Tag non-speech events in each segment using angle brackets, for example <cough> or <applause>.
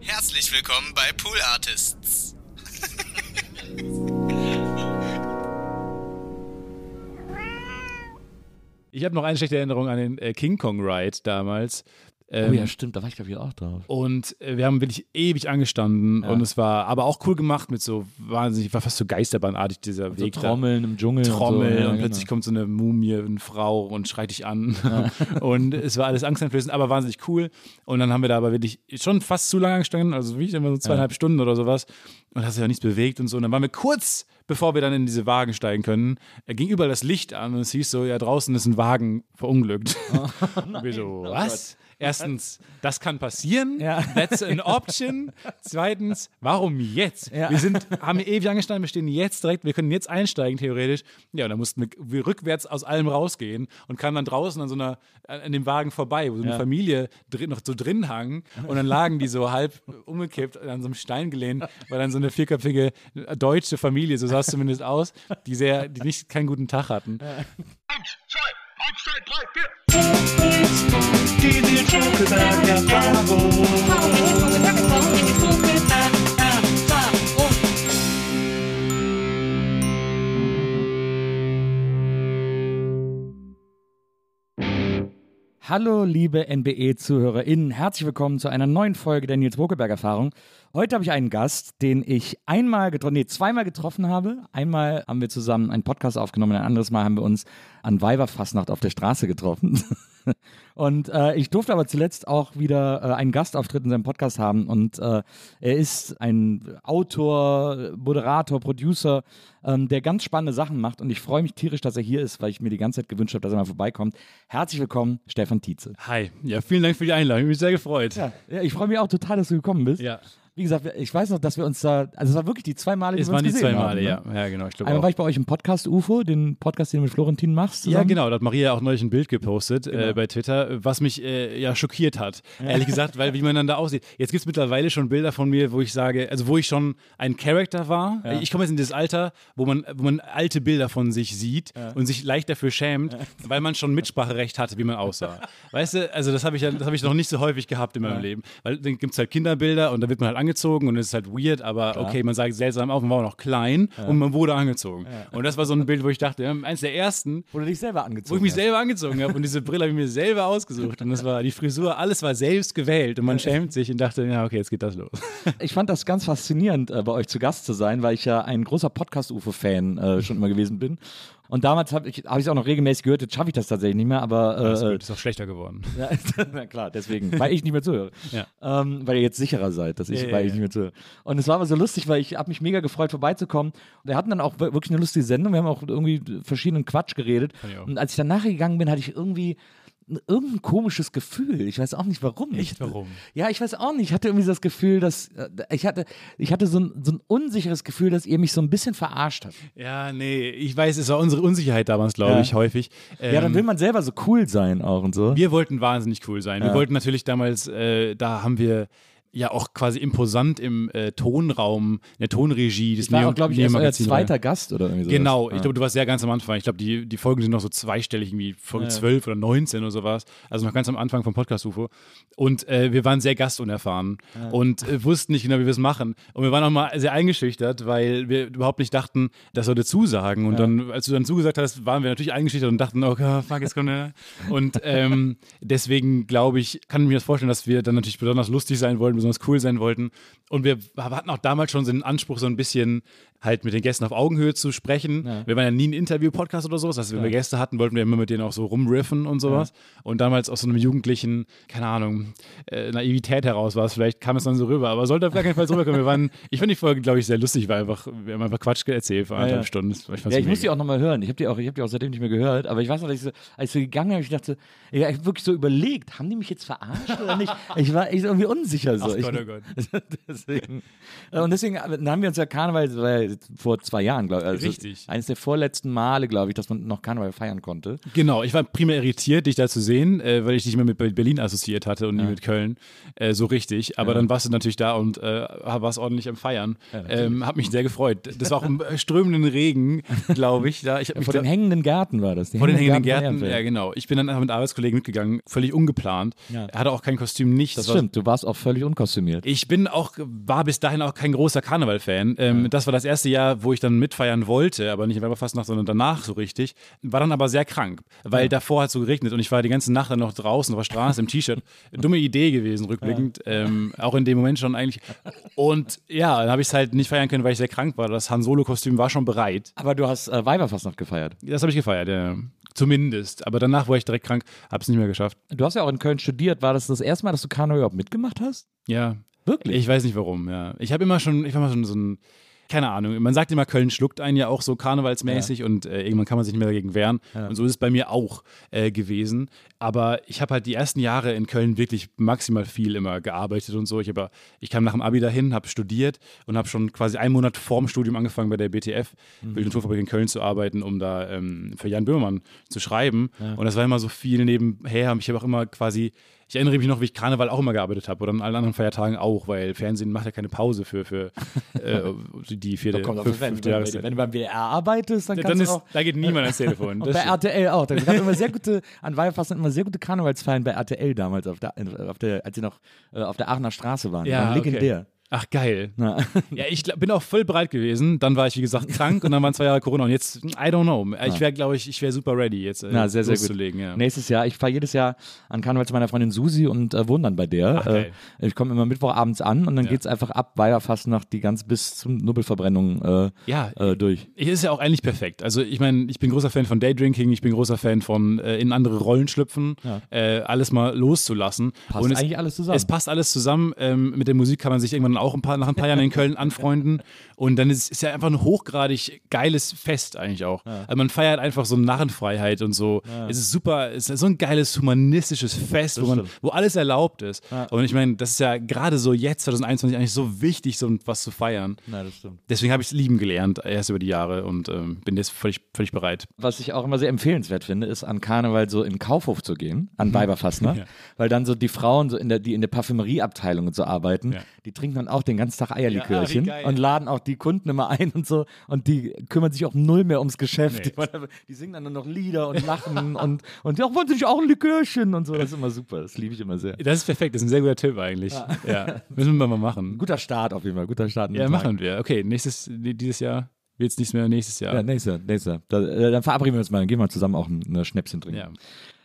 Herzlich willkommen bei Pool Artists. Ich habe noch eine schlechte Erinnerung an den äh, King Kong Ride damals. Oh ja, stimmt, da war ich glaube ich auch drauf. Und äh, wir haben wirklich ewig angestanden Ja. und es war aber auch cool gemacht mit so wahnsinnig, war fast so geisterbahnartig dieser So Weg da. Trommeln im Dschungel. Trommel und, und, so. ja, plötzlich genau. kommt so eine Mumie, eine Frau und schreit dich an. <laughs> und es war alles angsteinflößend, aber wahnsinnig cool. Und dann haben wir da aber wirklich schon fast zu lange angestanden, also wie ich immer so zweieinhalb Stunden oder sowas. Und hat sich ja nichts bewegt und so. Und dann waren wir kurz, bevor wir dann in diese Wagen steigen können, äh, ging überall das Licht an und es hieß so, ja, draußen ist ein Wagen verunglückt. <laughs> und wir so, was? <laughs> Erstens, das kann passieren. Ja. That's an option. Zweitens, warum jetzt? Ja. Wir sind, haben ewig angestanden, wir stehen jetzt direkt, wir können jetzt einsteigen, theoretisch. Ja, und dann mussten wir, wir rückwärts aus allem rausgehen und kamen dann draußen an so einer, an dem Wagen vorbei, wo so eine Ja. Familie drin, noch so drin hang. Und dann lagen die so halb umgekippt an so einem Stein gelehnt, weil dann so eine vierköpfige deutsche Familie, so sah es zumindest aus, die sehr, die nicht keinen guten Tag hatten. Die Nils Bokeberg Erfahrung. Hallo, liebe NBE-ZuhörerInnen. Herzlich willkommen zu einer neuen Folge der Nils Bokeberg-Erfahrung. Heute habe ich einen Gast, den ich einmal getroffen, nee, zweimal getroffen habe. Einmal haben wir zusammen einen Podcast aufgenommen, ein anderes Mal haben wir uns an Weiberfastnacht auf der Straße getroffen. <laughs> Und äh, ich durfte aber zuletzt auch wieder äh, einen Gastauftritt in seinem Podcast haben. Und äh, er ist ein Autor, Moderator, Producer, ähm, der ganz spannende Sachen macht. Und ich freue mich tierisch, dass er hier ist, weil ich mir die ganze Zeit gewünscht habe, dass er mal vorbeikommt. Herzlich willkommen, Stefan Tietze. Hi, ja, vielen Dank für die Einladung, ich bin sehr gefreut. Ja, ja ich freue mich auch total, dass du gekommen bist. Ja. Wie gesagt, ich weiß noch, dass wir uns da, also es war wirklich die zwei Male, die Es wir uns waren die gesehen zwei Male, haben, ja. ne? Ja, genau, ich glaube Einmal auch. war ich bei euch im Podcast UFO, den Podcast, den du mit Florentin machst. Ja, zusammen. genau, da hat Maria auch neulich ein Bild gepostet Genau. äh, bei Twitter, was mich äh, ja schockiert hat, ehrlich gesagt, weil wie man dann da aussieht. Jetzt gibt es mittlerweile schon Bilder von mir, wo ich sage, also wo ich schon ein Charakter war. Ich komme jetzt in das Alter, wo man, wo man alte Bilder von sich sieht und sich leicht dafür schämt, weil man schon Mitspracherecht hatte, wie man aussah. weißt du, also das habe ich ja, das habe ich noch nicht so häufig gehabt in meinem Leben. Weil dann gibt es halt Kinderbilder und da wird man halt angezogen und es ist halt weird, aber okay, man sagt seltsam auf, man war auch noch klein und man wurde angezogen. Und das war so ein Bild, wo ich dachte, ja, eins der ersten, Wo du dich selber angezogen wo ich mich hast. selber angezogen habe und diese Brille habe ich mir selber ausgesucht und das war die Frisur, alles war selbst gewählt und man schämt sich und dachte, ja okay, jetzt geht das los. <laughs> Ich fand das ganz faszinierend, äh, bei euch zu Gast zu sein, weil ich ja ein großer Podcast-UFO-Fan äh, schon immer gewesen bin. Und damals habe ich es hab auch noch regelmäßig gehört, jetzt schaffe ich das tatsächlich nicht mehr, aber Das äh, ist auch schlechter geworden. <laughs> Ja, <laughs> na klar, deswegen, weil ich nicht mehr zuhöre. Ja. Ähm, weil ihr jetzt sicherer seid, dass ich, Ja, weil ich nicht mehr zuhöre. Und es war aber so lustig, weil ich habe mich mega gefreut, vorbeizukommen. Und wir hatten dann auch wir- wirklich eine lustige Sendung. Wir haben auch irgendwie verschiedenen Quatsch geredet. Und als ich dann nachher gegangen bin, hatte ich irgendwie irgendein komisches Gefühl. Ich weiß auch nicht warum. Echt, warum? Ja, ich weiß auch nicht. Ich hatte irgendwie das Gefühl, dass äh, ich hatte, ich hatte so ein, so ein unsicheres Gefühl, dass ihr mich so ein bisschen verarscht habt. Ja, nee, ich weiß, es war unsere Unsicherheit damals, glaube Ja. ich, häufig. ja, dann Ähm, will man selber so cool sein auch und so. wir wollten wahnsinnig cool sein. Wir Ja. wollten natürlich damals, äh, da haben wir ja auch quasi imposant im äh, Tonraum, in der Tonregie des ich war Neo- auch, glaube ich, erst euer zweiter Gast oder irgendwie so. Genau, ich glaube, du warst sehr ganz am Anfang. Ich glaube, die, die Folgen sind noch so zweistellig, irgendwie Folge Ja. 12 oder 19 oder sowas. Also noch ganz am Anfang vom Podcast UFO. Und äh, wir waren sehr gastunerfahren und äh, wussten nicht genau, wie wir es machen. Und wir waren auch mal sehr eingeschüchtert, weil wir überhaupt nicht dachten, das sollte zusagen. Und dann, als du dann zugesagt hast, waren wir natürlich eingeschüchtert und dachten, oh Gott, fuck, jetzt kommt er. Und ähm, deswegen glaube ich, kann ich mir das vorstellen, dass wir dann natürlich besonders lustig sein wollten, besonders cool sein wollten. Und wir hatten auch damals schon so den Anspruch, so ein bisschen halt mit den Gästen auf Augenhöhe zu sprechen. Wir waren ja nie ein Interview-Podcast oder sowas. Also wenn wir Gäste hatten, wollten wir immer mit denen auch so rumriffen und sowas. Und damals aus so einem jugendlichen, keine Ahnung, äh, Naivität heraus war es, vielleicht kam es dann so rüber, aber sollte auf gar keinen Fall so rüberkommen. Wir waren, <laughs> ich fand die Folge, glaube ich, sehr lustig, weil einfach, wir haben einfach Quatsch erzählt vor anderthalb ja. Stunden. Fand's Ja, ich muss die auch nochmal hören. Ich habe die, auch- ich hab die auch seitdem nicht mehr gehört. Aber ich weiß noch, dass ich so, als ich gegangen bin, ich dachte, ja, ich hab wirklich so überlegt, haben die mich jetzt verarscht oder nicht? Ich war echt irgendwie unsicher. So. Ach ich, Gott, oh Gott. <laughs> deswegen. Äh, Und deswegen äh, haben wir uns ja Karneval, ja vor zwei Jahren, glaube ich. Also Richtig. Eines der vorletzten Male, glaube ich, dass man noch Karneval feiern konnte. Genau, ich war primär irritiert, dich da zu sehen, äh, weil ich dich immer mit Berlin assoziiert hatte und nie mit Köln. Äh, so richtig. Aber dann warst du natürlich da und äh, warst ordentlich am Feiern. ähm, hab mich sehr gefreut. Das war auch im äh, strömenden Regen, glaube ich. Da. ich mich Vor den hängenden Gärten war das. Die vor den hängenden Gärten. Ehrenfeld. Ja, genau. Ich bin dann einfach mit Arbeitskollegen mitgegangen, völlig ungeplant. Ja. Er hatte auch kein Kostüm, nichts. Das stimmt, du warst auch völlig kostümiert. Ich bin auch, war bis dahin auch kein großer Karneval-Fan. Ähm, Das war das erste Jahr, wo ich dann mitfeiern wollte, aber nicht in Weiberfastnacht, sondern danach so richtig. War dann aber sehr krank, weil davor hat es so geregnet und ich war die ganze Nacht dann noch draußen auf der Straße im T-Shirt. <laughs> Dumme Idee gewesen, rückblickend. Ähm, auch in dem Moment schon eigentlich. Und ja, dann habe ich es halt nicht feiern können, weil ich sehr krank war. Das Han Solo-Kostüm war schon bereit. Aber du hast äh, Weiberfastnacht gefeiert. Das habe ich gefeiert, ja. Zumindest. Aber danach war ich direkt krank, habe es nicht mehr geschafft. Du hast ja auch in Köln studiert. War das das erste Mal, dass du Karneval überhaupt mitgemacht hast? Ja. Wirklich? Ich weiß nicht warum, ja. Ich habe immer schon, ich war mal schon so ein, keine Ahnung, man sagt immer, Köln schluckt einen ja auch so karnevalsmäßig und äh, irgendwann kann man sich nicht mehr dagegen wehren. Und so ist es bei mir auch äh, gewesen. Aber ich habe halt die ersten Jahre in Köln wirklich maximal viel immer gearbeitet und so. Ich, hab, ich kam nach dem Abi dahin, habe studiert und habe schon quasi einen Monat vorm Studium angefangen bei der BTF, Bild- und Tonfabrik in Köln zu arbeiten, um da ähm, für Jan Böhmermann zu schreiben. Und das war immer so viel nebenher. Ich habe auch immer quasi ich erinnere mich noch, wie ich Karneval auch immer gearbeitet habe oder an allen anderen Feiertagen auch, weil Fernsehen macht ja keine Pause für, für <laughs> äh, die vierte, Kommt das wenn, fünfte Jahreszeit. wenn du beim WR arbeitest, dann Ja, kannst dann du ist, auch. da geht niemand ans Telefon. <laughs> Und bei. RTL auch. Da gab immer sehr gute, an Weiberfastnacht immer sehr gute Karnevalsfeiern bei RTL damals, auf der, auf der, als sie noch äh, auf der Aachener Straße waren. Ja, waren okay. Ach, geil. Na. Ja, ich glaub, bin auch voll bereit gewesen. Dann war ich, wie gesagt, krank und dann waren zwei Jahre Corona. Und jetzt, I don't know. Ich wäre, glaube ich, ich wäre super ready, jetzt äh, Na, sehr, sehr gut. loszulegen. Ja. Nächstes Jahr, ich fahre jedes Jahr an Karneval zu meiner Freundin Susi und äh, wohne dann bei der. Ach, äh, ich komme immer Mittwochabends an und dann Ja. geht's einfach ab, Weiberfastnacht, die ganz bis zum Nubbelverbrennung äh, Ja, äh, durch. Ich ist ja auch eigentlich perfekt. Also ich meine, ich bin großer Fan von Daydrinking, ich bin großer Fan von äh, in andere Rollen schlüpfen, äh, alles mal loszulassen. Passt Und es, eigentlich alles zusammen. Es passt alles zusammen. Ähm, mit der Musik kann man sich irgendwann auch ein paar, nach ein paar Jahren in Köln anfreunden. Und dann ist es ja einfach ein hochgradig geiles Fest eigentlich auch. Also man feiert einfach so Narrenfreiheit und so. Es ist super, es ist so ein geiles humanistisches Fest, wo, man, wo alles erlaubt ist. Und ich meine, das ist ja gerade so jetzt, 2021, eigentlich so wichtig, so was zu feiern. Na, das stimmt. Deswegen habe ich es lieben gelernt, erst über die Jahre und ähm, bin jetzt völlig, völlig bereit. Was ich auch immer sehr empfehlenswert finde, ist an Karneval so in den Kaufhof zu gehen, an Weiberfastnacht, Ja. weil dann so die Frauen, so in der, die in der Parfümerieabteilung und so arbeiten, Ja. die trinken dann auch den ganzen Tag Eierlikörchen Ja, geil. und laden auch die Kunden immer ein und so und die kümmern sich auch null mehr ums Geschäft. Die, <laughs> die singen dann nur noch Lieder und lachen und, und ja, wollen sich auch ein Likörchen und so. Das ist immer super, das liebe ich immer sehr. Das ist perfekt, das ist ein sehr guter Tipp eigentlich. Ja, müssen wir mal machen. Guter Start auf jeden Fall, guter Start. Ja, Tag. machen wir. Okay, nächstes, dieses Jahr wird es nichts mehr, nächstes Jahr. Ja, nächster, nächster. Da, äh, dann verabreden wir uns mal, dann gehen wir zusammen auch ein, ein Schnäpschen trinken. Ja.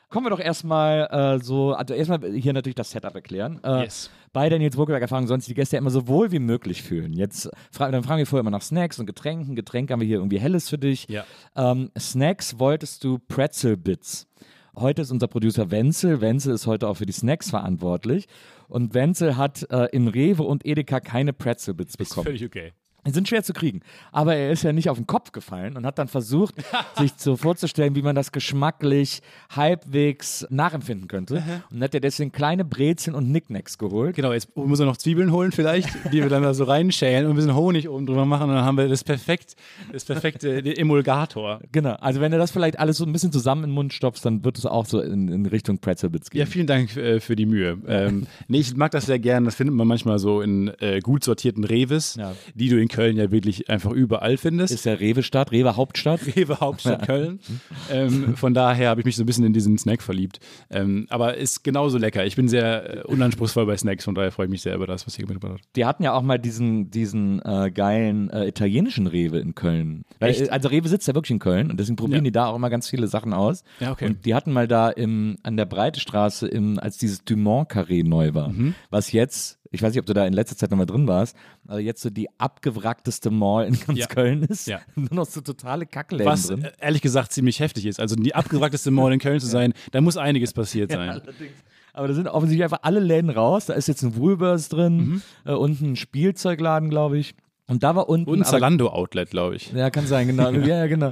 Kommen wir doch erstmal äh, so, also erstmal hier natürlich das Setup erklären. Äh, Yes. Bei der Nils Burgerberg Erfahrung sonst die Gäste ja immer so wohl wie möglich fühlen. Jetzt dann fragen wir vorher immer nach Snacks und Getränken. Getränke haben wir hier irgendwie Helles für dich. Ja. Ähm, Snacks wolltest du Pretzel Bits. Heute ist unser Producer Wenzel. Wenzel ist heute auch für die Snacks verantwortlich. Und Wenzel hat äh, in Rewe und Edeka keine Pretzel Bits Ist bekommen. völlig okay. Die sind schwer zu kriegen. Aber er ist ja nicht auf den Kopf gefallen und hat dann versucht, <laughs> sich so vorzustellen, wie man das geschmacklich halbwegs nachempfinden könnte. Und hat er deswegen kleine Brezeln und Nicknacks geholt. Genau, jetzt muss er noch Zwiebeln holen vielleicht, die wir dann da so reinschälen und ein bisschen Honig oben drüber machen und dann haben wir das perfekt, das perfekte Emulgator. Genau. Also wenn du das vielleicht alles so ein bisschen zusammen in den Mund stopfst, dann wird es auch so in, in Richtung Pretzelbits gehen. Ja, vielen Dank äh, für die Mühe. Ähm, nee, ich mag das sehr gern. Das findet man manchmal so in äh, gut sortierten Reves, Ja. die du in Köln ja wirklich einfach überall findest. ist ja Rewe-Stadt, Rewe-Hauptstadt. <laughs> Rewe Hauptstadt Köln. Ähm, von daher habe ich mich so ein bisschen in diesen Snack verliebt. Ähm, aber ist genauso lecker. Ich bin sehr äh, unanspruchsvoll bei Snacks, von daher freue ich mich sehr über das, was ihr mitgebracht habt. Die hatten ja auch mal diesen, diesen äh, geilen äh, italienischen Rewe in Köln. Weil, äh, also Rewe sitzt ja wirklich in Köln und deswegen probieren Ja. die da auch immer ganz viele Sachen aus. Ja, okay. Und die hatten mal da im, an der Breitestraße, im, als dieses Dumont-Carré neu war, Mhm. was jetzt, ich weiß nicht, ob du da in letzter Zeit nochmal drin warst, aber jetzt so die abgewrackteste Mall in ganz Ja. Köln ist. Ja. <laughs> Nur noch so totale Kackläden Was drin. äh, ehrlich gesagt ziemlich heftig ist. Also die abgewrackteste Mall in Köln zu <laughs> sein, da muss einiges passiert <laughs> sein. Allerdings. Aber da sind offensichtlich einfach alle Läden raus. Da ist jetzt ein Woolworths drin, Mhm. äh, unten ein Spielzeugladen, glaube ich. Und da war unten. Und aber- Zalando-Outlet, glaube ich. Ja, kann sein, genau. <laughs> ja, ja, genau.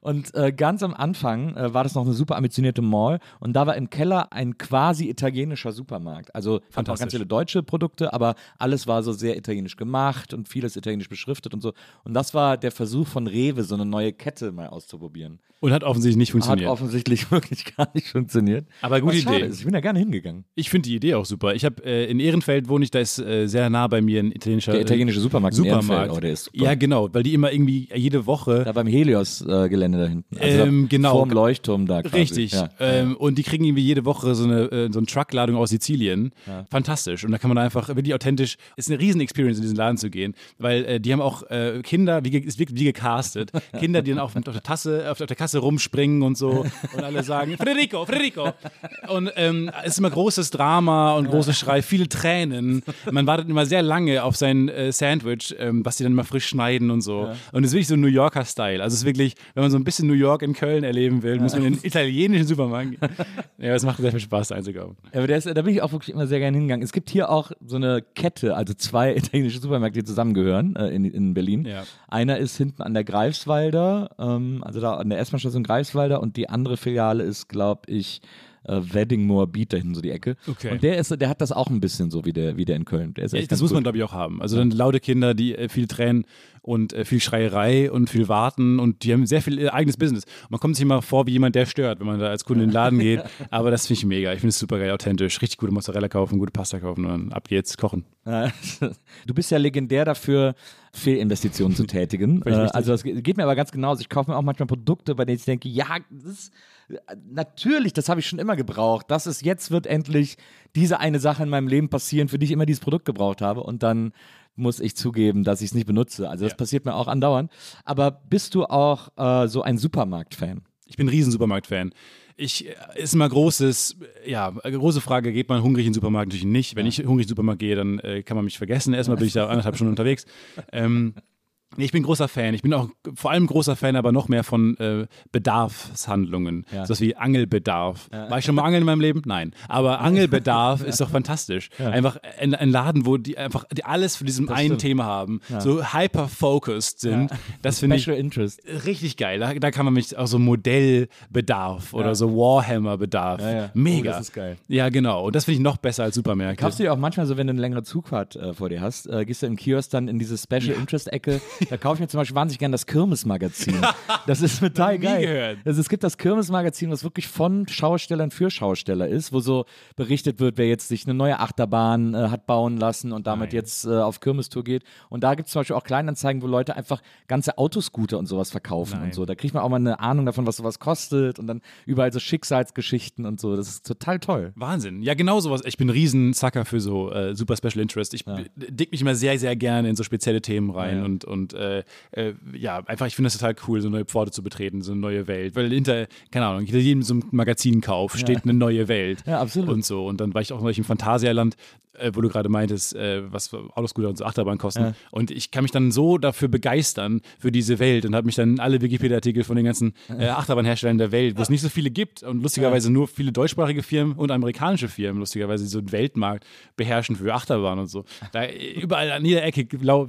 Und äh, ganz am Anfang äh, war das noch eine super ambitionierte Mall und da war im Keller ein quasi italienischer Supermarkt. Also hatten auch ganz viele deutsche Produkte, aber alles war so sehr italienisch gemacht und vieles italienisch beschriftet und so. Und das war der Versuch von Rewe, so eine neue Kette mal auszuprobieren. Und hat offensichtlich nicht Hat funktioniert. offensichtlich <laughs> wirklich gar nicht funktioniert. Aber gute Was Idee. Ist. Ich bin da gerne hingegangen. Ich finde die Idee auch super. Ich habe äh, in Ehrenfeld wohne ich, da ist äh, sehr nah bei mir ein italienischer Der italienische Supermarkt Supermarkt. Supermarkt. Oh, der ist super. ja, genau, weil die immer irgendwie jede Woche Da beim Helios-Gelände da hinten. Also Ähm, genau. Vorm Leuchtturm da quasi. Richtig. Ja. Ähm, und die kriegen irgendwie jede Woche so eine, äh, so eine Truckladung aus Sizilien. Fantastisch. Und da kann man einfach wirklich authentisch, ist eine riesen Experience, in diesen Laden zu gehen, weil äh, die haben auch äh, Kinder, wie, ist wirklich wie gecastet, <laughs> Kinder, die dann auf, auf der Tasse, auf der Kasse rumspringen und so und alle sagen, Federico, Federico. Und ähm, es ist immer großes Drama und großes Schrei, viele Tränen. Man wartet immer sehr lange auf sein äh, Sandwich, ähm, was die dann immer frisch schneiden und so. Und es ist wirklich so New Yorker Style. Also es ist wirklich, wenn man so ein bisschen New York in Köln erleben will, muss man in den italienischen Supermarkt gehen. Ja, es macht sehr viel Spaß, da einzukaufen. Ja, aber ist, da bin ich auch wirklich immer sehr gerne hingegangen. Es gibt hier auch so eine Kette, also zwei <laughs> italienische Supermärkte, die zusammengehören äh, in, in Berlin. Ja. Einer ist hinten an der Greifswalder, ähm, also da an der S-Bahn-Station Greifswalder und die andere Filiale ist, glaube ich, äh, Wedding Beat da hinten so die Ecke. Okay. Und der ist, der hat das auch ein bisschen so wie der, wie der in Köln. Der ist echt das muss man, gut. glaube ich, auch haben. Also dann laute Kinder, die äh, viel Tränen und äh, viel Schreierei und viel Warten und die haben sehr viel äh, eigenes Business. Und man kommt sich immer vor wie jemand, der stört, wenn man da als Kunde in den Laden geht. <laughs> Aber das finde ich mega. Ich finde es super geil, authentisch. Richtig gute Mozzarella kaufen, gute Pasta kaufen und dann ab geht's kochen. <laughs> Du bist ja legendär dafür, Fehlinvestitionen zu tätigen. äh, also es geht mir aber ganz genauso. Ich kaufe mir auch manchmal Produkte, bei denen ich denke, ja, das ist, natürlich, das habe ich schon immer gebraucht. Das ist jetzt wird endlich diese eine Sache in meinem Leben passieren, für die ich immer dieses Produkt gebraucht habe. Und dann muss ich zugeben, dass ich es nicht benutze. Also das Ja. passiert mir auch andauernd. Aber bist du auch äh, so ein Supermarkt-Fan? Ich bin ein riesen Supermarkt-Fan. Ich äh, ist immer großes, ja, große Frage, geht man hungrig in den Supermarkt? Natürlich nicht. Wenn ich hungrig in den Supermarkt gehe, dann äh, kann man mich vergessen. Erstmal bin ich da anderthalb <laughs> Stunden unterwegs. Ähm, ich bin großer Fan. Ich bin auch vor allem großer Fan, aber noch mehr von äh, Bedarfshandlungen. Ja. Sowas wie Angelbedarf. War ich schon mal angeln in meinem Leben? Nein. Aber Angelbedarf <laughs> ist doch fantastisch. Einfach ein, ein Laden, wo die einfach die alles von diesem einen stimmt. Thema haben, so hyper-focused sind. <laughs> Das finde ich Special Interest. richtig geil. Da, da kann man mich auch so Modellbedarf oder so Warhammer-Bedarf. Ja, ja. Mega. Oh, das ist geil. Ja, genau. Und das finde ich noch besser als Supermärkte. Kaufst du dir auch manchmal so, wenn du eine längere Zugfahrt äh, vor dir hast, äh, gehst du im Kiosk dann in diese Special Interest Ecke. <laughs> Da kaufe ich mir zum Beispiel wahnsinnig gern das Kirmesmagazin. Das ist total geil. Also es gibt das Kirmesmagazin, was wirklich von Schaustellern für Schausteller ist, wo so berichtet wird, wer jetzt sich eine neue Achterbahn äh, hat bauen lassen und damit Nein. jetzt äh, auf Kirmestour geht. Und da gibt es zum Beispiel auch Kleinanzeigen, wo Leute einfach ganze Autoscooter und sowas verkaufen und so. Da kriegt man auch mal eine Ahnung davon, was sowas kostet und dann überall so Schicksalsgeschichten und so. Das ist total toll. Wahnsinn. Ja, genau sowas. Ich bin ein riesen Sucker für so äh, super Special Interest. Ich b- dick mich immer sehr, sehr gerne in so spezielle Themen rein Ja. und, und äh, äh, ja, einfach, ich finde das total cool, so neue Pforte zu betreten, so eine neue Welt. Weil hinter, keine Ahnung, hinter jedem so einem Magazinkauf steht eine neue Welt. Ja, absolut. Und so. Und dann war ich auch neulich im Phantasialand, äh, wo du gerade meintest, äh, was Autoscooter und so Achterbahn kosten. Und ich kann mich dann so dafür begeistern, für diese Welt und habe mich dann alle Wikipedia-Artikel von den ganzen äh, Achterbahnherstellern der Welt, wo es nicht so viele gibt und lustigerweise nur viele deutschsprachige Firmen und amerikanische Firmen, lustigerweise, die so einen Weltmarkt beherrschen für Achterbahn und so. Da äh, überall an jeder Ecke,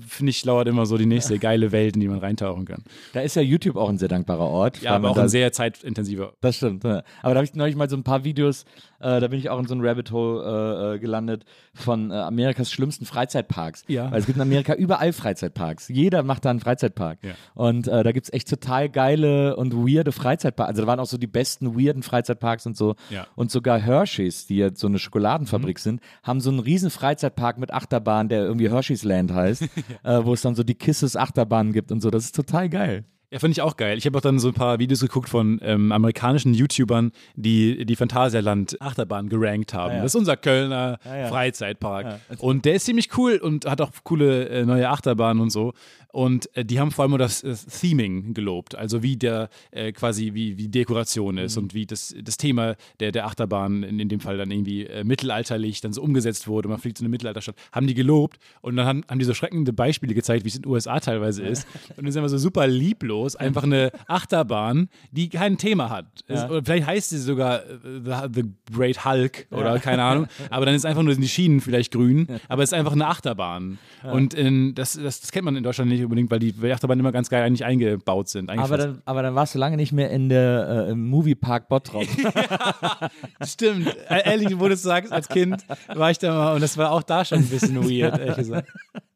finde ich, lauert immer so die nächste geile Welt, in die man reintauchen kann. Da ist ja YouTube auch ein sehr dankbarer Ort. Ja, aber auch ein sehr zeitintensiver. Das stimmt. Ja. Aber da habe ich neulich mal so ein paar Videos, äh, da bin ich auch in so ein Rabbit Hole äh, äh, gelandet von äh, Amerikas schlimmsten Freizeitparks. Ja. Weil es gibt in Amerika überall Freizeitparks. Jeder macht da einen Freizeitpark. Ja. Und äh, da gibt es echt total geile und weirde Freizeitparks. Also da waren auch so die besten weirden Freizeitparks und so. Ja. Und sogar Hershey's, die jetzt so eine Schokoladenfabrik sind, haben so einen riesen Freizeitpark mit Achterbahn, der irgendwie Hershey's Land heißt, <laughs> äh, wo es dann so die Kisses Achterbahnen gibt und so. Das ist total geil. Ja, fand ich auch geil. Ich habe auch dann so ein paar Videos geguckt von ähm, amerikanischen YouTubern, die die Phantasialand Achterbahn gerankt haben. Ah, ja. Das ist unser Kölner ja. Freizeitpark. Und der ist ziemlich cool und hat auch coole äh, neue Achterbahnen und so. Und äh, die haben vor allem das äh, Theming gelobt, also wie der äh, quasi wie, wie Dekoration ist Mhm. und wie das, das Thema der, der Achterbahn in, in dem Fall dann irgendwie äh, mittelalterlich dann so umgesetzt wurde. Man fliegt in eine Mittelalterstadt, haben die gelobt und dann haben, haben die so schreckende Beispiele gezeigt, wie es in den USA teilweise ist. Und dann sind wir so super lieblos, einfach eine Achterbahn, die kein Thema hat. Es, oder vielleicht heißt sie sogar äh, The, Great Hulk oder keine Ahnung, aber dann ist einfach nur die Schienen vielleicht grün, aber es ist einfach eine Achterbahn. Und in, das, das, das kennt man in Deutschland nicht unbedingt, weil die Achterbahnen immer ganz geil eigentlich eingebaut sind. Aber dann, aber dann warst du lange nicht mehr in der äh, im Moviepark Bottrop. <laughs> Stimmt. Äh, Ehrlich, wo du es sagst, als Kind war ich da mal und das war auch da schon ein bisschen weird, ehrlich gesagt. <laughs>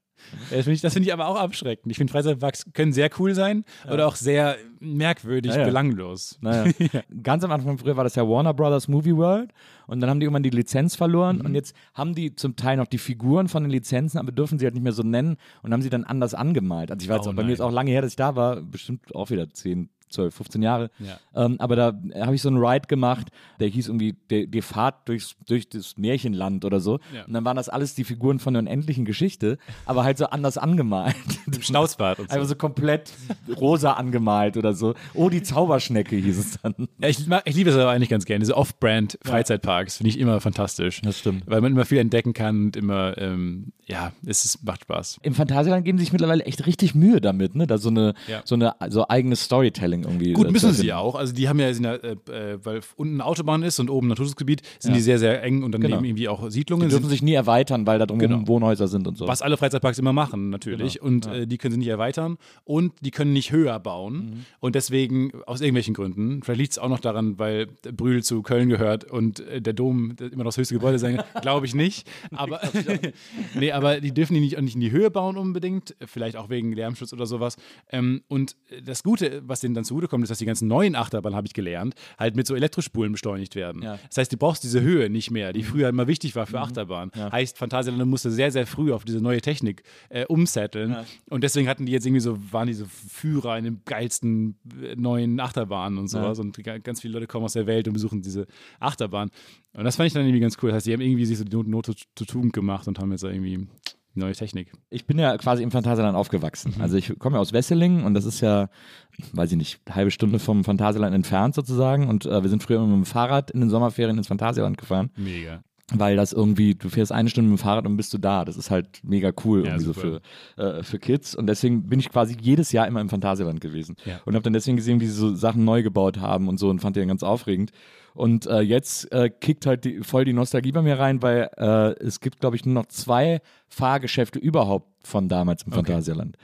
Das finde ich, das find ich aber auch abschreckend. Ich finde, Freizeitparks können sehr cool sein oder auch sehr merkwürdig, Ja, ja. belanglos. Naja. <laughs> Ganz am Anfang früher war das ja Warner Brothers Movie World und dann haben die irgendwann die Lizenz verloren Mhm. und jetzt haben die zum Teil noch die Figuren von den Lizenzen, aber dürfen sie halt nicht mehr so nennen und haben sie dann anders angemalt. Also ich weiß Oh auch, bei mir ist nein. auch lange her, dass ich da war, bestimmt auch wieder 10, 12, 15 Jahre. Ja. Ähm, aber da habe ich so einen Ride gemacht, der hieß irgendwie der, die Fahrt durchs, durch das Märchenland oder so. Ja. Und dann waren das alles die Figuren von der unendlichen Geschichte, aber halt so anders angemalt. <laughs> Schnauzbart und so. Einfach so komplett rosa angemalt oder so. Oh, die Zauberschnecke hieß es dann. Ja, ich, ich liebe es aber eigentlich ganz gerne. Diese Off-Brand-Freizeitparks finde ich immer fantastisch. Das stimmt. Weil man immer viel entdecken kann und immer, ähm, ja, es ist, macht Spaß. Im Phantasialand geben sie sich mittlerweile echt richtig Mühe damit, ne? Da so eine, so eine so eigenes Storytelling irgendwie. Gut, äh, müssen sie auch. Also die haben ja, äh, äh, weil unten Autobahn ist und oben Naturschutzgebiet, sind Ja. die sehr, sehr eng und daneben Genau. irgendwie auch Die Siedlungen. dürfen Sind, sich nie erweitern, weil da drumherum Genau. Wohnhäuser sind und so. was alle Freizeitparks immer machen, natürlich. Genau. Und Ja. äh, die können sie nicht erweitern und die können nicht höher bauen. Mhm. Und deswegen, aus irgendwelchen Gründen, vielleicht liegt es auch noch daran, weil Brühl zu Köln gehört und äh, der Dom immer noch das höchste Gebäude sein, glaube ich nicht. <laughs> Aber, <laughs> nee, aber die dürfen die nicht, nicht in die Höhe bauen unbedingt, vielleicht auch wegen Lärmschutz oder sowas. Ähm, und das Gute, was denen dann zugutekommt, ist, dass die ganzen neuen Achterbahnen, habe ich gelernt, halt mit so Elektrospulen beschleunigt werden. Ja. Das heißt, du brauchst diese Höhe nicht mehr, die früher immer wichtig war für Achterbahn. Ja. Heißt, Phantasialand musste sehr, sehr früh auf diese neue Technik äh, umsetteln. Ja. Und deswegen hatten die jetzt irgendwie so, waren diese Führer in den geilsten äh, neuen Achterbahnen und sowas. Und ga- ganz viele Leute kommen aus der Welt und besuchen diese Achterbahn. Und das fand ich dann irgendwie ganz cool. Das heißt, die haben irgendwie sich so die Not, Not zur Tugend gemacht und haben jetzt irgendwie neue Technik. Ich bin ja quasi im Phantasialand aufgewachsen. Mhm. Also ich komme ja aus Wesseling und das ist ja, weiß ich nicht, eine halbe Stunde vom Phantasialand entfernt sozusagen. Und äh, wir sind früher immer mit dem Fahrrad in den Sommerferien ins Phantasialand gefahren. Mega. Weil das irgendwie, du fährst eine Stunde mit dem Fahrrad und bist du da. Das ist halt mega cool Ja, irgendwie so für, äh, für Kids. Und deswegen bin ich quasi jedes Jahr immer im Phantasialand gewesen. Ja. Und habe dann deswegen gesehen, wie sie so Sachen neu gebaut haben und so und fand die dann ganz aufregend. Und äh, jetzt äh, kickt halt die, voll die Nostalgie bei mir rein, weil äh, es gibt, glaube ich, nur noch zwei Fahrgeschäfte überhaupt von damals im Phantasialand.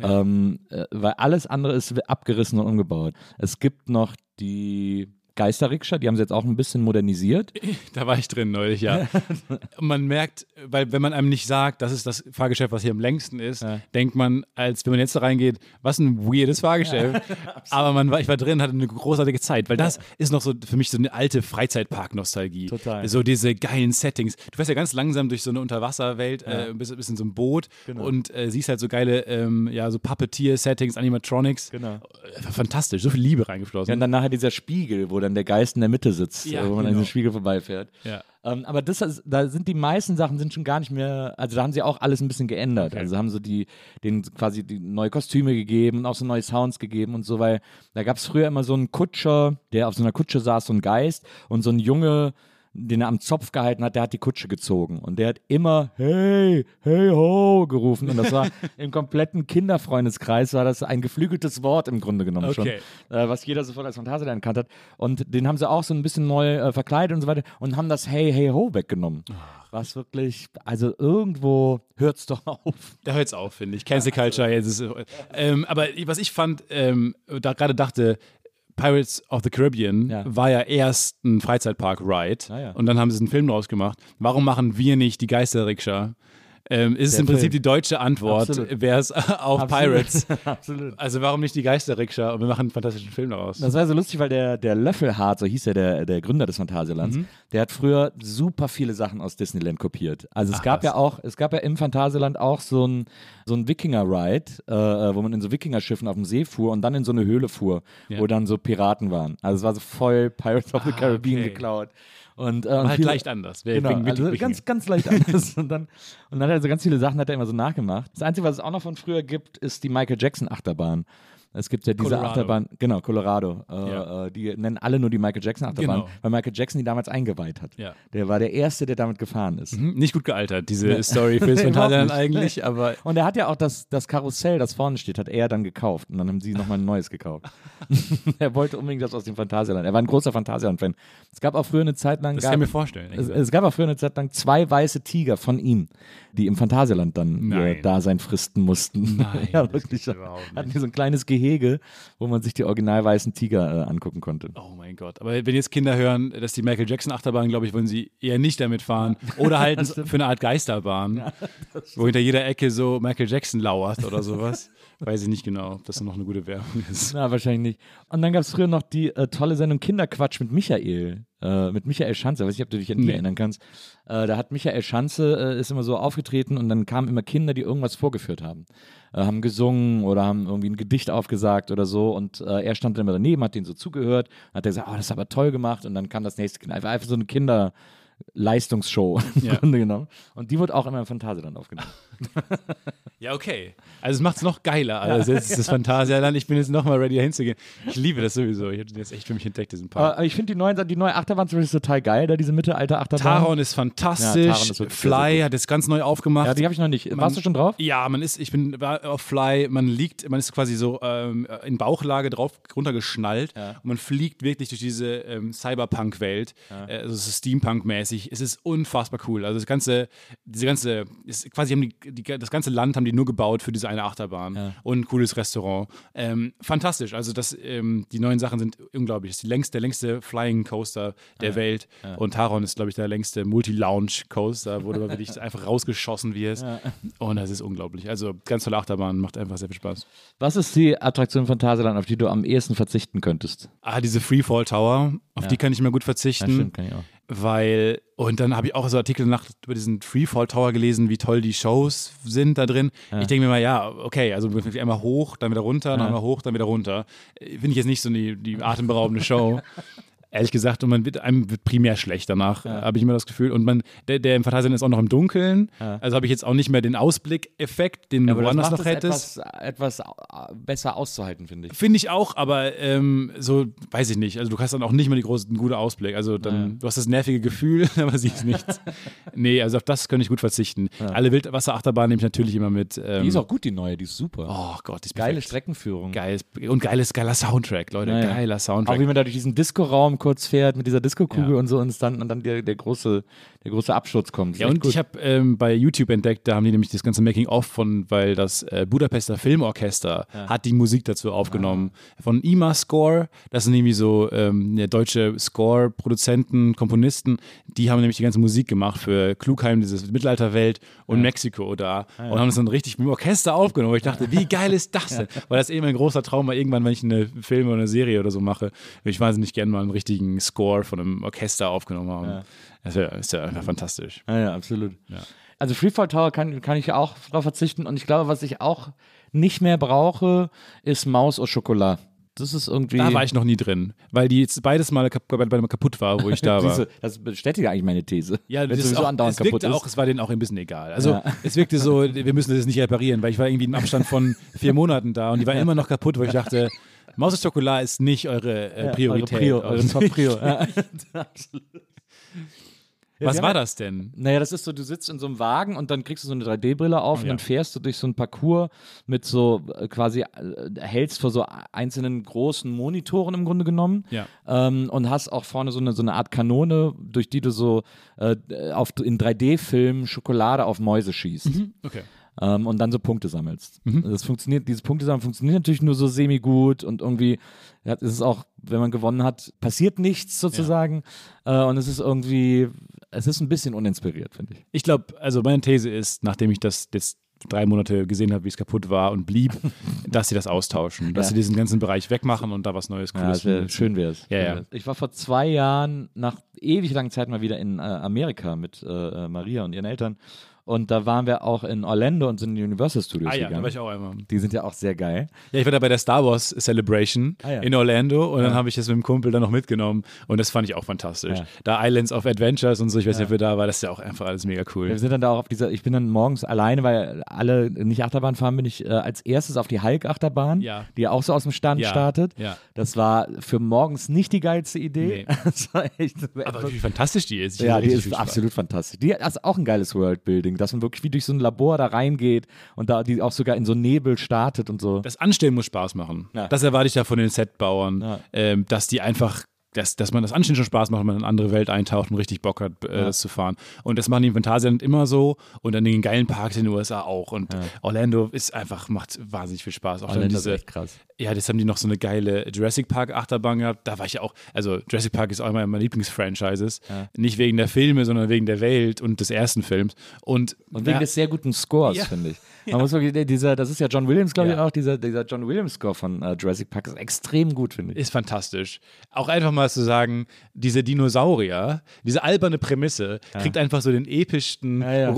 Ähm, äh, weil alles andere ist abgerissen und umgebaut. Es gibt noch die Geisterrikscha, die haben sie jetzt auch ein bisschen modernisiert. <laughs> Da war ich drin neulich, ja. Und <laughs> man merkt, weil wenn man einem nicht sagt, das ist das Fahrgeschäft, was hier am längsten ist, Ja. denkt man, als wenn man jetzt da reingeht, was ein weirdes Fahrgeschäft. <laughs> Aber man war, ich war drin, hatte eine großartige Zeit, weil das ist noch so für mich so eine alte Freizeitpark-Nostalgie. Total. So diese geilen Settings. Du fährst ja ganz langsam durch so eine Unterwasserwelt, äh, bist, bist in so einem Boot Genau. und äh, siehst halt so geile, ähm, ja, so Puppeteer-Settings, Animatronics. Genau. Äh, Fantastisch, so viel Liebe reingeflossen. Ja, und dann nachher dieser Spiegel, wo dann der Geist in der Mitte sitzt, Ja, äh, wo man an genau. diesem Spiegel vorbeifährt. Ja. Ähm, aber das, da sind die meisten Sachen sind schon gar nicht mehr, also da haben sie auch alles ein bisschen geändert. Okay. Also haben sie die, denen quasi die neue Kostüme gegeben und auch so neue Sounds gegeben und so, weil da gab es früher immer so einen Kutscher, der auf so einer Kutsche saß, so ein Geist und so ein Junge, den er am Zopf gehalten hat, der hat die Kutsche gezogen und der hat immer hey, hey ho gerufen und das war <laughs> im kompletten Kinderfreundeskreis war das ein geflügeltes Wort im Grunde genommen schon Okay. äh, was jeder sofort als Phantasialand erkannt hat. Und den haben sie auch so ein bisschen neu äh, verkleidet und so weiter und haben das Hey, Hey, Ho weggenommen. Was wirklich, also irgendwo hört es doch auf. Da hört es auf, finde ich. Cancel Culture, jetzt ist, ähm, aber was ich fand, ähm, da gerade dachte, Pirates of the Caribbean Ja. war ja erst ein Freizeitpark-Ride Ah, ja. und dann haben sie einen Film draus gemacht. Warum machen wir nicht die Geisterrikscha? Ähm, ist es im Prinzip die deutsche Antwort, Absolut. wäre es <laughs> auf Pirates. <laughs> Absolut. Also warum nicht die Geisterrikscha und wir machen einen fantastischen Film daraus. Das war so lustig, weil der, der Löffelhard, so hieß er, der, der Gründer des Phantasialands, Mhm. der hat früher super viele Sachen aus Disneyland kopiert. Also es Ach, gab was. ja auch, es gab ja im Phantasialand auch so ein, so ein Wikinger-Ride, äh, äh, wo man in so Wikingerschiffen auf dem See fuhr und dann in so eine Höhle fuhr, Ja. wo dann so Piraten waren. Also es war so voll Pirates of the Ah, Caribbean okay. geklaut. Und, äh, und halt viele- leicht anders. Genau, also ganz, ganz leicht anders. <laughs> und, dann, und dann hat er so ganz viele Sachen hat er immer so nachgemacht. Das Einzige, was es auch noch von früher gibt, ist die Michael Jackson Achterbahn. Es gibt ja diese Colorado. Achterbahn, genau, Colorado. Äh, Ja. äh, die nennen alle nur die Michael Jackson Achterbahn, Genau. weil Michael Jackson die damals eingeweiht hat. Ja. Der war der Erste, der damit gefahren ist. Mhm, Nicht gut gealtert, diese Story fürs <laughs> Überhaupt Phantasialand nicht. eigentlich, aber Und er hat ja auch das, das Karussell, das vorne steht, hat er dann gekauft. Und dann haben sie nochmal ein neues gekauft. <laughs> er wollte unbedingt das aus dem Phantasialand. Er war ein großer Phantasialand-Fan. Es gab auch früher eine Zeit lang. das gab, kann ich mir vorstellen. Es, es gab auch früher eine Zeit lang zwei weiße Tiger von ihm, die im Phantasialand dann ihr Nein. Dasein fristen mussten. Nein, <laughs> ja, wirklich. Hatten die so ein kleines Gehege Gehege, wo man sich die original weißen Tiger äh, angucken konnte. Oh mein Gott. Aber wenn jetzt Kinder hören, dass die Michael Jackson Achterbahn, glaube ich, wollen sie eher nicht damit fahren. <laughs> Oder halt für eine Art Geisterbahn, wo hinter jeder Ecke so Michael Jackson lauert oder sowas. Weiß ich nicht genau, ob das noch eine gute Werbung ist. Na, wahrscheinlich nicht. Und dann gab es früher noch die äh, tolle Sendung Kinderquatsch mit Michael. Äh, mit Michael Schanze, weiß nicht, ob du dich an die Nee. erinnern kannst. Äh, da hat Michael Schanze, äh, ist immer so aufgetreten und dann kamen immer Kinder, die irgendwas vorgeführt haben. Äh, haben gesungen oder haben irgendwie ein Gedicht aufgesagt oder so und äh, er stand dann immer daneben, hat denen so zugehört, hat er gesagt, oh, das ist aber toll gemacht und dann kam das nächste Kind. Einfach, einfach so eine Kinderleistungsshow im Ja. Grunde genommen. Und die wurde auch immer im Phantasialand aufgenommen. Ja, okay. Also es macht es noch geiler. Also jetzt ist das <laughs> Phantasialand. Ich bin jetzt nochmal ready, da hinzugehen. Ich liebe das sowieso. Ich habe den jetzt echt für mich entdeckt, diesen Park. Aber ich finde die, neuen- die neue Achterbahn zum Beispiel total geil, da diese Mittelalter-Achterbahn. Taron ist fantastisch. Ja, Taron ist Fly hat jetzt ganz neu aufgemacht. Ja, die habe ich noch nicht. Warst du schon drauf? Ja, man ist, ich bin auf Fly, man liegt, man ist quasi so ähm, in Bauchlage drauf runtergeschnallt Ja. und man fliegt wirklich durch diese ähm, Cyberpunk-Welt. Äh, also es ist Steampunk-mäßig. Es ist unfassbar cool. Also das ganze, diese ganze, ist quasi haben die, die, das ganze Land haben die nur gebaut für diese eine Achterbahn Ja. und ein cooles Restaurant. Ähm, fantastisch. Also das, ähm, die neuen Sachen sind unglaublich. Das ist die längste, der längste Flying Coaster der Welt und Taron ist, glaube ich, der längste Multi-Lounge-Coaster, wo du wirklich <laughs> einfach rausgeschossen wirst. Und das ist unglaublich. Also ganz tolle Achterbahn, macht einfach sehr viel Spaß. Was ist die Attraktion von Phantasialand, auf die du am ehesten verzichten könntest? Ah, diese Freefall Tower, auf die kann ich mir gut verzichten. kann ich auch. Weil, und dann habe ich auch so Artikel nach über diesen Freefall Tower gelesen, wie toll die Shows sind da drin. Ich denke mir mal, ja, okay, also einmal hoch, dann wieder runter, dann einmal hoch, dann wieder runter. Äh, Finde ich jetzt nicht so die, die atemberaubende Show. <laughs> Ehrlich gesagt, und man wird einem wird primär schlecht danach, äh, habe ich immer das Gefühl. Und man, der, der im Phantasialand ist auch noch im Dunkeln. Also habe ich jetzt auch nicht mehr den Ausblickeffekt, den du Aber das woanders macht noch es hättest. etwas, etwas äh, besser auszuhalten, finde ich. Finde ich auch, aber ähm, so, weiß ich nicht. Also du hast dann auch nicht mehr die großen, guten Ausblick. Also dann, du hast das nervige Gefühl, <laughs> aber siehst <laughs> nichts. nee, also auf das könnte ich gut verzichten. Alle Wildwasserachterbahnen nehme ich natürlich immer mit. Ähm, Die ist auch gut, die neue, die ist super. Oh Gott, die ist Geile perfekt. Streckenführung. Geiles, und geiles, geiler Soundtrack, Leute. Ja, ja. Geiler Auch Soundtrack. wie man da durch diesen Disco-Raum kurz fährt mit dieser Disco-Kugel Ja. und so und dann, und dann der, der, große, der große Absturz kommt. Ist Ja, und gut. ich habe ähm, bei YouTube entdeckt, da haben die nämlich das ganze Making-of von, weil das äh, Budapester Filmorchester hat die Musik dazu aufgenommen. Von IMA Score, das sind irgendwie so ähm, ja, deutsche Score-Produzenten, Komponisten, die haben nämlich die ganze Musik gemacht für Klugheim, diese Mittelalterwelt und Mexiko da und haben das dann richtig mit dem Orchester aufgenommen. Ich dachte, wie geil ist das <laughs> denn? Weil das eben ein großer Traum war, irgendwann, wenn ich eine Film oder eine Serie oder so mache, würde ich wahnsinnig gerne mal einen richtigen Score von einem Orchester aufgenommen haben. Das ist ja einfach fantastisch. Ja, ja, absolut. Also Freefall Tower kann, kann ich auch drauf verzichten und ich glaube, was ich auch nicht mehr brauche, ist Maus au Chocolat. Das ist irgendwie. Da war ich noch nie drin, weil die jetzt beides mal kap kaputt war, wo ich da <laughs> war. Das bestätigt eigentlich meine These. Ja, das es ist auch, andauernd es kaputt auch, ist. es war denen auch ein bisschen egal. Also Ja. es wirkte so, wir müssen das nicht reparieren, weil ich war irgendwie im Abstand von vier Monaten da und die war immer noch kaputt, wo ich dachte, Maus und Schokolade ist nicht eure äh, Priorität. Eure Prio, eure <laughs> Top-Prio. <laughs> Ja. Was war ja- das denn? Naja, das ist so, du sitzt in so einem Wagen und dann kriegst du so eine 3D-Brille auf und ja. dann fährst du durch so ein Parcours mit so äh, quasi, äh, hältst vor so einzelnen großen Monitoren im Grunde genommen Ja. ähm, und hast auch vorne so eine, so eine Art Kanone, durch die du so äh, auf, in 3D-Filmen Schokolade auf Mäuse schießt. Okay. ähm, und dann so Punkte sammelst. Mhm. Das funktioniert, diese Punkte sammeln funktioniert natürlich nur so semi-gut und irgendwie ja, ist es auch, wenn man gewonnen hat, passiert nichts sozusagen. Äh, und es ist irgendwie, es ist ein bisschen uninspiriert, finde ich. Ich glaube, also meine These ist, nachdem ich das jetzt drei Monate gesehen habe, wie es kaputt war und blieb, <laughs> dass sie das austauschen, dass Ja. sie diesen ganzen Bereich wegmachen und da was Neues Ja, Cooles das wär, schön wäre es. Ja, ja. Ich war vor zwei Jahren nach ewig langer Zeit mal wieder in äh, Amerika mit äh, äh, Maria und ihren Eltern. Und da waren wir auch in Orlando und sind in die Universal Studios Ah ja, da gegangen. war ich auch einmal. die sind ja auch sehr geil. Ja, ich war da bei der Star Wars Celebration Ah, ja. in Orlando und dann habe ich das mit dem Kumpel dann noch mitgenommen und das fand ich auch fantastisch. Ja. Da Islands of Adventures und so, ich weiß nicht, ob wir da war, das ist ja auch einfach alles mega cool. Wir sind dann da auch auf dieser, ich bin dann morgens alleine, weil alle nicht Achterbahn fahren, bin ich äh, als erstes auf die Hulk-Achterbahn, Ja. die ja auch so aus dem Stand Ja, startet. ja. Das war für morgens nicht die geilste Idee. Nee. <laughs> Echt, Aber wie fantastisch die ist. Ich ja, die ist absolut fantastisch. Die ist auch ein geiles Worldbuilding, dass man wirklich wie durch so ein Labor da reingeht und da die auch sogar in so Nebel startet und so. Das Anstellen muss Spaß machen. Ja. Das erwarte ich da von den Setbauern, Ja. ähm, dass die einfach dass, dass man das anscheinend schon Spaß macht, wenn man in eine andere Welt eintaucht und richtig Bock hat, äh, das zu fahren. Und das machen die Phantasialand immer so und dann in den geilen Parks in den USA auch. Und Orlando ist einfach, macht wahnsinnig viel Spaß. Auch Orlando ist diese, echt krass. ja, das haben die noch so eine geile Jurassic Park Achterbahn gehabt. Da war ich ja auch, also Jurassic Park ist auch einer meiner Lieblingsfranchises. Nicht wegen der Filme, sondern wegen der Welt und des ersten Films. Und, Und wegen des sehr guten Scores, Ja. finde ich. Man muss wirklich, dieser, das ist ja John Williams, glaube ich, Ja. auch. Dieser, dieser John Williams-Score von äh, Jurassic Park ist extrem gut, finde ich. ist fantastisch. Auch einfach mal zu sagen, diese Dinosaurier, diese alberne Prämisse, kriegt einfach so den epischsten Ja, ja.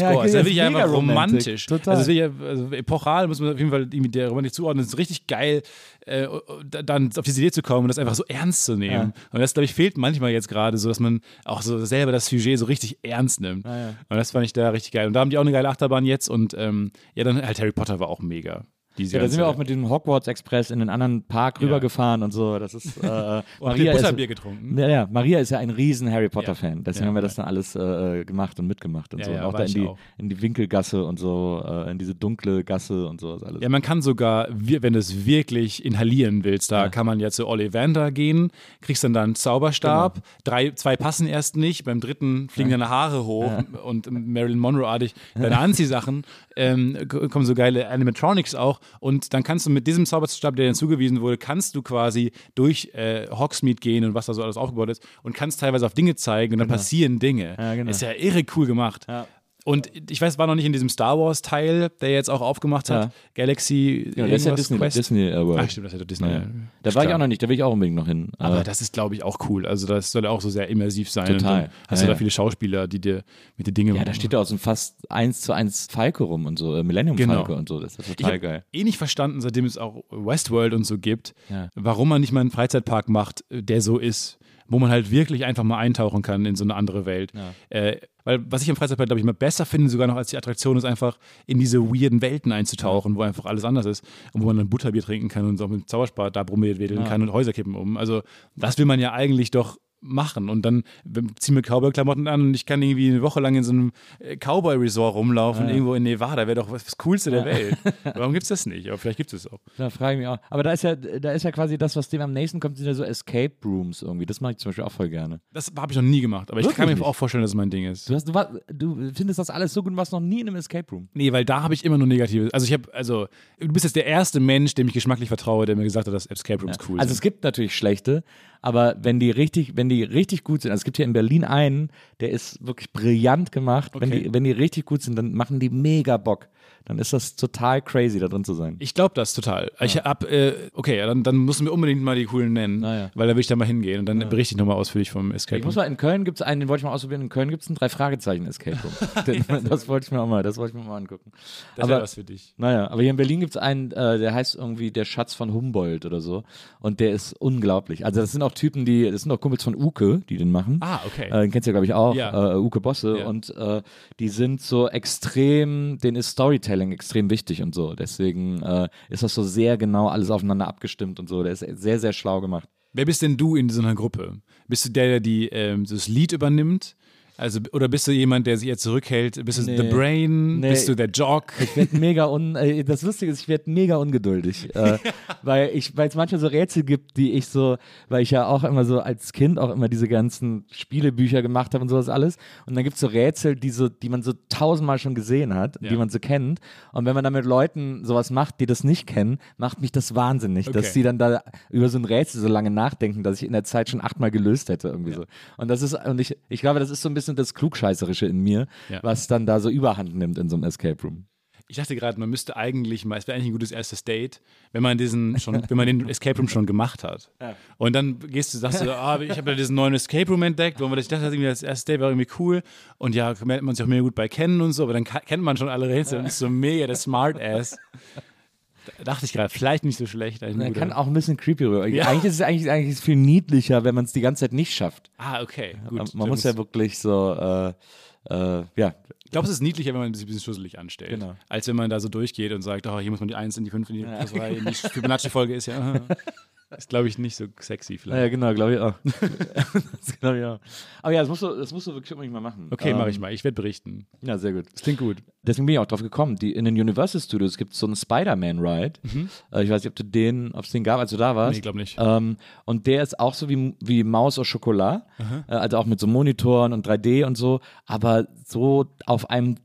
Ja, das ist das wirklich einfach romantisch. Total. Also, das also epochal, muss man auf jeden Fall irgendwie der Romantik zuordnen. Es ist richtig geil, äh, dann auf diese Idee zu kommen und das einfach so ernst zu nehmen. Und das, glaube ich, fehlt manchmal jetzt gerade so, dass man auch so selber das Sujet so richtig ernst nimmt. ja. Und das fand ich da richtig geil. Und da haben die auch eine geile Achterbahn jetzt und ähm, ja, dann halt Harry Potter war auch mega. Diese Ja, da sind wir auch mit dem Hogwarts Express in einen anderen Park rübergefahren und so. Das ist äh, <laughs> Maria Maria ist, Butterbier getrunken. ja, ja, Maria ist ja ein riesen Harry Potter Fan. Deswegen Ja, haben wir ja. das dann alles äh, gemacht und mitgemacht und Ja, so. ja, und auch da in die, auch. in die Winkelgasse und so, äh, in diese dunkle Gasse und sowas alles. Ja, man kann sogar, wenn du es wirklich inhalieren willst, da Ja. kann man ja zu Ollivander gehen, kriegst dann da einen Zauberstab, Genau. drei, zwei passen erst nicht, beim dritten fliegen deine Haare hoch und Marilyn Monroe-artig deine Anziehsachen, ähm, kommen so geile Animatronics auch und dann kannst du mit diesem Zauberstab, der dir zugewiesen wurde, kannst du quasi durch äh, Hogsmeade gehen und was da so alles aufgebaut ist und kannst teilweise auf Dinge zeigen und dann passieren Dinge. Ja, genau. Ist ja irre cool gemacht. Ja. Und ich weiß, war noch nicht in diesem Star Wars Teil, der jetzt auch aufgemacht hat. Ja. Galaxy. Ja, das ist ja Disney, Quest. Disney World. Ach, stimmt, das ist ja Disney. Ja. Da war ich auch noch nicht, da will ich auch unbedingt noch hin. Aber Äh, das ist, glaube ich, auch cool. Also, das soll ja auch so sehr immersiv sein. Total. Hast Ja, du da viele Schauspieler, die dir mit den Dingen. ja, da steht ja auch so ein fast eins zu eins Falke rum und so, äh, Millennium Genau. Und so. Das ist ich total habe geil. eh nicht verstanden, seitdem es auch Westworld und so gibt, warum man nicht mal einen Freizeitpark macht, äh, der so ist, wo man halt wirklich einfach mal eintauchen kann in so eine andere Welt. Äh, weil was ich am Freizeitpark, glaube ich, mal besser finde, sogar noch als die Attraktion, ist einfach in diese weirden Welten einzutauchen, wo einfach alles anders ist und wo man dann Butterbier trinken kann und so mit dem Zauberspar da brummiert wedeln kann und Häuser kippen um. Also das will man ja eigentlich doch machen und dann ziehen wir Cowboy-Klamotten an und ich kann irgendwie eine Woche lang in so einem äh, Cowboy-Resort rumlaufen, irgendwo in Nevada, wäre doch was, das Coolste der Welt. <laughs> Warum gibt es das nicht? Aber vielleicht gibt es es auch. Da frage ich mich auch. Aber da ist ja, da ist ja quasi das, was dem am nächsten kommt, sind ja so Escape Rooms irgendwie. Das mache ich zum Beispiel auch voll gerne. Das habe ich noch nie gemacht, aber ich Wirklich kann mir auch vorstellen, dass es mein Ding ist. Du, hast, du, war, du findest das alles so gut und warst noch nie in einem Escape Room. Nee, weil da habe ich immer nur Negatives. Also ich habe, also du bist jetzt der erste Mensch, dem ich geschmacklich vertraue, der mir gesagt hat, dass Escape Rooms cool also sind. es gibt natürlich schlechte, aber wenn die richtig, wenn die richtig gut sind, also es gibt hier in Berlin einen, der ist wirklich brillant gemacht. Wenn, Okay. die, wenn die richtig gut sind, dann machen die mega Bock. Dann ist das total crazy, da drin zu sein. Ich glaube das total. Ich hab, äh, okay, ja, dann, dann musst du mir unbedingt mal die coolen nennen, Na ja. weil da will ich da mal hingehen und dann berichte ich nochmal ausführlich vom Escape Ich Room. muss mal, in Köln gibt es einen, den wollte ich mal ausprobieren. In Köln gibt es einen Drei-Fragezeichen-Escape Room. <laughs> Den- das wollte ich mir auch mal, das wollte ich mir mal angucken. Das wäre was für dich. naja, aber hier in Berlin gibt es einen, äh, der heißt irgendwie der Schatz von Humboldt oder so. Und der ist unglaublich. Also das sind auch Typen, die, das sind auch Kumpels von Uke, die den machen. Ah, okay. Äh, den kennst du ja, glaube ich, auch, Ja. äh, Uke Bosse. Ja. Und äh, die sind so extrem, denen ist Storytelling extrem wichtig und so. Deswegen äh, ist das so sehr genau alles aufeinander abgestimmt und so. Der ist sehr, sehr schlau gemacht. Wer bist denn du in so einer Gruppe? Bist du der, der die, ähm, das Lied übernimmt? Also, oder bist du jemand, der sich eher zurückhält? Bist du Nee. The Brain? Nee. Bist du der Jock? Ich werde mega un, äh, das Lustige ist, ich werde mega ungeduldig, äh, <laughs> weil ich, weil es manchmal so Rätsel gibt, die ich so, weil ich ja auch immer so als Kind auch immer diese ganzen Spielebücher gemacht habe und sowas alles. Und dann gibt es so Rätsel, die so, die man so tausendmal schon gesehen hat, Ja. die man so kennt. Und wenn man dann mit Leuten sowas macht, die das nicht kennen, macht mich das wahnsinnig, dass Okay. die dann da über so ein Rätsel so lange nachdenken, dass ich in der Zeit schon achtmal gelöst hätte irgendwie so. Und das ist, und ich, ich glaube, das ist so ein bisschen das Klugscheißerische in mir, Ja. was dann da so Überhand nimmt in so einem Escape Room. Ich dachte gerade, man müsste eigentlich mal, es wäre eigentlich ein gutes erstes Date, wenn man diesen schon, wenn man den Escape Room schon gemacht hat. Und dann gehst du, sagst du, ah, ich habe ja diesen neuen Escape Room entdeckt, wo man ich dachte, irgendwie das erste Date war irgendwie cool und ja, lernt man sich auch mega gut bei kennen und so, aber dann kennt man schon alle Rätsel und ist so mega der Smartass. Da dachte ich gerade, vielleicht nicht so schlecht. Er guter- kann auch ein bisschen creepy rüber. Ja. Eigentlich ist es eigentlich, eigentlich ist es viel niedlicher, wenn man es die ganze Zeit nicht schafft. ah, okay, gut. man man muss ja wirklich so, äh, äh, ja, Ich glaube, es ist niedlicher, wenn man sich ein bisschen schusselig anstellt. Genau. Als wenn man da so durchgeht und sagt, oh, hier muss man die 1 in die 5 in die 3 in die Fibonacci-Folge ist ja. <laughs> Ist, glaube ich, nicht so sexy vielleicht. Ja, genau, glaube ich auch. <laughs> das glaube ich auch. Aber ja, das musst du, das musst du wirklich unbedingt mal machen. Okay, Ähm, mache ich mal. Ich werde berichten. Ja, sehr gut. Das klingt gut. Deswegen bin ich auch drauf gekommen. Die, in den Universal Studios gibt es so einen Spider-Man-Ride. Äh, ich weiß nicht, ob du den, ob es den gab, als du da warst. Nee, ich glaube nicht. Ähm, und der ist auch so wie, wie Maus au Chocolat, äh, also auch mit so Monitoren und 3D und so, aber so auf einem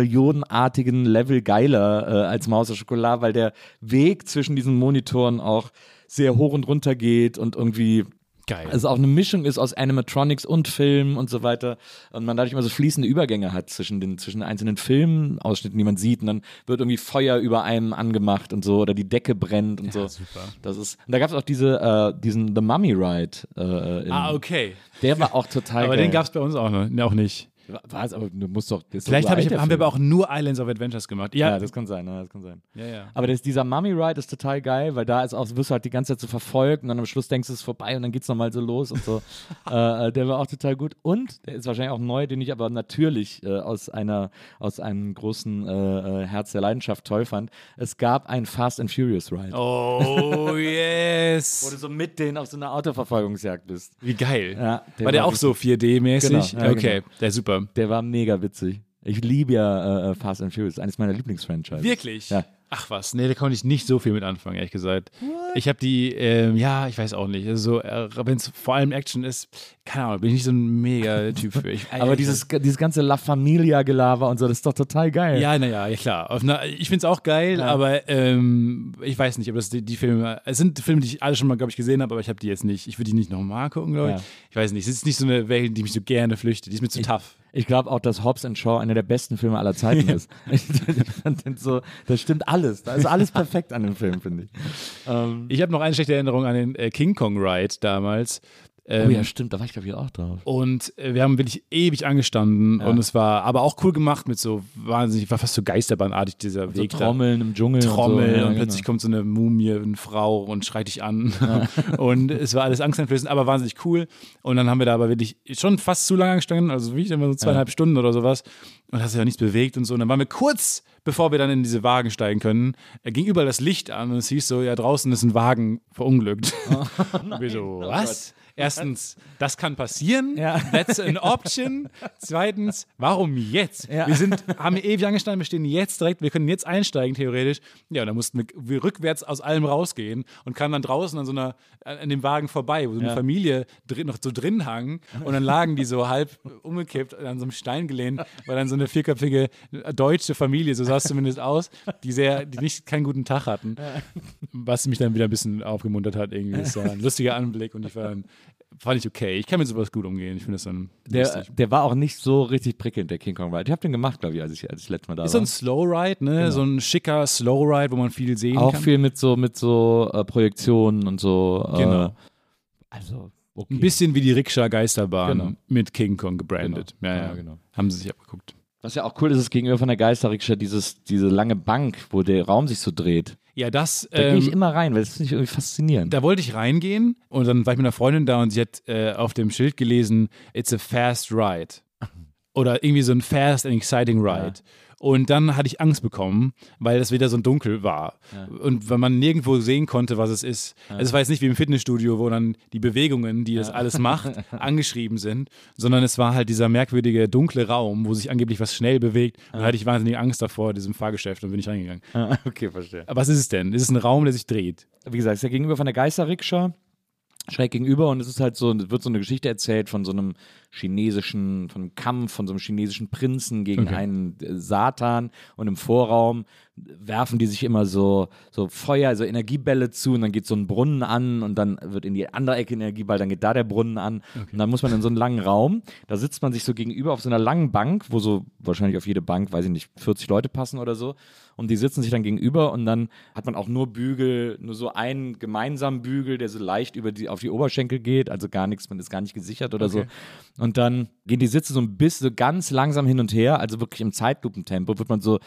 quadrillionenartigen Level geiler äh, als Maus au Chocolat, weil der Weg zwischen diesen Monitoren auch sehr hoch und runter geht und irgendwie Geil. also auch eine Mischung ist aus Animatronics und Film und so weiter und man dadurch immer so fließende Übergänge hat zwischen den zwischen einzelnen Filmausschnitten, die man sieht und dann wird irgendwie Feuer über einem angemacht und so oder die Decke brennt und so. super. Das ist und da gab es auch diese äh, diesen The Mummy Ride. Äh, in, ah, okay. Der war auch total Aber geil. den gab es bei uns auch noch, nee, auch nicht. War es, aber du musst doch. Vielleicht hab ich, der haben wir aber auch nur Islands of Adventures gemacht. Ja, Ja, das kann sein, ja, das kann sein. ja, ja. Aber das, dieser Mummy Ride ist total geil, weil da ist auch, wirst du halt die ganze Zeit so verfolgt und dann am Schluss denkst du, es ist vorbei und dann geht's nochmal so los und so. <laughs> äh, äh, der war auch total gut. Und der ist wahrscheinlich auch neu, den ich aber natürlich äh, aus einer, aus einem großen äh, äh, Herz der Leidenschaft toll fand. Es gab ein Fast and Furious Ride. Oh, <laughs> Wo du yes. so mit denen auf so einer Autoverfolgungsjagd bist. Wie geil. Ja, war der auch so 4D-mäßig? Genau, ja, okay, der ist super. Der war mega witzig. Ich liebe ja äh, Fast and Furious, eines meiner Lieblingsfranchises. Wirklich? Ja. Ach was, nee, da konnte ich nicht so viel mit anfangen, ehrlich gesagt. Ich habe die, ähm, ja, ich weiß auch nicht. Also so, äh, wenn es vor allem Action ist, keine Ahnung, bin ich nicht so ein Mega-Typ <laughs> für. Ich, Aber dieses, dieses ganze La Familia-Gelaber und so, das ist doch total geil. Ja, naja, ja klar. Auf einer, ich finde es auch geil, aber ähm, ich weiß nicht, ob das die, die Filme, es sind Filme, die ich alle schon mal, glaube ich, gesehen habe, aber ich habe die jetzt nicht, ich würde die nicht nochmal gucken, glaube ich. Ja. Ich weiß nicht, es ist nicht so eine Welt, die mich so gerne flüchtet, die ist mir zu tough. Ich glaube auch, dass Hobbs and Shaw einer der besten Filme aller Zeiten <laughs> ist. <laughs> Ich fand so, das stimmt alles. Da ist alles perfekt an dem Film, finde ich. <laughs> Ähm, Ich habe noch eine schlechte Erinnerung an den äh, King Kong Ride damals. Oh Ähm, ja, stimmt, da war ich glaube ich auch drauf. Und äh, wir haben wirklich ewig angestanden Ja. und es war aber auch cool gemacht mit so wahnsinnig, war fast so geisterbahnartig dieser So Weg da. Trommeln im Dschungel. Trommel und, und, so. ja, plötzlich genau. kommt so eine Mumie, eine Frau und schreit dich an. <laughs> und es war alles angsteinflößend, aber wahnsinnig cool. Und dann haben wir da aber wirklich schon fast zu lange gestanden, also wirklich immer so zweieinhalb Stunden oder sowas. Und hast ja nichts bewegt und so. Und dann waren wir kurz, bevor wir dann in diese Wagen steigen können, äh, ging überall das Licht an und es hieß so, ja, draußen ist ein Wagen verunglückt. <laughs> <laughs> und wir so, was? Erstens, <laughs> das kann passieren. Ja. That's an option. Zweitens, warum jetzt? Ja. Wir sind, haben ewig angestanden, wir stehen jetzt direkt, wir können jetzt einsteigen, theoretisch. Ja, und dann mussten wir, wir rückwärts aus allem rausgehen und kamen dann draußen an so einer, an dem Wagen vorbei, wo so eine Ja. Familie drin, noch so drin hang. Und dann lagen die so halb umgekippt an so einem Stein gelehnt, weil dann so eine vierköpfige deutsche Familie, so sah es zumindest aus, die sehr, die nicht keinen guten Tag hatten. Was mich dann wieder ein bisschen aufgemuntert hat, irgendwie. Das war ein lustiger Anblick und ich war dann, fand ich okay. Ich kann mit sowas gut umgehen. Ich finde das dann Der, lustig. der war auch nicht so richtig prickelnd, der King Kong Ride. Ich habe den gemacht, glaube ich, als ich, als ich letztes Mal da Ist so war. ein Slow Ride, ne? So ein schicker Slow Ride, wo man viel sehen auch kann. viel mit so, mit so äh, Projektionen und so. Äh, Genau. Also, okay. Ein bisschen wie die Rikscha Geisterbahn Genau. mit King Kong gebrandet. Genau. Ja, ja, Ja, genau. Haben sie sich abgeguckt. Was ja auch cool ist, ist gegenüber von der Geisterrikscha dieses, diese lange Bank, wo der Raum sich so dreht. Ja, das. Da gehe ich ähm, immer rein, weil das finde ich irgendwie faszinierend. Da wollte ich reingehen und dann war ich mit einer Freundin da und sie hat äh, auf dem Schild gelesen, it's a fast ride. <laughs> Oder irgendwie so ein fast and exciting ride. Und dann hatte ich Angst bekommen, weil das wieder so ein Dunkel war. Und weil man nirgendwo sehen konnte, was es ist. Also es war jetzt nicht wie im Fitnessstudio, wo dann die Bewegungen, die das alles macht, <laughs> angeschrieben sind, sondern es war halt dieser merkwürdige dunkle Raum, wo sich angeblich was schnell bewegt. Und da hatte ich wahnsinnig Angst davor, diesem Fahrgeschäft und bin ich reingegangen. <laughs> Okay, verstehe. Aber was ist es denn? Ist es ein Raum, der sich dreht? Wie gesagt, es ist ja gegenüber von der Geisterrikscha, schräg gegenüber und es ist halt so, es wird so eine Geschichte erzählt von so einem chinesischen, von einem Kampf, von so einem chinesischen Prinzen gegen Okay. einen äh, Satan. Und im Vorraum werfen die sich immer so, so Feuer, also Energiebälle zu und dann geht so ein Brunnen an und dann wird in die andere Ecke Energieball, dann geht da der Brunnen an. Und dann muss man in so einen langen Raum, da sitzt man sich so gegenüber auf so einer langen Bank, wo so wahrscheinlich auf jede Bank, weiß ich nicht, 40 Leute passen oder so. Und die sitzen sich dann gegenüber und dann hat man auch nur Bügel, nur so einen gemeinsamen Bügel, der so leicht über die, auf die Oberschenkel geht, also gar nichts, man ist gar nicht gesichert oder so. Und dann gehen die Sitze so ein bisschen, so ganz langsam hin und her, also wirklich im Zeitlupentempo wird man so,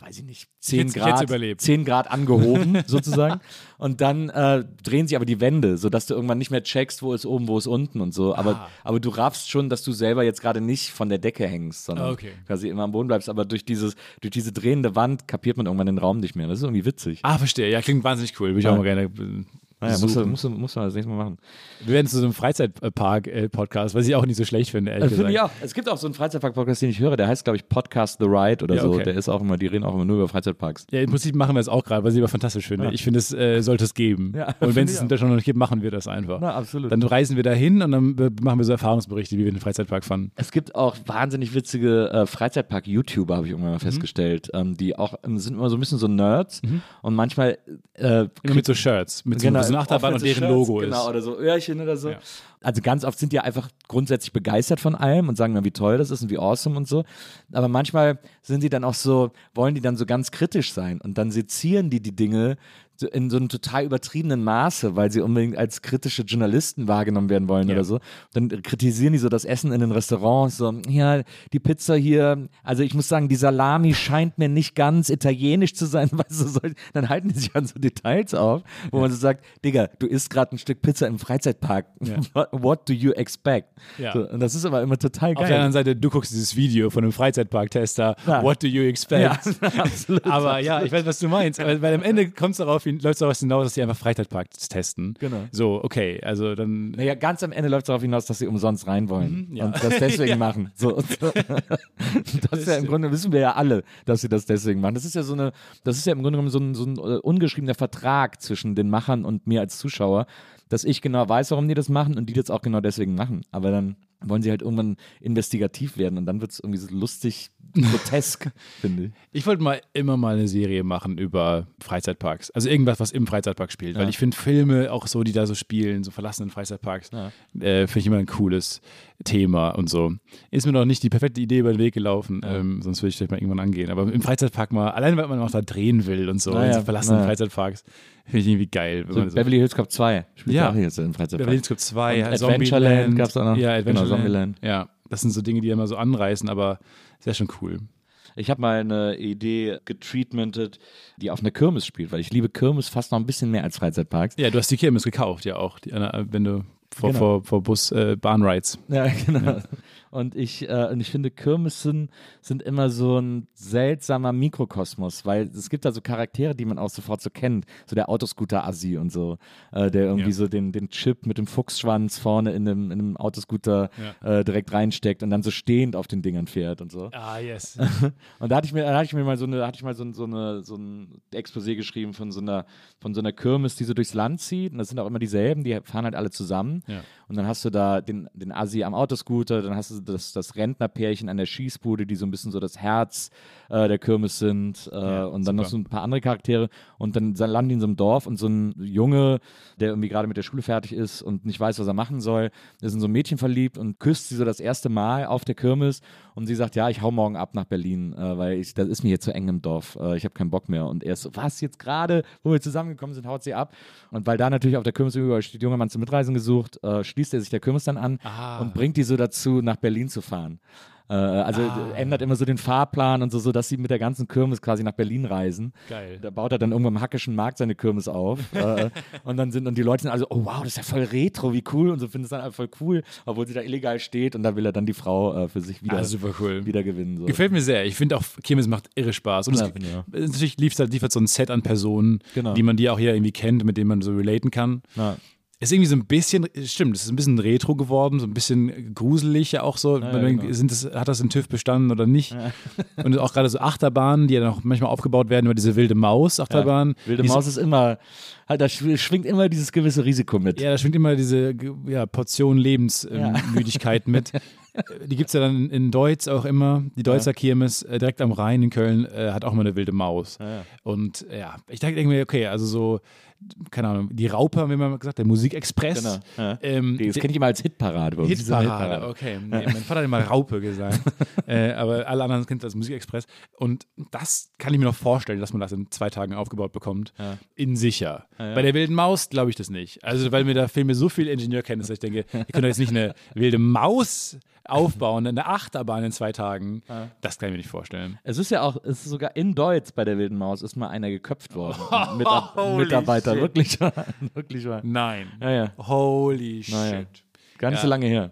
weiß ich nicht, 10 hätt's- ich hätt's Grad, überlebt. 10 Grad angehoben <laughs> sozusagen. Und dann äh, drehen sich aber die Wände, sodass du irgendwann nicht mehr checkst, wo ist oben, wo ist unten und so. Aber, Ah. aber du raffst schon, dass du selber jetzt gerade nicht von der Decke hängst, sondern Ah, okay. quasi immer am Boden bleibst. Aber durch, dieses, durch diese drehende Wand kapiert man irgendwann den Raum nicht mehr. Das ist irgendwie witzig. Ah, verstehe. Ja, klingt wahnsinnig cool. Würde ich Ja. auch mal gerne äh, Naja, musst du, musst, du, musst du das nächste Mal machen. Wir werden zu so einem Freizeitpark-Podcast, was ich auch nicht so schlecht finde, ehrlich Äh, Finde gesagt. ich auch. Es gibt auch so einen Freizeitpark-Podcast, den ich höre, der heißt, glaube ich, Podcast The Ride oder Ja, so. okay. Der ist auch immer, die reden auch immer nur über Freizeitparks. Ja, im Prinzip machen wir es auch gerade, was ich aber fantastisch finde. Ich finde, es äh, sollte es geben. Ja, und wenn es es in Deutschland noch nicht gibt, machen wir das einfach. Na, absolut. Dann reisen wir dahin und dann äh, machen wir so Erfahrungsberichte, wie wir den Freizeitpark fanden. Es gibt auch wahnsinnig witzige äh, Freizeitpark-YouTuber, habe ich irgendwann mal Mhm. festgestellt, ähm, die auch ähm, sind immer so ein bisschen so Nerds und manchmal äh, Immer mit so Shirts, mit Genau, so einer Achterbahn oft und mit so deren Shirts, Logo genau, ist. oder so Öhrchen oder so. Ja. Also ganz oft sind die einfach grundsätzlich begeistert von allem und sagen dann, wie toll das ist und wie awesome und so. Aber manchmal sind die dann auch so, wollen die dann so ganz kritisch sein und dann sezieren die die Dinge in so einem total übertriebenen Maße, weil sie unbedingt als kritische Journalisten wahrgenommen werden wollen Ja. oder so. Dann kritisieren die so das Essen in den Restaurants, so, ja, die Pizza hier, also ich muss sagen, die Salami scheint mir nicht ganz italienisch zu sein, <laughs> weißt du, so, dann halten die sich an so Details auf, wo man so sagt, Digga, du isst gerade ein Stück Pizza im Freizeitpark. <laughs> What, what do you expect? Ja. So, und das ist aber immer total Auf der geil. anderen Seite, du guckst dieses Video von einem Freizeitpark-Tester, Ja. what do you expect? Ja, <laughs> absolut. Aber ja, ich weiß, was du meinst. Weil, weil am Ende kommt es darauf, läuft es darauf hinaus, dass die einfach Freizeitparks testen. Genau. So, okay, also dann. Naja, ganz am Ende läuft es darauf hinaus, dass sie umsonst rein wollen Mhm, ja. und das deswegen <laughs> machen. So, so. <laughs> Das ist ja im Grunde, wissen wir ja alle, dass sie das deswegen machen. Das ist ja so eine, das ist ja im Grunde genommen so ein, so ein äh, ungeschriebener Vertrag zwischen den Machern und mir als Zuschauer, dass ich genau weiß, warum die das machen und die das auch genau deswegen machen. Aber dann wollen sie halt irgendwann investigativ werden und dann wird es irgendwie so lustig, grotesk, <laughs> finde ich. Ich wollte mal immer mal eine Serie machen über Freizeitparks. Also irgendwas, was im Freizeitpark spielt. Weil ich finde Filme auch so, die da so spielen, so verlassenen Freizeitparks, äh, finde ich immer ein cooles Thema und so. Ist mir noch nicht die perfekte Idee über den Weg gelaufen, ähm, sonst würde ich vielleicht mal irgendwann angehen. Aber im Freizeitpark mal, allein weil man auch da drehen will und so, Na in ja, so verlassenen ja. Freizeitparks, finde ich irgendwie geil. So, man so- Beverly Hills Cop 2 spielt Ja. ja auch jetzt im Freizeitpark. Beverly Hills Cop 2, Und ja, Adventureland Zombieland. gab's auch noch. Ja, Genau, Adventureland. Zombieland. Ja, das sind so Dinge, die immer so anreißen, aber sehr schon cool. Ich habe mal eine Idee getreatmentet, die auf einer Kirmes spielt, weil ich liebe Kirmes fast noch ein bisschen mehr als Freizeitparks. Ja, du hast die Kirmes gekauft, ja auch, die, äh, wenn du vor, Genau. vor, vor Bus, äh, Bahnrides. Ja, <laughs> genau. Und ich, äh, und ich finde, Kirmessen sind immer so ein seltsamer Mikrokosmos, weil es gibt da so Charaktere, die man auch sofort so kennt. So der Autoscooter-Assi und so, äh, der irgendwie Ja. so den, den Chip mit dem Fuchsschwanz vorne in einem, in einem Autoscooter äh, direkt reinsteckt und dann so stehend auf den Dingern fährt und so. Ah, yes. <laughs> Und da hatte ich mir, da hatte ich mir mal so eine, hatte ich mal so, so eine, so ein Exposé geschrieben von so einer, von so einer Kirmes, die so durchs Land zieht. Und das sind auch immer dieselben, die fahren halt alle zusammen. Ja. Und dann hast du da den, den Assi am Autoscooter, dann hast du das, das Rentnerpärchen an der Schießbude, die so ein bisschen so das Herz äh, der Kirmes sind. Äh, Ja, und dann noch super. so ein paar andere Charaktere. Und dann landen die in so einem Dorf und so ein Junge, der irgendwie gerade mit der Schule fertig ist und nicht weiß, was er machen soll, ist in so ein Mädchen verliebt und küsst sie so das erste Mal auf der Kirmes. Und sie sagt, ja, ich hau morgen ab nach Berlin, äh, weil ich, das ist mir hier zu eng im Dorf. Äh, ich habe keinen Bock mehr. Und er ist so, was, jetzt gerade, wo wir zusammengekommen sind, haut sie ab. Und weil da natürlich auf der Kirmes überall steht, junger Mann zum Mitreisen gesucht, äh, schließt er sich der Kirmes dann an Ah. und bringt die so dazu, nach Berlin zu fahren. Äh, also Ah. ändert immer so den Fahrplan und so, so, dass sie mit der ganzen Kirmes quasi nach Berlin reisen. Geil. Da baut er dann irgendwo im Hackischen Markt seine Kirmes auf. <laughs> äh, und dann sind, und die Leute sind also, oh wow, das ist ja voll retro, wie cool. Und so finden es dann einfach voll cool, obwohl sie da illegal steht und da will er dann die Frau äh, für sich wieder, Ah, super cool. wieder gewinnen. So. Gefällt mir sehr. Ich finde auch, Kirmes macht irre Spaß. Und Ja, es, auch. natürlich liefert, liefert so ein Set an Personen, Genau. die man die auch hier irgendwie kennt, mit denen man so relaten kann. Ja. Ist irgendwie so ein bisschen, stimmt, es ist ein bisschen retro geworden, so ein bisschen gruselig ja auch so. ja, denkt, genau. sind das, hat das in TÜV bestanden oder nicht? <laughs> Und auch gerade so Achterbahnen, die ja noch manchmal aufgebaut werden, über diese wilde Maus-Achterbahn. Wilde Maus ist immer, halt, da schw- schwingt immer dieses gewisse Risiko mit. Ja, da schwingt immer diese ja, Portion Lebensmüdigkeit mit. Äh, <laughs> Die gibt es ja dann in Deutz auch immer. Die Deutzer Kirmes äh, direkt am Rhein in Köln äh, hat auch immer eine wilde Maus. ja. Und ja, ich denke mir, okay, also so, keine Ahnung, die Raupe, haben wir mal gesagt, der Musikexpress. Genau, ja. Ähm, Das kenne ich immer als Hitparade. bei uns. Diese Hitparade, okay. Nee, mein Vater hat immer Raupe gesagt. <laughs> äh, aber alle anderen kennen das Musikexpress. Und das kann ich mir noch vorstellen, dass man das in zwei Tagen aufgebaut bekommt. In sicher. Bei der wilden Maus glaube ich das nicht. Also, weil mir da fehlen mir so viel Ingenieurkenntnis, dass ich denke, ihr könnt doch jetzt nicht eine wilde Maus aufbauen, eine Achterbahn in zwei Tagen. Das kann ich mir nicht vorstellen. Es ist ja auch, es ist sogar in Deutsch bei der Wilden Maus ist mal einer geköpft worden. <laughs> Ein Mitar Mitarbeiter, shit. wirklich wahr. <laughs> wirklich wahr. Nein. Ja, ja. Holy shit. Naja. Gar nicht Ja. so lange her.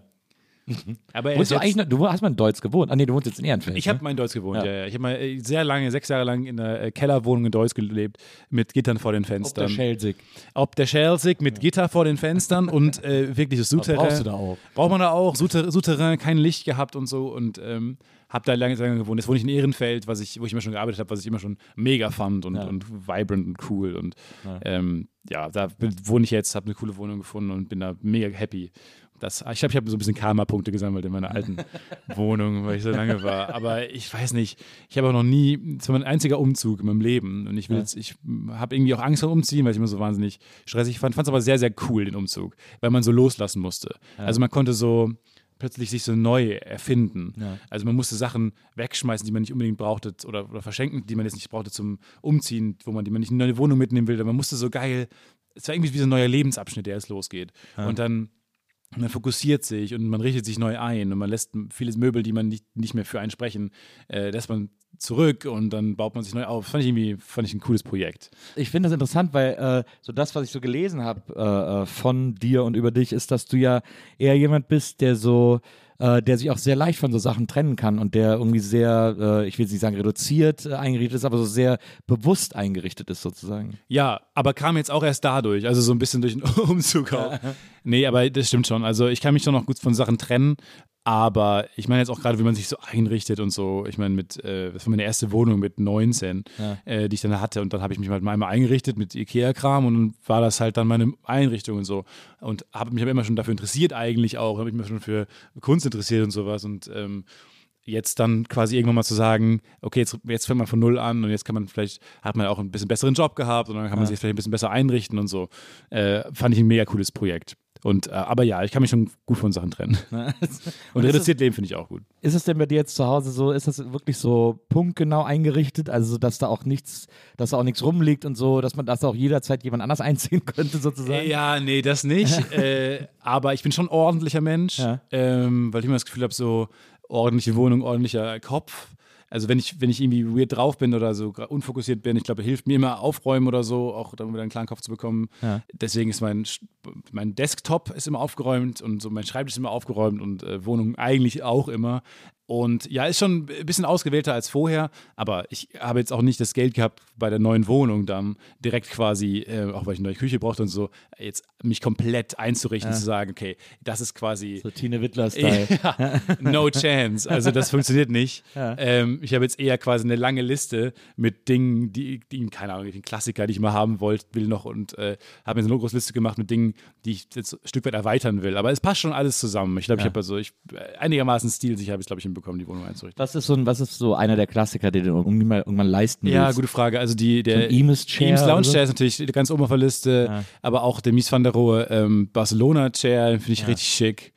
<laughs> Aber er du, eigentlich noch, du hast mal in Deutsch gewohnt? Ah, nee, du wohnst jetzt in Ehrenfeld. Ich habe ne? mal in Deutsch gewohnt, Ja. ja. ja. Ich habe mal äh, sehr lange, sechs Jahre lang in einer äh, Kellerwohnung in Deutsch gelebt, mit Gittern vor den Ob der Fenstern. Schelsig. Ob der Schelsig mit Gitter vor den Fenstern und äh, wirklich das Souterrain. brauchst du da auch. Braucht man da auch. Souter- Souterrain, kein Licht gehabt und so und ähm, habe da lange, lange gewohnt. Jetzt wohne ich in Ehrenfeld, was ich, wo ich immer schon gearbeitet habe, was ich immer schon mega fand und, Ja. und vibrant und cool und ja, ähm, ja da wohne ich jetzt, habe eine coole Wohnung gefunden und bin da mega happy. Das, ich glaube, ich habe so ein bisschen Karma-Punkte gesammelt in meiner alten <laughs> Wohnung, weil ich so lange war. Aber ich weiß nicht, ich habe auch noch nie, das war mein einziger Umzug in meinem Leben. Und ich will Ja. jetzt, ich habe irgendwie auch Angst vor Umziehen, weil ich immer so wahnsinnig stressig fand. Fand es aber sehr, sehr cool, den Umzug, weil man so loslassen musste. Also man konnte so plötzlich sich so neu erfinden. Ja. Also man musste Sachen wegschmeißen, die man nicht unbedingt brauchte oder, oder verschenken, die man jetzt nicht brauchte zum Umziehen, wo man die man nicht in eine neue Wohnung mitnehmen will. Man musste so geil, es war irgendwie wie so ein neuer Lebensabschnitt, der jetzt losgeht. Und dann man fokussiert sich und man richtet sich neu ein und man lässt viele Möbel, die man nicht, nicht mehr für einen sprechen, äh, lässt man zurück und dann baut man sich neu auf. Fand ich irgendwie fand ich ein cooles Projekt. Ich finde das interessant, weil äh, so das, was ich so gelesen habe äh, äh, von dir und über dich, ist, dass du ja eher jemand bist, der so, äh, der sich auch sehr leicht von so Sachen trennen kann und der irgendwie sehr, äh, ich will nicht sagen reduziert äh, eingerichtet ist, aber so sehr bewusst eingerichtet ist sozusagen. Ja, aber kam jetzt auch erst dadurch, also so ein bisschen durch den <laughs> Umzug auch. <laughs> Nee, aber das stimmt schon. Also ich kann mich schon noch gut von Sachen trennen, aber ich meine jetzt auch gerade, wie man sich so einrichtet und so. Ich meine, mit, äh, das war meine erste Wohnung mit 19, Ja. äh, die ich dann hatte und dann habe ich mich halt mal einmal eingerichtet mit Ikea-Kram und dann war das halt dann meine Einrichtung und so. Und habe mich aber immer schon dafür interessiert eigentlich auch, habe mich immer schon für Kunst interessiert und sowas und ähm, jetzt dann quasi irgendwann mal zu sagen, okay, jetzt, jetzt fängt man von null an und jetzt kann man vielleicht, hat man auch ein bisschen besseren Job gehabt und dann kann man Ja. sich vielleicht ein bisschen besser einrichten und so. Äh, fand ich ein mega cooles Projekt. Und, äh, aber ja, ich kann mich schon gut von Sachen trennen. <laughs> Und ist reduziert Leben finde ich auch gut. Ist es denn bei dir jetzt zu Hause so, ist das wirklich so punktgenau eingerichtet, also so, dass da auch nichts, dass da auch nichts rumliegt und so, dass man, dass da auch jederzeit jemand anders <laughs> einziehen könnte sozusagen? Ja, nee, das nicht. <laughs> äh, aber ich bin schon ein ordentlicher Mensch, Ja. ähm, weil ich immer das Gefühl habe, so ordentliche Wohnung, ordentlicher Kopf. Also wenn ich, wenn ich irgendwie weird drauf bin oder so unfokussiert bin, ich glaube, hilft mir immer aufräumen oder so, auch dann wieder einen klaren Kopf zu bekommen. Ja. Deswegen ist mein, mein Desktop ist immer aufgeräumt und so mein Schreibtisch ist immer aufgeräumt und äh, Wohnung eigentlich auch immer. Und ja, ist schon ein bisschen ausgewählter als vorher, aber ich habe jetzt auch nicht das Geld gehabt, bei der neuen Wohnung dann direkt quasi, äh, auch weil ich eine neue Küche brauchte und so, jetzt mich komplett einzurichten, zu sagen, okay, das ist quasi So Tine Wittler-Style. <laughs> ja, no chance. Also das funktioniert nicht. <laughs> Ja. Ähm, ich habe jetzt eher quasi eine lange Liste mit Dingen, die, die keine Ahnung, den Klassiker, die ich mal haben wollte, will noch und äh, habe mir so eine große Liste gemacht mit Dingen, die ich jetzt ein Stück weit erweitern will. Aber es passt schon alles zusammen. Ich glaube, ich Ja. habe also ich, äh, einigermaßen stilsicher habe ich glaube ich hinbekommen, die Wohnung einzurichten. Was ist so ein, was ist so einer der Klassiker, den du irgendwie mal irgendwann leisten willst? Ja, gute Frage. Also die, der So Eames Chair Eames Lounge so? Chair ist natürlich ganz oben auf der Liste, Ja. aber auch der Mies van der Rohe ähm, Barcelona Chair den finde ich Ja. richtig schick.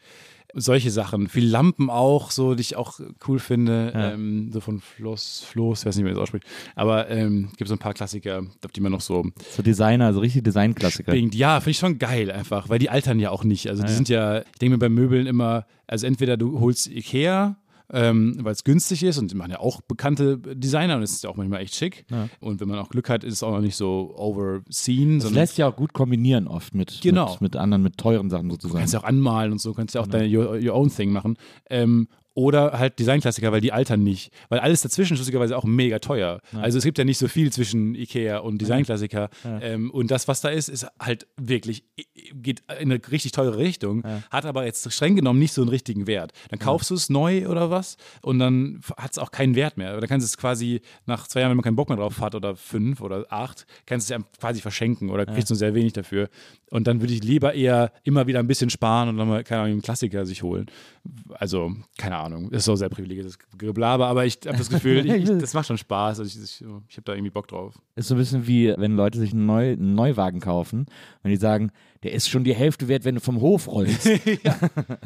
Solche Sachen. Viel Lampen auch, so, die ich auch cool finde. Ja. Ähm, so von Floss, ich weiß nicht, wie man das ausspricht. Aber ähm, gibt so ein paar Klassiker, die man noch so So Designer, also richtig Designklassiker. Ja, finde ich schon geil einfach, weil die altern ja auch nicht. Also die ja. sind ja, ich denke mir bei Möbeln immer, also entweder du holst Ikea, ähm, weil es günstig ist und die machen ja auch bekannte Designer und es ist ja auch manchmal echt schick. Ja. Und wenn man auch Glück hat, ist es auch noch nicht so overseen, Das lässt ja auch gut kombinieren oft mit, Genau. mit, mit anderen, mit teuren Sachen du sozusagen. kannst ja auch anmalen und so, kannst ja auch Genau. deine your, your own thing machen. Ähm, oder halt Designklassiker, weil die altern nicht. Weil alles dazwischen ist lustigerweise auch mega teuer. Also es gibt ja nicht so viel zwischen Ikea und Designklassiker. Ähm, und das, was da ist, ist halt wirklich, geht in eine richtig teure Richtung, hat aber jetzt streng genommen nicht so einen richtigen Wert. Dann kaufst du es neu oder was und dann hat es auch keinen Wert mehr. Dann kannst du es quasi nach zwei Jahren, wenn man keinen Bock mehr drauf hat oder fünf oder acht, kannst du es ja quasi verschenken oder kriegst nur sehr wenig dafür. Und dann würde ich lieber eher immer wieder ein bisschen sparen und dann mal, keine Ahnung, einen Klassiker sich holen. Also, keine Ahnung, ist so sehr privilegiertes Geblaber, aber ich habe das Gefühl, ich, <laughs> ich, das macht schon Spaß. Also ich, ich, ich habe da irgendwie Bock drauf. Ist so ein bisschen wie, wenn Leute sich einen, Neu einen Neuwagen kaufen und die sagen, der ist schon die Hälfte wert, wenn du vom Hof rollst. <laughs>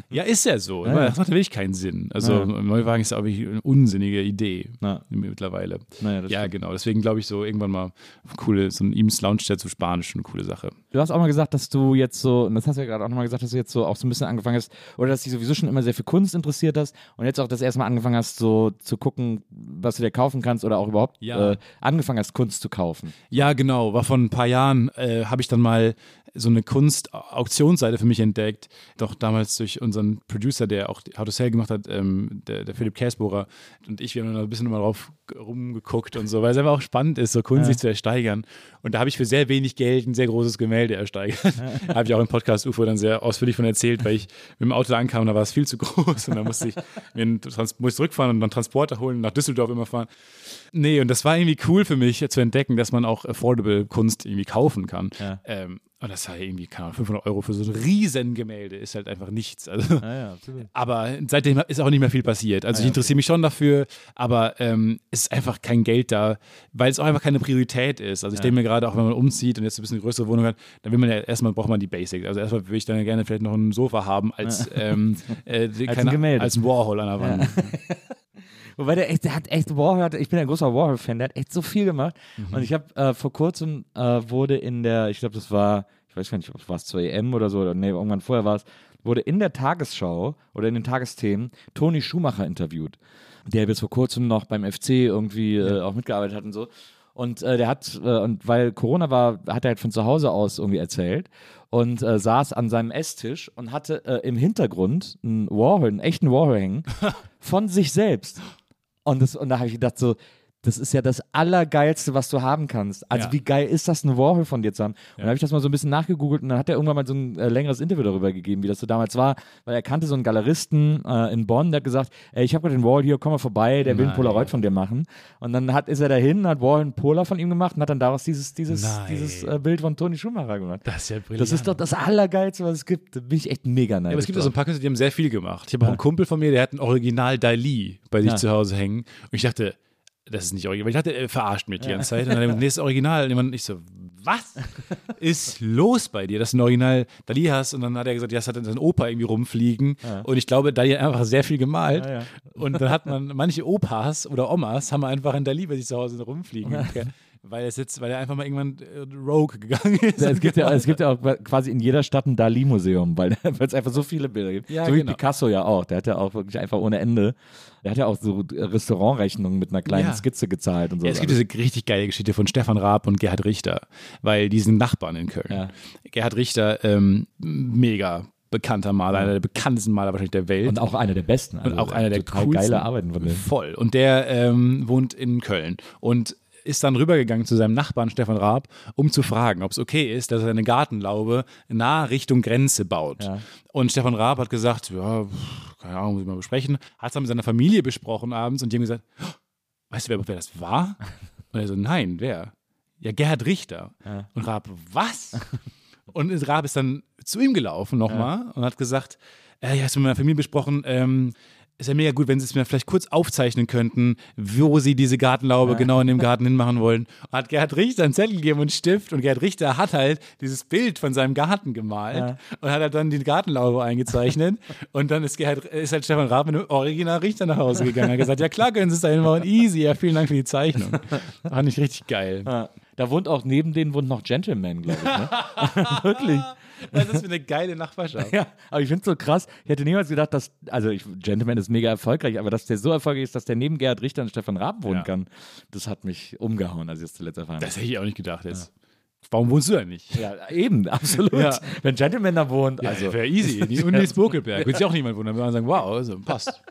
Ja, ist ja so. Ja, ja. Das macht wirklich keinen Sinn. Also, Ja. ein Neuwagen ist auch wirklich eine unsinnige Idee Na, mittlerweile. Ja, genau. Deswegen glaube ich so irgendwann mal coole, so ein Eames Lounge Chair zu Spanisch, eine coole Sache. Du hast auch mal gesagt, dass du jetzt so, und das hast du ja gerade auch nochmal gesagt, dass du jetzt so auch so ein bisschen angefangen hast, oder dass dich sowieso schon immer sehr für Kunst interessiert hast und jetzt auch das erste Mal angefangen hast, so zu gucken, was du dir kaufen kannst oder auch überhaupt Ja. äh, angefangen hast, Kunst zu kaufen. Ja, genau. War vor ein paar Jahren, äh, habe ich dann mal so eine Kunst-Auktionsseite für mich entdeckt. Doch damals durch unseren Producer, der auch How to Sell gemacht hat, ähm, der, der Philipp Käsbohrer und ich, wir haben da ein bisschen mal drauf rumgeguckt und so, weil es einfach auch spannend ist, so Kunst sich zu ersteigern. Und da habe ich für sehr wenig Geld ein sehr großes Gemälde ersteigert. <laughs> da habe ich auch im Podcast UFO dann sehr ausführlich von erzählt, weil ich mit dem Auto da ankam, da war es viel zu groß und dann musste ich mir Trans musste zurückfahren und dann Transporter holen, nach Düsseldorf immer fahren. Nee, und das war irgendwie cool für mich zu entdecken, dass man auch affordable Kunst irgendwie kaufen kann. Ja. Ähm, und das war irgendwie, keine Ahnung, 500 Euro für so ein riesen Gemälde ist halt einfach nichts. Also, ja, absolut. aber seitdem ist auch nicht mehr viel passiert. Also ich interessiere mich schon dafür, aber ähm, es ist einfach kein Geld da, weil es auch einfach keine Priorität ist. Also ich denke mir gerade, auch wenn man umzieht und jetzt ein bisschen eine größere Wohnung hat, dann will man ja erstmal, braucht man die Basics. Also erstmal würde ich dann gerne vielleicht noch ein Sofa haben als, ähm, äh, <laughs> keine- Gemälde. als ein Warhol an der Wand. <laughs> Wobei der echt, der hat echt Warhol, ich bin ein großer Warhol-Fan, der hat echt so viel gemacht. Und ich habe äh, vor kurzem äh, wurde in der, ich glaube, das war, ich weiß gar nicht, ob es war zur EM oder so, oder nee, irgendwann vorher war es, wurde in der Tagesschau oder in den Tagesthemen Toni Schumacher interviewt, der bis vor kurzem noch beim FC irgendwie äh, auch mitgearbeitet hat und so. Und äh, der hat, äh, und weil Corona war, hat er halt von zu Hause aus irgendwie erzählt und äh, saß an seinem Esstisch und hatte äh, im Hintergrund einen Warhol, einen echten Warhol hängen <laughs> von sich selbst. Und, das, und da habe ich gedacht, so, das ist ja das Allergeilste, was du haben kannst. Also, Ja. wie geil ist das, einen Warhol von dir zu haben? Und dann habe ich das mal so ein bisschen nachgegoogelt und dann hat er irgendwann mal so ein äh, längeres Interview darüber gegeben, wie das so damals war, weil er kannte so einen Galeristen äh, in Bonn, der hat gesagt, ey, ich habe gerade den Warhol hier, komm mal vorbei, der will ein Nein. Polaroid von dir machen. Und dann hat, ist er dahin, hat Warhol einen Polar von ihm gemacht und hat dann daraus dieses, dieses, Nein. dieses äh, Bild von Toni Schumacher gemacht. Das ist ja brillant. Das ist doch das Allergeilste, was es gibt. Da bin ich echt mega neidisch. Ja, aber es gibt ja so ein paar Künstler, die haben sehr viel gemacht. Ich habe auch einen Kumpel von mir, der hat ein Original Dali bei sich Ja. zu Hause hängen. Und ich dachte, das ist nicht original. Weil ich dachte, er verarscht mich die ganze Zeit. Und dann er nee, das ist Original. Und ich so, was <laughs> ist los bei dir, dass du ein Original Dali hast? Und dann hat er gesagt, ja, das hat sein Opa irgendwie rumfliegen. Und ich glaube, Dali hat einfach sehr viel gemalt. Ja, ja. Und dann hat man, manche Opas oder Omas haben einfach ein Dali bei sich zu Hause rumfliegen. Weil er sitzt, weil er einfach mal irgendwann äh, rogue gegangen <laughs> ist. Ja, es, gibt ja, es gibt ja auch quasi in jeder Stadt ein Dali-Museum, weil <laughs> weil es einfach so viele Bilder gibt. Ja, so wie genau. Picasso ja auch. Der hat ja auch wirklich einfach ohne Ende. Der hat ja auch so Restaurantrechnungen mit einer kleinen Ja. Skizze gezahlt und so. Ja, es gibt diese richtig geile Geschichte von Stefan Raab und Gerhard Richter, weil die sind Nachbarn in Köln. Gerhard Richter, ähm, mega bekannter Maler, einer der bekanntesten Maler wahrscheinlich der Welt. und auch einer der besten. Also Und auch einer der total coolsten. geile Arbeiten von dem. Voll. Und der ähm, wohnt in Köln und ist dann rübergegangen zu seinem Nachbarn Stefan Raab, um zu fragen, ob es okay ist, dass er eine Gartenlaube nah Richtung Grenze baut. Ja. Und Stefan Raab hat gesagt, ja, keine Ahnung, muss ich mal besprechen. Hat es dann mit seiner Familie besprochen abends und die haben gesagt, "Oh, weißt du, wer, wer das war? <laughs> Und er so, nein, wer? Ja, Gerhard Richter. Ja. Und Raab, was? <laughs> Und Raab ist dann zu ihm gelaufen nochmal und hat gesagt, äh, ja, hast du mit meiner Familie besprochen, ähm, ist ja mega gut, wenn sie es mir vielleicht kurz aufzeichnen könnten, wo sie diese Gartenlaube genau in dem Garten <laughs> hinmachen wollen. Hat Gerhard Richter einen Zettel gegeben und einen Stift und Gerhard Richter hat halt dieses Bild von seinem Garten gemalt Ja. und hat halt dann die Gartenlaube eingezeichnet <laughs> und dann ist, Gerhard, ist halt Stefan Raab mit einem Original Richter nach Hause gegangen und hat gesagt, ja klar können sie es da hinmachen, easy, ja vielen Dank für die Zeichnung. Fand ich richtig geil. Ja. Da wohnt auch neben denen wohnt noch Gentleman, glaube ich. Ne? <laughs> Wirklich. Das ist für eine geile Nachbarschaft. Ja, aber ich finde es so krass. Ich hätte niemals gedacht, dass, also ich, Gentleman ist mega erfolgreich, aber dass der so erfolgreich ist, dass der neben Gerhard Richter und Stefan Raab wohnen Ja. kann, das hat mich umgehauen, als ich das zuletzt erfahren habe. Das hätte ich auch nicht gedacht jetzt. Warum wohnst du da nicht? Ja, eben, absolut. Ja. Wenn Gentleman da wohnt, Also, also, wäre easy. Und Nils Bokelberg. Würde sich auch niemand wundern, wenn man sagen, wow, also, passt.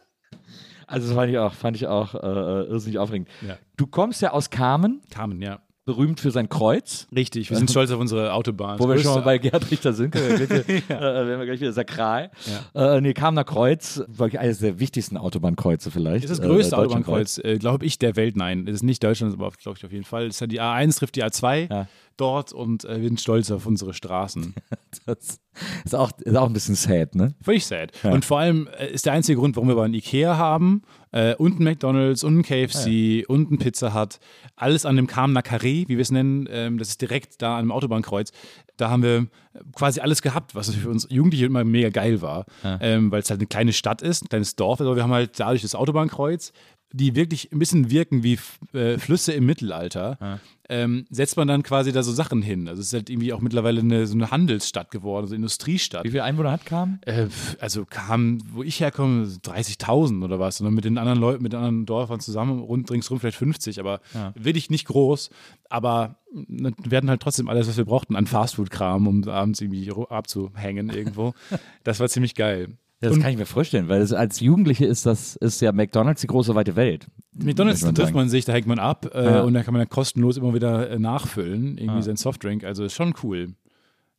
also das fand ich auch, fand ich auch äh, äh, irrsinnig aufregend. Ja. Du kommst ja aus Carmen, Carmen, ja. Berühmt für sein Kreuz. Richtig, wir sind <laughs> stolz auf unsere Autobahn. Wo wir Das schon mal bei Gerhard Richter sind, können wir gleich, <laughs> äh, werden wir gleich wieder sakral. Äh, nee, Kamener Kreuz, wirklich eines der wichtigsten Autobahnkreuze vielleicht. ist das äh, größte deutschlandweit. Autobahnkreuz, äh, glaube ich, der Welt. Nein, es ist nicht Deutschland, aber glaube ich auf jeden Fall. Es ist ja die A1 trifft die A2 Ja. Dort und äh, wir sind stolz auf unsere Straßen. <laughs> Das ist auch, ist auch ein bisschen sad, ne? Völlig sad. Und vor allem äh, ist der einzige Grund, warum wir aber einen Ikea haben äh, und einen McDonalds und einen KFC und einen Pizza Hut. Alles an dem Kamener Carré, wie wir es nennen. Ähm, das ist direkt da an dem Autobahnkreuz. Da haben wir quasi alles gehabt, was für uns Jugendliche immer mega geil war. Ähm, Weil es halt eine kleine Stadt ist, ein kleines Dorf. Aber wir haben halt dadurch das Autobahnkreuz die wirklich ein bisschen wirken wie äh, Flüsse im Mittelalter, ähm, setzt man dann quasi da so Sachen hin. Also es ist halt irgendwie auch mittlerweile eine, so eine Handelsstadt geworden, so eine Industriestadt. Wie viele Einwohner hat Kam? Äh, also kam, wo ich herkomme, 30.000 oder was. Und dann mit den anderen Leuten, mit den anderen Dörfern zusammen, rund ringsrum vielleicht 50, aber Ja. wirklich nicht groß. Aber wir hatten halt trotzdem alles, was wir brauchten an Fastfood-Kram, um abends irgendwie abzuhängen irgendwo. <laughs> das war ziemlich geil. Ja, das Und- kann ich mir vorstellen, weil als Jugendliche ist das ist ja McDonalds die große weite Welt. McDonalds man trifft man sich, da hängt man ab äh, Ja. und da kann man dann kostenlos immer wieder äh, nachfüllen, irgendwie Ah. sein Softdrink. Also ist schon cool.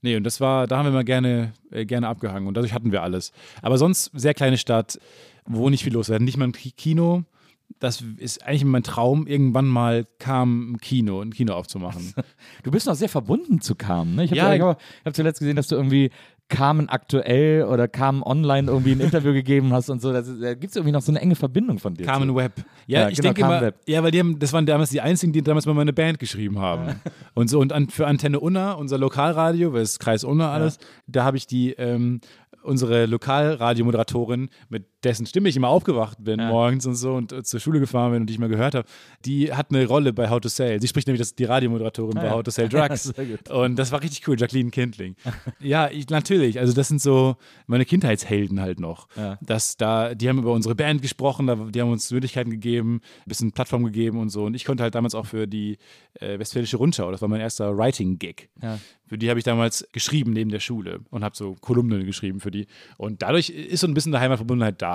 Nee, und das war, da haben wir mal gerne, äh, gerne abgehangen und dadurch hatten wir alles. Aber sonst sehr kleine Stadt, wo nicht viel los war. Nicht mal ein Ki- Kino. Das ist eigentlich mein Traum, irgendwann mal kam ein Kino, ein Kino aufzumachen. <laughs> Du bist noch sehr verbunden zu Kam, ne? Ich habe Ja, hab zuletzt gesehen, dass du irgendwie Carmen aktuell oder Carmen online irgendwie ein Interview <laughs> gegeben hast und so. Das Da gibt es irgendwie noch so eine enge Verbindung von dir. Carmen zu. Webb. Ja, Ja, ich genau, denke immer, Webb. ja, weil die haben, das waren damals die einzigen, die damals mal meine Band geschrieben haben. <laughs> Und so, und an, für Antenne Unna, unser Lokalradio, weil es ist Kreis Unna alles, da habe ich die, ähm, unsere Lokalradiomoderatorin, mit dessen Stimme ich immer aufgewacht bin Ja. morgens und so und äh, zur Schule gefahren bin und die ich mal gehört habe, die hat eine Rolle bei How to Sell. Sie spricht nämlich das, die Radiomoderatorin bei ja. How to Sell <laughs> Drugs. Und das war richtig cool, Jacqueline Kindling. ja, ich, natürlich. Also das sind so meine Kindheitshelden halt noch. Ja. Dass da, die haben über unsere Band gesprochen, die haben uns Möglichkeiten gegeben, ein bisschen Plattform gegeben und so. Und ich konnte halt damals auch für die äh, Westfälische Rundschau, das war mein erster Writing-Gig. Für die habe ich damals geschrieben neben der Schule und habe so Kolumnen geschrieben für die. Und dadurch ist so ein bisschen der Heimatverbundenheit da.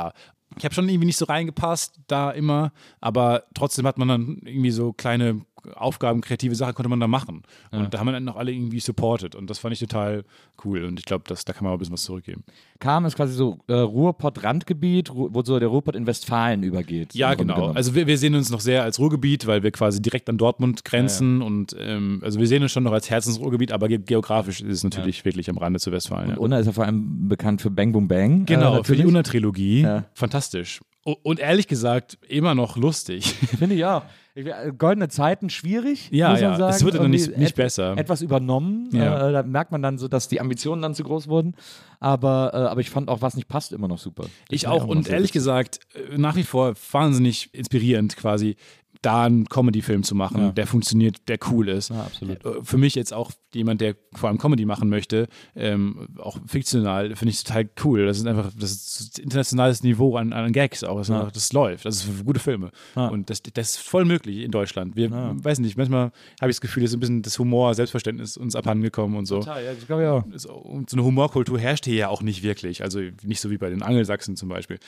Ich habe schon irgendwie nicht so reingepasst da immer, aber trotzdem hat man dann irgendwie so kleine Aufgaben, kreative Sachen konnte man da machen. Und da haben wir dann noch alle irgendwie supported und das fand ich total cool und ich glaube, da kann man auch ein bisschen was zurückgeben. Kam ist quasi so äh, Ruhrpott-Randgebiet, Ru- wo so der Ruhrpott in Westfalen übergeht. Ja, genau. genommen. Also wir, wir sehen uns noch sehr als Ruhrgebiet, weil wir quasi direkt an Dortmund grenzen und ähm, also wir sehen uns schon noch als Herzensruhrgebiet, aber ge geografisch ist es natürlich wirklich am Rande zu Westfalen. Ja. Und Unna ist ja vor allem bekannt für Bang Boom Bang. Genau, äh, für die. Unna-Trilogie. Ja. Fantastisch. Und ehrlich gesagt, immer noch lustig. Finde ich auch. Äh, goldene Zeiten schwierig. Ja, muss man ja. Sagen. Es wird ja noch nicht- nicht besser. Etwas übernommen. Ja. Äh, da merkt man dann so, dass die Ambitionen dann zu groß wurden. Aber, äh, aber ich fand auch, was nicht passt, immer noch super. Das Ich auch. Und ehrlich gesagt, äh, nach wie vor wahnsinnig inspirierend quasi, da einen Comedy-Film zu machen, Ja. der funktioniert, der cool ist. Ja. Äh, Für mich jetzt auch jemand, der vor allem Comedy machen möchte, ähm, auch fiktional, finde ich total cool. Das ist einfach, das ist internationales Niveau an, an Gags auch. Das, Ja. das läuft. Das ist für gute Filme. Ja. Und das, das ist voll möglich in Deutschland. Wir, weiß nicht, manchmal habe ich das Gefühl, dass ein bisschen das Humor, Selbstverständnis uns abhandengekommen und so. Total, ja, das glaube ich auch. So, und so eine Humorkultur herrscht hier ja auch nicht wirklich. Also nicht so wie bei den Angelsachsen zum Beispiel.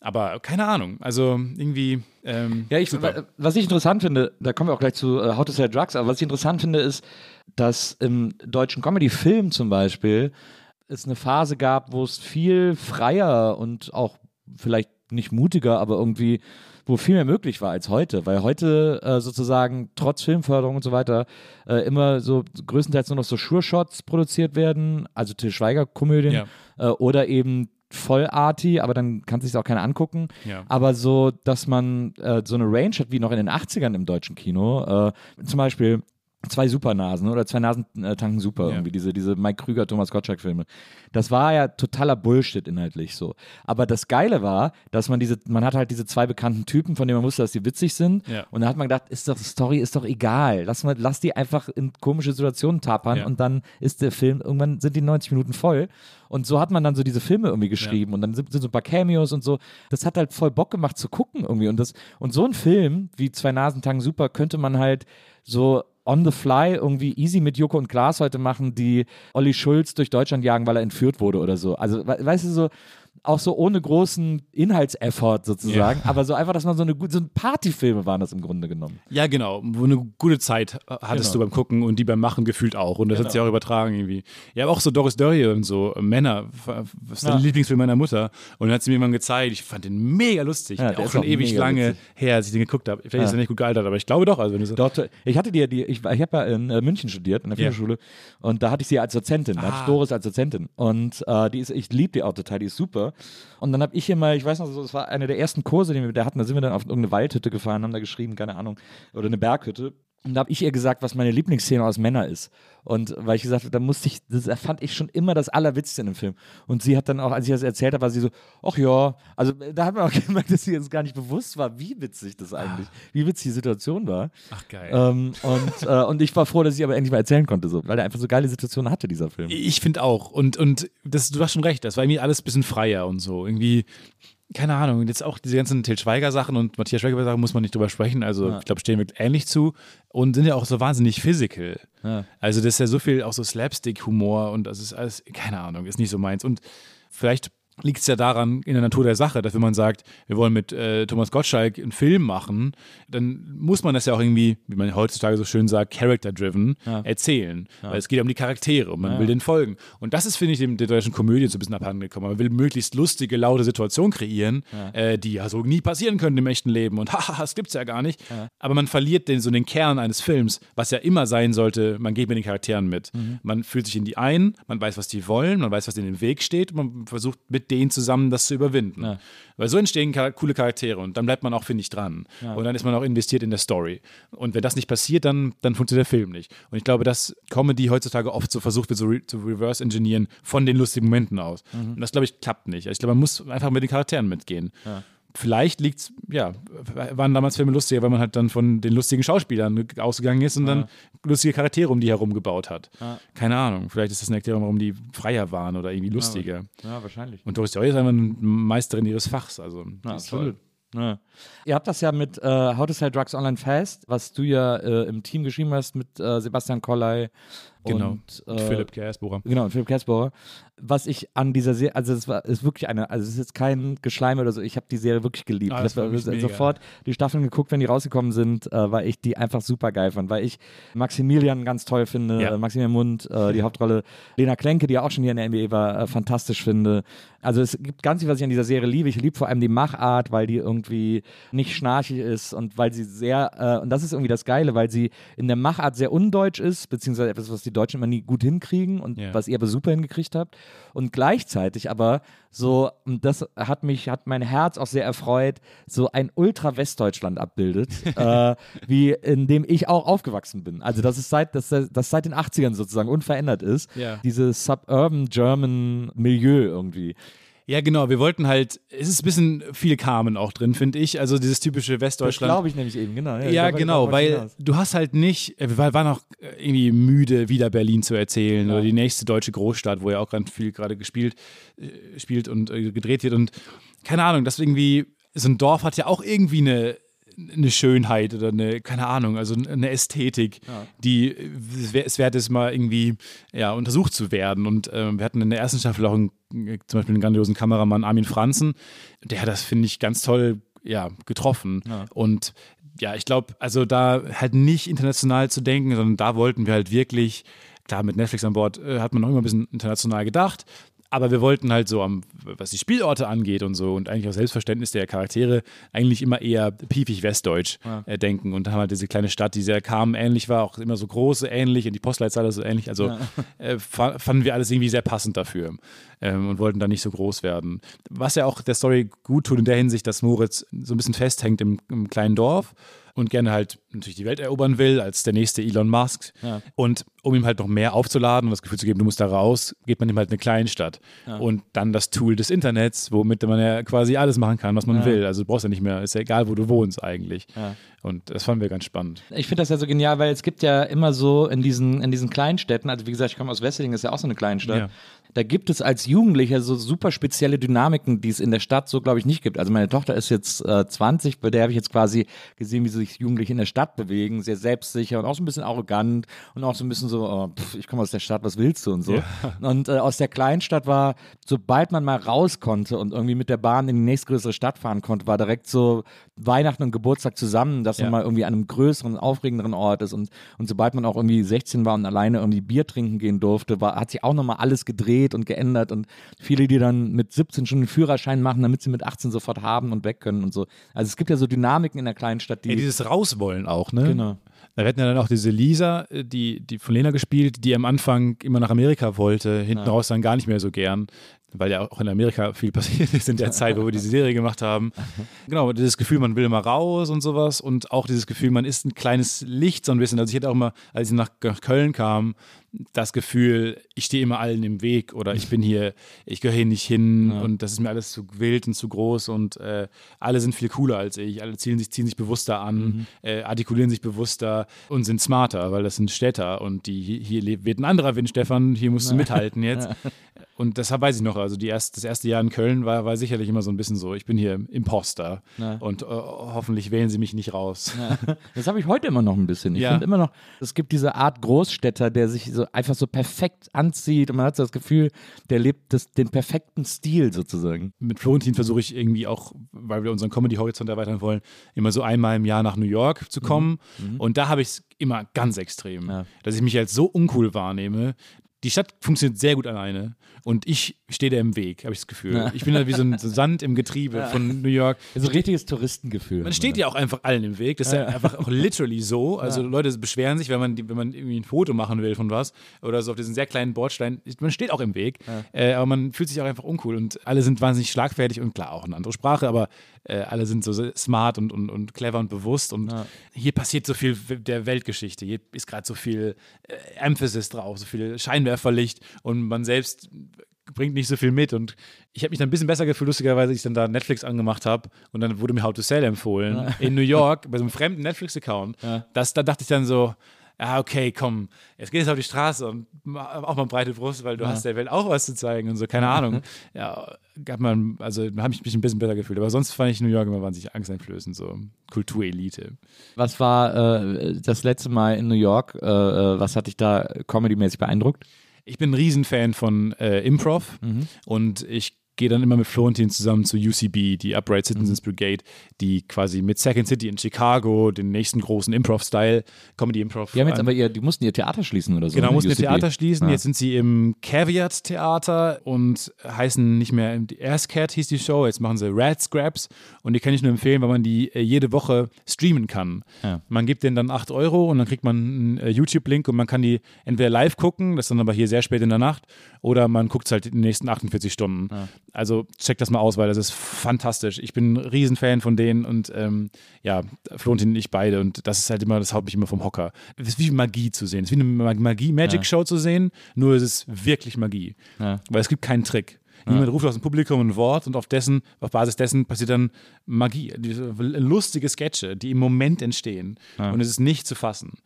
Aber keine Ahnung. Also irgendwie. Ähm, Ja, ich, super. wa- was ich interessant finde, da kommen wir auch gleich zu äh, How to Sell Drugs, aber was ich interessant finde, ist, dass im deutschen Comedy-Film zum Beispiel es eine Phase gab, wo es viel freier und auch vielleicht nicht mutiger, aber irgendwie, wo viel mehr möglich war als heute, weil heute äh, sozusagen trotz Filmförderung und so weiter äh, immer so größtenteils nur noch so Sure-Shots produziert werden, also Til Schweiger-Komödien Ja. äh, oder eben vollarty, aber dann kann sich auch keiner angucken. Ja. Aber so, dass man äh, so eine Range hat wie noch in den 80ern im deutschen Kino. Äh, zum Beispiel zwei Supernasen oder zwei Nasen äh, tanken super, Ja. irgendwie diese, diese Mike Krüger, Thomas Gottschalk-Filme. Das war ja totaler Bullshit inhaltlich so. Aber das Geile war, dass man diese, man hat halt diese zwei bekannten Typen, von denen man wusste, dass die witzig sind. Ja. Und da hat man gedacht, ist doch, Story ist doch egal. Lass, mal, lass die einfach in komische Situationen tapern Ja. und dann ist der Film, irgendwann sind die 90 Minuten voll. Und so hat man dann so diese Filme irgendwie geschrieben und dann sind, sind so ein paar Cameos und so. Das hat halt voll Bock gemacht zu gucken irgendwie. Und, das, und so ein Film wie Zwei Nasentangen super könnte man halt so on the fly irgendwie easy mit Joko und Klaas heute machen, die Olli Schulz durch Deutschland jagen, weil er entführt wurde oder so. Also, we weißt du, so auch so ohne großen Inhaltseffort sozusagen, aber so einfach, dass man so eine gute, so Partyfilme waren das im Grunde genommen. Ja, genau. Wo eine gute Zeit hattest Genau. du beim Gucken und die beim Machen gefühlt auch. Und das hat sich auch übertragen irgendwie. Ja, aber auch so Doris Dörrie und so, äh, Männer, das ist der Ja. Lieblingsfilm meiner Mutter. Und dann hat sie mir irgendwann gezeigt, ich fand den mega lustig. Ja, der auch ist schon ewig lange witzig. her, als ich den geguckt habe. Vielleicht ist Ja. er nicht gut gealtert, aber ich glaube doch. Also wenn du so, Dort, ich hatte die, die ich, ich habe ja in äh, München studiert, in der Ja. Filmschule, und da hatte ich sie als Dozentin, da hatte ich Ah. Doris als Dozentin. Und äh, die ist, ich liebe die auch total, die ist super. Und dann habe ich immer, ich weiß noch, das war einer der ersten Kurse, den wir da hatten, da sind wir dann auf irgendeine Waldhütte gefahren, haben da geschrieben, keine Ahnung, oder eine Berghütte. Und da habe ich ihr gesagt, was meine Lieblingsszene aus Männer ist. Und weil ich gesagt habe, da musste ich, das fand ich schon immer das Allerwitzigste in dem Film. Und sie hat dann auch, als ich das erzählt habe, war sie so, ach ja, also da hat man auch <laughs> gemerkt, dass sie jetzt gar nicht bewusst war, wie witzig das eigentlich, wie witzig die Situation war. Ach geil. Ähm, und, äh, und ich war froh, dass ich aber endlich mal erzählen konnte, so, weil der einfach so geile Situationen hatte, dieser Film. Ich finde auch. Und, und das, du hast schon recht, das war irgendwie alles ein bisschen freier und so. Irgendwie, keine Ahnung, jetzt auch diese ganzen Till Schweiger-Sachen und Matthias Schweiger-Sachen muss man nicht drüber sprechen. Also, Ja. ich glaube, stehen wir ähnlich zu und sind ja auch so wahnsinnig physical. Ja. Also, das ist ja so viel auch so Slapstick-Humor und das ist alles, keine Ahnung, ist nicht so meins. Und vielleicht liegt es ja daran in der Natur der Sache, dass wenn man sagt, wir wollen mit äh, Thomas Gottschalk einen Film machen, dann muss man das ja auch irgendwie, wie man heutzutage so schön sagt, character-driven Ja. erzählen. Weil es geht ja um die Charaktere und man Ja. will den folgen. Und das ist, finde ich, dem, der deutschen Komödie so ein bisschen abhanden gekommen. Man will möglichst lustige, laute Situationen kreieren, äh, die ja so nie passieren können im echten Leben. Und <laughs> haha, das gibt's ja gar nicht. Aber man verliert den, so den Kern eines Films, was ja immer sein sollte, man geht mit den Charakteren mit. Mhm. Man fühlt sich in die ein, man weiß, was die wollen, man weiß, was in den Weg steht man versucht mit denen zusammen das zu überwinden. Ja. Weil so entstehen char- coole Charaktere und dann bleibt man auch, finde ich, dran. Und dann ist man auch investiert in der Story. Und wenn das nicht passiert, dann, dann funktioniert der Film nicht. Und ich glaube, dass Comedy heutzutage oft so versucht wird, so re zu reverse-engineeren von den lustigen Momenten aus. Und das, glaube ich, klappt nicht. Also ich glaube, man muss einfach mit den Charakteren mitgehen. Vielleicht liegt es, ja, waren damals Filme lustiger, weil man halt dann von den lustigen Schauspielern ausgegangen ist und dann lustige Charaktere um die herum gebaut hat. Keine Ahnung, vielleicht ist das eine Erklärung, warum die freier waren oder irgendwie lustiger. Ja, wahrscheinlich. Und Doris Day ist einfach eine Meisterin ihres Fachs. Also, Ja, ist absolut. toll. Ja. Ihr habt das ja mit äh, How to Sell Drugs Online Fast, was du ja äh, im Team geschrieben hast mit äh, Sebastian Kollei Genau. und äh, Philipp Gersbohrer. Genau, und Philipp Kersbauer. Was ich an dieser Serie, also es war ist wirklich eine, also es ist jetzt kein Geschleim oder so, ich habe die Serie wirklich geliebt. Ah, das das war war sofort die Staffeln geguckt, wenn die rausgekommen sind, äh, weil ich die einfach super geil fand, weil ich Maximilian ganz toll finde, Ja. äh, Maximilian Mund, äh, die <laughs> Hauptrolle, Lena Klenke, die ja auch schon hier in der NBA war, äh, fantastisch finde. Also es gibt ganz viel, was ich an dieser Serie liebe. Ich liebe vor allem die Machart, weil die irgendwie nicht schnarchig ist und weil sie sehr, äh, und das ist irgendwie das Geile, weil sie in der Machart sehr undeutsch ist, beziehungsweise etwas, was die Deutschen immer nie gut hinkriegen und Ja. was ihr aber super hingekriegt habt. Und gleichzeitig aber so, und das hat mich, hat mein Herz auch sehr erfreut, so ein Ultra-Westdeutschland abbildet, <laughs> äh, wie in dem ich auch aufgewachsen bin. Also das ist seit, das, das seit den 80ern sozusagen unverändert ist. Ja. Dieses Suburban German Milieu irgendwie. Ja, genau. Wir wollten halt, es ist ein bisschen viel Carmen auch drin, finde ich. Also dieses typische Das Westdeutschland. glaube ich nämlich eben, genau. Ja, genau, darauf wollte ich weil hinaus. du hast halt nicht, äh, wir waren auch äh, irgendwie müde, wieder Berlin zu erzählen oder die nächste deutsche Großstadt, wo ja auch ganz viel gerade gespielt, äh, spielt und äh, gedreht wird und keine Ahnung, das irgendwie, so ein Dorf hat ja auch irgendwie eine, eine Schönheit oder eine, keine Ahnung, also eine Ästhetik, die äh, es wert ist, mal irgendwie ja, untersucht zu werden. Und ähm, wir hatten in der ersten Staffel auch einen, äh, zum Beispiel einen grandiosen Kameramann, Armin Franzen, der hat das, finde ich, ganz toll ja, getroffen. Und ja, ich glaube, also da halt nicht international zu denken, sondern da wollten wir halt wirklich, klar, mit Netflix an Bord äh, hat man noch immer ein bisschen international gedacht, aber wir wollten halt so, am, was die Spielorte angeht und so und eigentlich auch Selbstverständnis der Charaktere, eigentlich immer eher piefig westdeutsch äh, denken und da haben halt diese kleine Stadt, die sehr kam, ähnlich war, auch immer so groß, ähnlich und die Postleitzahl so ähnlich, also <laughs> äh, fa- fanden wir alles irgendwie sehr passend dafür ähm, und wollten da nicht so groß werden. Was ja auch der Story gut tut in der Hinsicht, dass Moritz so ein bisschen festhängt im, im kleinen Dorf und gerne halt natürlich die Welt erobern will als der nächste Elon Musk. Ja. Und um ihm halt noch mehr aufzuladen und das Gefühl zu geben, du musst da raus, gibt man ihm halt eine Kleinstadt. Und dann das Tool des Internets, womit man ja quasi alles machen kann, was man Ja. will. Also du brauchst ja nicht mehr, ist ja egal, wo du wohnst eigentlich. Ja. Und das fanden wir ganz spannend. Ich finde das ja so genial, weil es gibt ja immer so in diesen, in diesen Kleinstädten, also wie gesagt, ich komme aus Wesseling, ist ja auch so eine Kleinstadt. Ja. Da gibt es als Jugendlicher so super spezielle Dynamiken, die es in der Stadt so, glaube ich, nicht gibt. Also meine Tochter ist jetzt äh, 20, bei der habe ich jetzt quasi gesehen, wie sich Jugendliche in der Stadt bewegen, sehr selbstsicher und auch so ein bisschen arrogant und auch so ein bisschen so, oh, pff, ich komme aus der Stadt, was willst du und so. Und äh, aus der Kleinstadt war, sobald man mal raus konnte und irgendwie mit der Bahn in die nächstgrößere Stadt fahren konnte, war direkt so Weihnachten und Geburtstag zusammen, dass Ja. man mal irgendwie an einem größeren, aufregenderen Ort ist. Und, und sobald man auch irgendwie 16 war und alleine irgendwie Bier trinken gehen durfte, war, hat sich auch nochmal alles gedreht und geändert. Und viele, die dann mit 17 schon einen Führerschein machen, damit sie mit 18 sofort haben und weg können und so. Also es gibt ja so Dynamiken in der kleinen Stadt, die. Ja, dieses Rauswollen auch, ne? Genau. Wir hatten ja dann auch diese Lisa, äh, die, die von Lena gespielt, die am Anfang immer nach Amerika wollte, hinten Ja. raus dann gar nicht mehr so gern, weil ja auch in Amerika viel <laughs> passiert ist in der Zeit, wo wir diese Serie gemacht haben. Genau, dieses Gefühl, man will mal raus und sowas und auch dieses Gefühl, man ist ein kleines Licht so ein bisschen. Also ich hatte auch immer, als ich nach Köln kam, das Gefühl, ich stehe immer allen im Weg oder ich bin hier, ich gehöre hier nicht hin und das ist mir alles zu wild und zu groß und äh, alle sind viel cooler als ich, alle ziehen sich, ziehen sich bewusster an, äh, artikulieren sich bewusster und sind smarter, weil das sind Städter und die hier, hier wird ein anderer Wind, Stefan, hier musst du mithalten jetzt. Und deshalb weiß ich noch, also die erst, das erste Jahr in Köln war, war sicherlich immer so ein bisschen so, ich bin hier Imposter und äh, hoffentlich wählen sie mich nicht raus. Das habe ich heute immer noch ein bisschen. Ich Ja. finde immer noch, es gibt diese Art Großstädter, der sich so einfach so perfekt anzieht und man hat so das Gefühl, der lebt das, den perfekten Stil sozusagen. mit Florentin versuche ich irgendwie auch, weil wir unseren Comedy-Horizont erweitern wollen, immer so einmal im Jahr nach New York zu kommen. Und da habe ich es immer ganz extrem, Ja. dass ich mich als so uncool wahrnehme. Die Stadt funktioniert sehr gut alleine und ich stehe da im Weg, habe ich das Gefühl. Ich bin da wie so ein <laughs> Sand im Getriebe von New York. So ein richtiges Touristengefühl. Man steht ja auch einfach allen im Weg. Das ist ja einfach auch literally so. <laughs> Also Leute beschweren sich, wenn man, wenn man irgendwie ein Foto machen will von was oder so auf diesen sehr kleinen Bordstein. Man steht auch im Weg, äh, aber man fühlt sich auch einfach uncool und alle sind wahnsinnig schlagfertig und klar auch eine andere Sprache, aber äh, alle sind so smart und, und, und clever und bewusst und hier passiert so viel der Weltgeschichte. Hier ist gerade so viel äh, Emphasis drauf, so viel Scheinwerferlicht und man selbst bringt nicht so viel mit. Und ich habe mich dann ein bisschen besser gefühlt, lustigerweise, als ich dann da Netflix angemacht habe und dann wurde mir How to Sell empfohlen in New York bei so einem fremden Netflix-Account. Das, da dachte ich dann so, ja, okay, komm, jetzt gehst du auf die Straße und auch mal breite Brust, weil du hast der Welt auch was zu zeigen und so, keine Ahnung. <laughs> Ja, gab man, also da habe ich mich ein bisschen besser gefühlt. Aber sonst fand ich New York immer wahnsinnig angsteinflößend, so Kulturelite. Was war äh, das letzte Mal in New York? Äh, äh, was hat dich da comedymäßig beeindruckt? Ich bin ein Riesenfan von äh, Improv und ich gehe dann immer mit Florentin zusammen zu UCB, die Upright Citizens Brigade, die quasi mit Second City in Chicago den nächsten großen Improv-Style, Comedy-Improv. Die haben jetzt an- aber ihr, die mussten ihr Theater schließen oder so. Genau, ne? mussten ihr. Theater schließen. Ja. Jetzt sind sie im Caveat Theater und heißen nicht mehr Asscat hieß die Show. Jetzt machen sie Rat Scraps und die kann ich nur empfehlen, weil man die äh, jede Woche streamen kann. Ja. Man gibt denen dann 8 Euro und dann kriegt man einen äh, YouTube-Link und man kann die entweder live gucken, das ist dann aber hier sehr spät in der Nacht, oder man guckt es halt in den nächsten 48 Stunden. Also checkt das mal aus, weil das ist fantastisch. Ich bin ein Riesenfan von denen und ähm, ja, Florentin und ich beide und das ist halt immer, das haut mich immer vom Hocker. Es ist wie Magie zu sehen. Es ist wie eine Mag- Magie, Magic-Show zu sehen, nur es ist wirklich Magie. Ja. Weil es gibt keinen Trick. Niemand ruft aus dem Publikum ein Wort und auf dessen, auf Basis dessen passiert dann Magie. Lustige Sketche, die im Moment entstehen. Und es ist nicht zu fassen.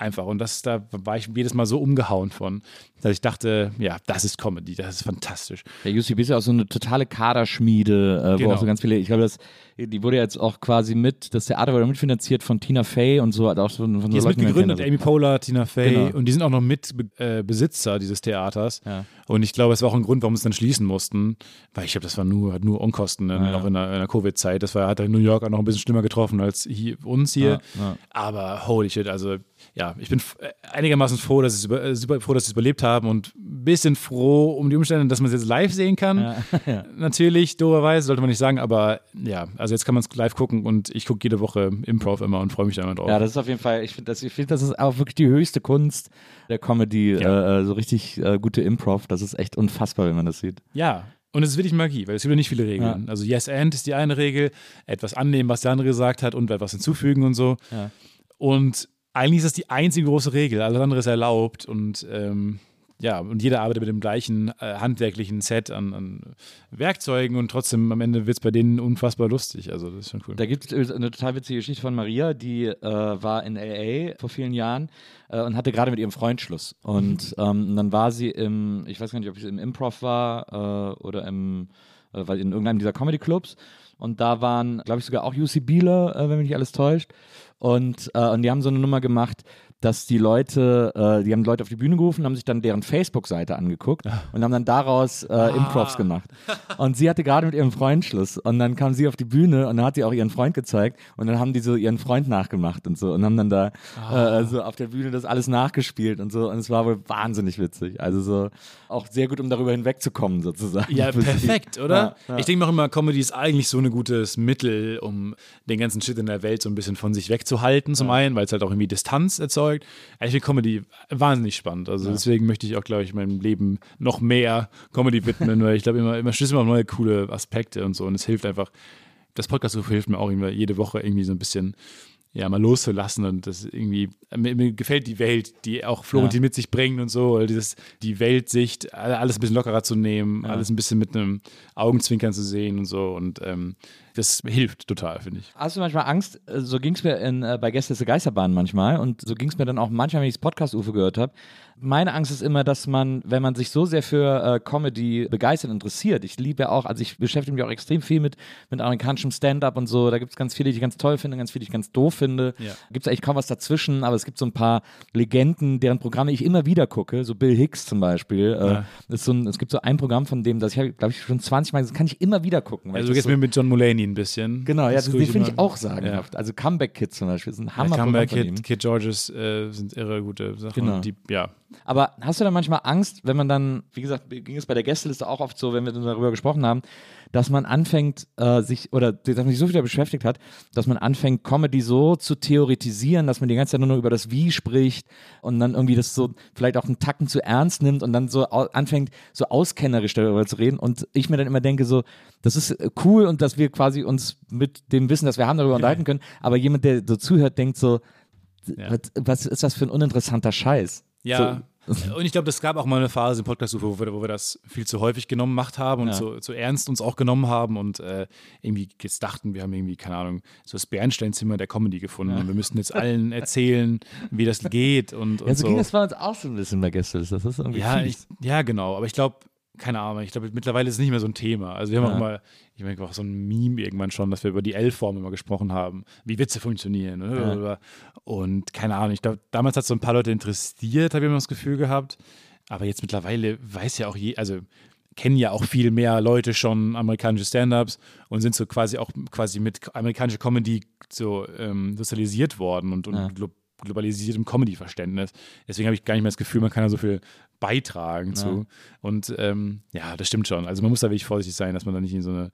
Einfach. Und das, da war ich jedes Mal so umgehauen von, dass ich dachte, ja, das ist Comedy, das ist fantastisch. Der UCB ist ja auch so eine totale Kaderschmiede, äh, wo Genau. auch so ganz viele, ich glaube, das, die wurde jetzt auch quasi mit, das Theater wurde mitfinanziert von Tina Fey und so, hat auch so von so Die ist die man mitgegründet, kennt, Amy Poehler, Tina Fey Genau. und die sind auch noch Mitbesitzer äh, dieses Theaters. Ja. Und ich glaube, es war auch ein Grund, warum es dann schließen mussten, weil ich glaube, das war nur, hat nur Unkosten, ne, Ja, ja. auch in der, der Covid-Zeit. Das war, hat New York auch noch ein bisschen schlimmer getroffen als hier, uns hier. Ja, ja. Aber holy shit, also ja, ich bin äh, einigermaßen froh, dass sie es über, äh, super froh, dass sie es überlebt haben und ein bisschen froh um die Umstände, dass man es jetzt live sehen kann. <laughs> Natürlich, doberweise, sollte man nicht sagen, aber ja, also jetzt kann man es live gucken und ich gucke jede Woche Improv immer und freue mich da immer drauf. Ja, das ist auf jeden Fall, ich finde, das, ich finde, das ist auch wirklich die höchste Kunst der Comedy, Ja. äh, so richtig äh, gute Improv. Das ist echt unfassbar, wenn man das sieht. Ja, und es ist wirklich Magie, weil es gibt ja nicht viele Regeln. Also Yes and ist die eine Regel, etwas annehmen, was der andere gesagt hat und etwas hinzufügen und so. Ja. Und eigentlich ist das die einzige große Regel, alles andere ist erlaubt und ähm, ja, und jeder arbeitet mit dem gleichen äh, handwerklichen Set an, an Werkzeugen und trotzdem am Ende wird es bei denen unfassbar lustig. Also das ist schon cool. Da gibt es eine total witzige Geschichte von Maria, die äh, war in L.A. vor vielen Jahren äh, und hatte gerade mit ihrem Freund Schluss. Und ähm, dann war sie im, ich weiß gar nicht, ob sie im Improv war äh, oder im, äh, weil in irgendeinem dieser Comedy-Clubs. Und da waren, glaube ich, sogar auch UC-Bieler, äh, wenn mich nicht alles täuscht. Und, äh, und die haben so eine Nummer gemacht, dass die Leute, äh, die haben Leute auf die Bühne gerufen, haben sich dann deren Facebook-Seite angeguckt und haben dann daraus äh, Improvs gemacht. Und sie hatte gerade mit ihrem Freund Schluss und dann kam sie auf die Bühne und dann hat sie auch ihren Freund gezeigt und dann haben die so ihren Freund nachgemacht und so und haben dann da äh, so auf der Bühne das alles nachgespielt und so und es war wohl wahnsinnig witzig. Also so auch sehr gut, um darüber hinwegzukommen sozusagen. Ja, <laughs> perfekt, oder? Ja, ja. Ich denke auch immer, Comedy ist eigentlich so ein gutes Mittel, um den ganzen Shit in der Welt so ein bisschen von sich wegzuhalten, zum einen, weil es halt auch irgendwie Distanz erzeugt. Aber Ich finde Comedy wahnsinnig spannend. Also deswegen möchte ich auch, glaube ich, meinem Leben noch mehr Comedy widmen, weil ich glaube, immer, immer stößt man auf neue coole Aspekte und so. Und es hilft einfach, das Podcast hilft mir auch immer jede Woche irgendwie so ein bisschen ja, mal loszulassen und das irgendwie, mir, mir gefällt die Welt, die auch Florentin Ja. mit sich bringt und so, oder dieses, die Weltsicht, alle- alles ein bisschen lockerer zu nehmen, alles ein bisschen mit einem Augenzwinkern zu sehen und so und ähm, das hilft total, finde ich. Hast du manchmal Angst? Äh, So ging es mir in, äh, bei Gäste der Geisterbahn manchmal und so ging es mir dann auch manchmal, wenn ich das Podcast-UFO gehört habe. Meine Angst ist immer, dass man, wenn man sich so sehr für äh, Comedy begeistert interessiert, ich liebe ja auch, also ich beschäftige mich auch extrem viel mit, mit amerikanischem Stand-up und so, da gibt es ganz viele, die ich ganz toll finde, ganz viele, die ich ganz doof finde. Ja. Gibt es eigentlich kaum was dazwischen, aber es gibt so ein paar Legenden, deren Programme ich immer wieder gucke, so Bill Hicks zum Beispiel. Ja. Äh, so ein, es gibt so ein Programm von dem, das ich, glaube ich, schon 20 Mal, das kann ich immer wieder gucken. Also ich du das gehst mir mit John Mulaney ein bisschen. Genau, ja, das, guck den finde ich immer. auch sagenhaft. Also Comeback Kid zum Beispiel ist ein Ja, Hammer. Comeback von ihm. Kid, Kid Georges äh, sind irre gute Sachen. Genau. Die, ja, Aber hast du da manchmal Angst, wenn man dann, wie gesagt, ging es bei der Gästeliste auch oft so, wenn wir darüber gesprochen haben, dass man anfängt, äh, sich, oder dass man sich so wieder beschäftigt hat, dass man anfängt, Comedy so zu theoretisieren, dass man die ganze Zeit nur noch über das Wie spricht und dann irgendwie das so vielleicht auch einen Tacken zu ernst nimmt und dann so anfängt, so auskennerisch darüber zu reden. Und ich mir dann immer denke, so, das ist cool und dass wir quasi uns mit dem Wissen, das wir haben, darüber unterhalten <laughs> können. Aber jemand, der so zuhört, denkt so, Ja. was, was ist das für ein uninteressanter Scheiß? Ja. <laughs> Und ich glaube, es gab auch mal eine Phase im Podcast, wo wir, wo wir das viel zu häufig genommen gemacht haben und Ja. so, zu ernst uns auch genommen haben und äh, irgendwie jetzt dachten, wir haben irgendwie, keine Ahnung, so das Bernsteinzimmer der Comedy gefunden und wir müssten jetzt allen <laughs> erzählen, wie das geht und, und Ja, so, so. ging das bei uns auch so ein bisschen bei Gäste. Das ist irgendwie Ja, ich, ja, genau. Aber ich glaube, keine Ahnung, ich glaube, mittlerweile ist es nicht mehr so ein Thema. Also wir haben Ja. auch mal, ich meine, auch so ein Meme irgendwann schon, dass wir über die L-Form immer gesprochen haben, wie Witze funktionieren. ne? Und keine Ahnung, ich glaube, damals hat es so ein paar Leute interessiert, habe ich immer das Gefühl gehabt. Aber jetzt mittlerweile weiß ja auch je, also kennen ja auch viel mehr Leute schon amerikanische Stand-ups und sind so quasi auch quasi mit amerikanischer Comedy so ähm, sozialisiert worden und, und Ja. Glo globalisiertem Comedy-Verständnis. Deswegen habe ich gar nicht mehr das Gefühl, man kann da so viel beitragen zu. Und ähm, ja, das stimmt schon. Also man muss da wirklich vorsichtig sein, dass man da nicht in so eine,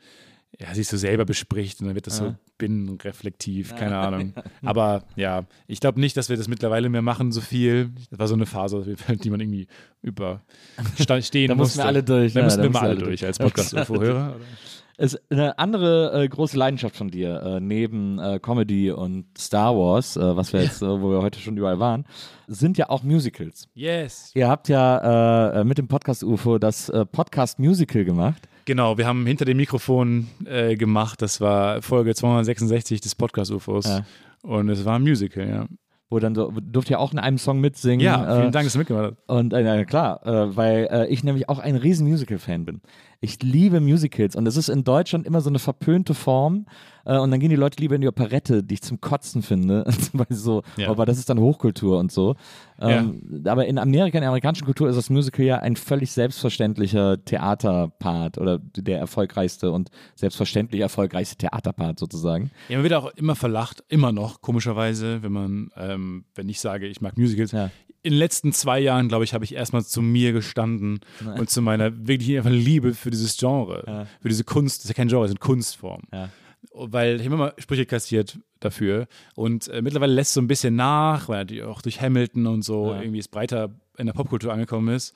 ja, sich so selber bespricht und dann wird das so binnenreflektiv, keine Ahnung. <laughs> Aber ja, ich glaube nicht, dass wir das mittlerweile mehr machen, so viel. Das war so eine Phase, die man irgendwie überstehen <laughs> Da mussten musste. wir alle durch, Da ja, mussten wir mal alle durch durch. als Podcast-UFO-Hörer. <laughs> Es, eine andere äh, große Leidenschaft von dir, äh, neben äh, Comedy und Star Wars, äh, was wir <laughs> jetzt, äh, wo wir heute schon überall waren, sind ja auch Musicals. Yes. Ihr habt ja äh, mit dem Podcast UFO das Podcast Musical gemacht. Genau, wir haben hinter dem Mikrofon gemacht. Das war Folge 266 des Podcast-UFOs. Ja. Und es war ein Musical, ja. Wo dann so, durft ihr auch in einem Song mitsingen. Ja, vielen äh, Dank, dass du mitgemacht hast. Und äh, klar, äh, weil ich nämlich auch ein riesen Musical-Fan bin. Ich liebe Musicals und es ist in Deutschland immer so eine verpönte Form. Äh, und dann gehen die Leute lieber in die Operette, die ich zum Kotzen finde. <laughs> Weil so, Ja. aber das ist dann Hochkultur und so. Ähm, Aber in Amerika, in der amerikanischen Kultur ist das Musical ja ein völlig selbstverständlicher Theaterpart oder der erfolgreichste und selbstverständlich erfolgreichste Theaterpart sozusagen. Ja, man wird auch immer verlacht, immer noch, komischerweise, wenn man, ähm, wenn ich sage, ich mag Musicals. Ja. In den letzten zwei Jahren, glaube ich, habe ich erstmal zu mir gestanden und zu meiner wirklich einfach Liebe für dieses Genre, für diese Kunst, das ist ja kein Genre, das ist eine Kunstform. Ja. Weil ich habe immer Sprüche kassiert dafür und äh, mittlerweile lässt so ein bisschen nach, weil natürlich auch durch Hamilton und so Ja. irgendwie es breiter in der Popkultur angekommen ist.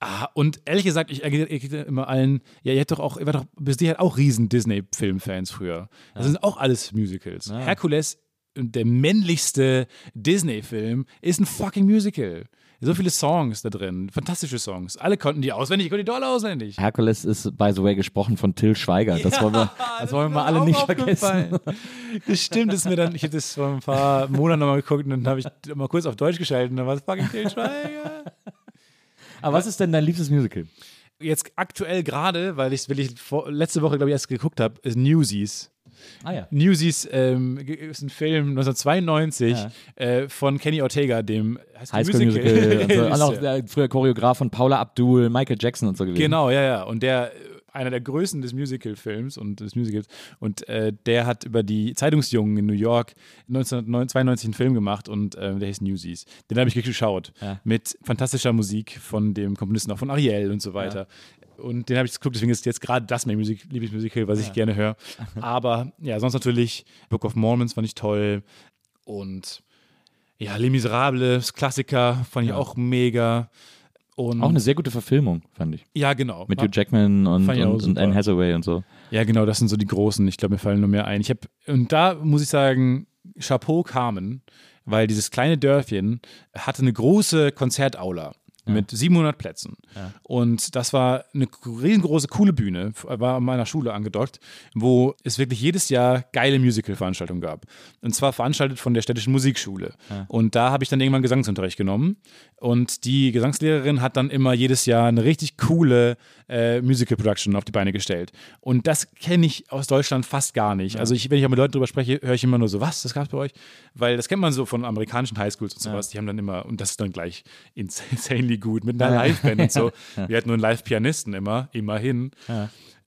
Ah, und ehrlich gesagt, ich erkläre immer allen, ja, ihr habt doch auch, ihr wart doch bis die halt auch riesen Disney-Filmfans früher. Das sind auch alles Musicals. Ja. Herkules, der männlichste Disney-Film, ist ein fucking Musical. So viele Songs da drin, fantastische Songs. Alle konnten die auswendig, ich konnte die doll auswendig. Herkules ist, by the way, gesprochen von Till Schweiger. Das wollen wir, <laughs> das wollen wir mal alle nicht vergessen. <laughs> Das stimmt, das ist mir dann, ich habe das vor ein paar Monaten nochmal geguckt und dann habe ich mal kurz auf Deutsch geschaltet und dann war es fucking Til Schweiger. <laughs> Aber was ist denn dein liebstes Musical? Jetzt aktuell gerade, weil ich, weil ich vor, letzte Woche, glaube ich, erst geguckt habe, ist Newsies. Ah ja. Newsies ähm, ist ein Film 1992 Ja. äh, von Kenny Ortega, dem High School Musical. und, so. <laughs> auch äh, früher Choreograf von Paula Abdul, Michael Jackson und so gewesen. Genau, ja, ja. Und der, äh, einer der Größen des Musical-Films und des Musicals. Und äh, der hat über die Zeitungsjungen in New York 1992 einen Film gemacht und äh, der hieß Newsies. Den habe ich geschaut. Ja. Mit fantastischer Musik von dem Komponisten auch von Ariel und so weiter. Und den habe ich geguckt, deswegen ist jetzt gerade das mein Musik, Lieblingsmusical, was ich gerne höre. <laughs> Aber ja, sonst natürlich Book of Mormons fand ich toll. Und ja, Les Miserables, Klassiker, fand ich Ja. auch mega. Und Auch eine sehr gute Verfilmung, fand ich. ja, genau. Mit Hugh Jackman und, und, und. Anne Hathaway und so. Ja, genau, das sind so die großen. Ich glaube, mir fallen nur mehr ein. Ich habe und da muss ich sagen, Chapeau Carmen, weil dieses kleine Dörfchen hatte eine große Konzertaula mit 700 Plätzen. Und das war eine riesengroße, coole Bühne, war an meiner Schule angedockt, wo es wirklich jedes Jahr geile Musical-Veranstaltungen gab. Und zwar veranstaltet von der städtischen Musikschule. Und da habe ich dann irgendwann Gesangsunterricht genommen. Und die Gesangslehrerin hat dann immer jedes Jahr eine richtig coole äh, Musical-Production auf die Beine gestellt. Und das kenne ich aus Deutschland fast gar nicht. Also ich, wenn ich auch mit Leuten drüber spreche, höre ich immer nur so, was, das gab es bei euch? Weil das kennt man so von amerikanischen Highschools und sowas. Die haben dann immer, und das ist dann gleich ins- <laughs> insanely gut, mit einer Liveband und so. <laughs> Wir hatten nur einen Live-Pianisten immer, immerhin.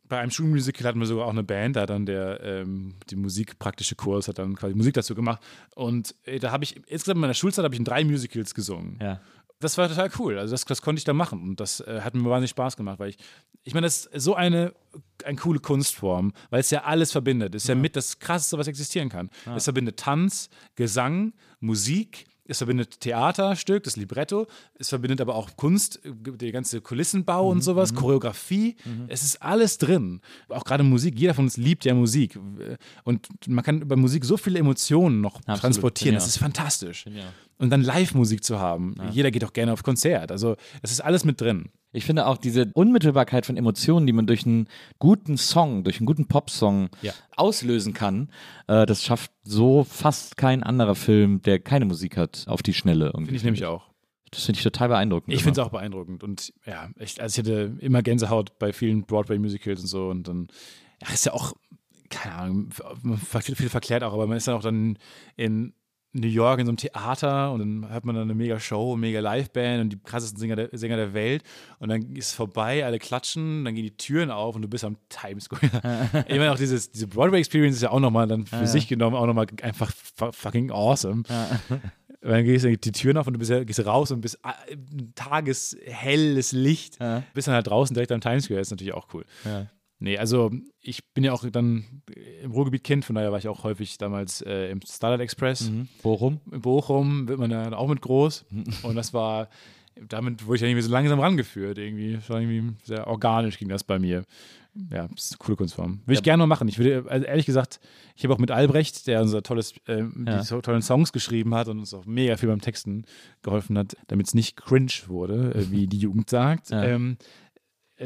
Bei einem Schulmusical hatten wir sogar auch eine Band, da hat dann der ähm, die musikpraktische Kurs hat dann quasi Musik dazu gemacht. Und äh, da habe ich, insgesamt in meiner Schulzeit habe ich in drei Musicals gesungen. Ja. Das war total cool. Also das, das konnte ich da machen und das äh, hat mir wahnsinnig Spaß gemacht, weil ich, ich meine, das ist so eine, eine coole Kunstform, weil es ja alles verbindet. Es ist ja, mit das Krasseste, was existieren kann. Es verbindet Tanz, Gesang, Musik, es verbindet Theaterstück, das Libretto, es verbindet aber auch Kunst, der ganze Kulissenbau und sowas, Choreografie. Es ist alles drin. Auch gerade Musik. Jeder von uns liebt ja Musik. Und man kann über Musik so viele Emotionen noch transportieren. genial. Das ist fantastisch. Und dann Live-Musik zu haben. Jeder geht auch gerne auf Konzert. Also, es ist alles mit drin. Ich finde auch diese Unmittelbarkeit von Emotionen, die man durch einen guten Song, durch einen guten Popsong Ja. auslösen kann, äh, das schafft so fast kein anderer Film, der keine Musik hat, auf die Schnelle. Irgendwie. Finde ich nämlich auch. Das finde ich total beeindruckend. Ich finde es auch beeindruckend. Und ja, ich, also ich hatte immer Gänsehaut bei vielen Broadway-Musicals und so. Und dann, ja, ist ja auch, keine Ahnung, viel, viel verklärt auch, aber man ist dann auch dann in New York in so einem Theater und dann hat man dann eine mega Show, mega Liveband und die krassesten Sänger der, Sänger der Welt. Und dann ist es vorbei, alle klatschen, dann gehen die Türen auf und du bist am Times Square. ich meine, auch dieses, diese Broadway-Experience ist ja auch nochmal dann für sich genommen auch nochmal einfach fu- fucking awesome. Und dann gehst du die Türen auf und du bist, ja- gehst raus und bist ah, tageshelles Licht. Bist dann halt draußen direkt am Times Square, ist natürlich auch cool. Ja. Nee, also ich bin ja auch dann im Ruhrgebiet Kind, von daher war ich auch häufig damals äh, im Starlight Express. Bochum? In Bochum wird man dann auch mit groß. Und das war, damit wurde ich ja irgendwie so langsam rangeführt. Irgendwie, Das war irgendwie sehr organisch ging das bei mir. Ja, das ist eine coole Kunstform. Würde ich gerne noch machen. Ich würde, also ehrlich gesagt, ich habe auch mit Albrecht, der unser tolles, ähm, Ja. die so tollen Songs geschrieben hat und uns auch mega viel beim Texten geholfen hat, damit es nicht cringe wurde, äh, wie die Jugend sagt. Ja. Ähm, äh,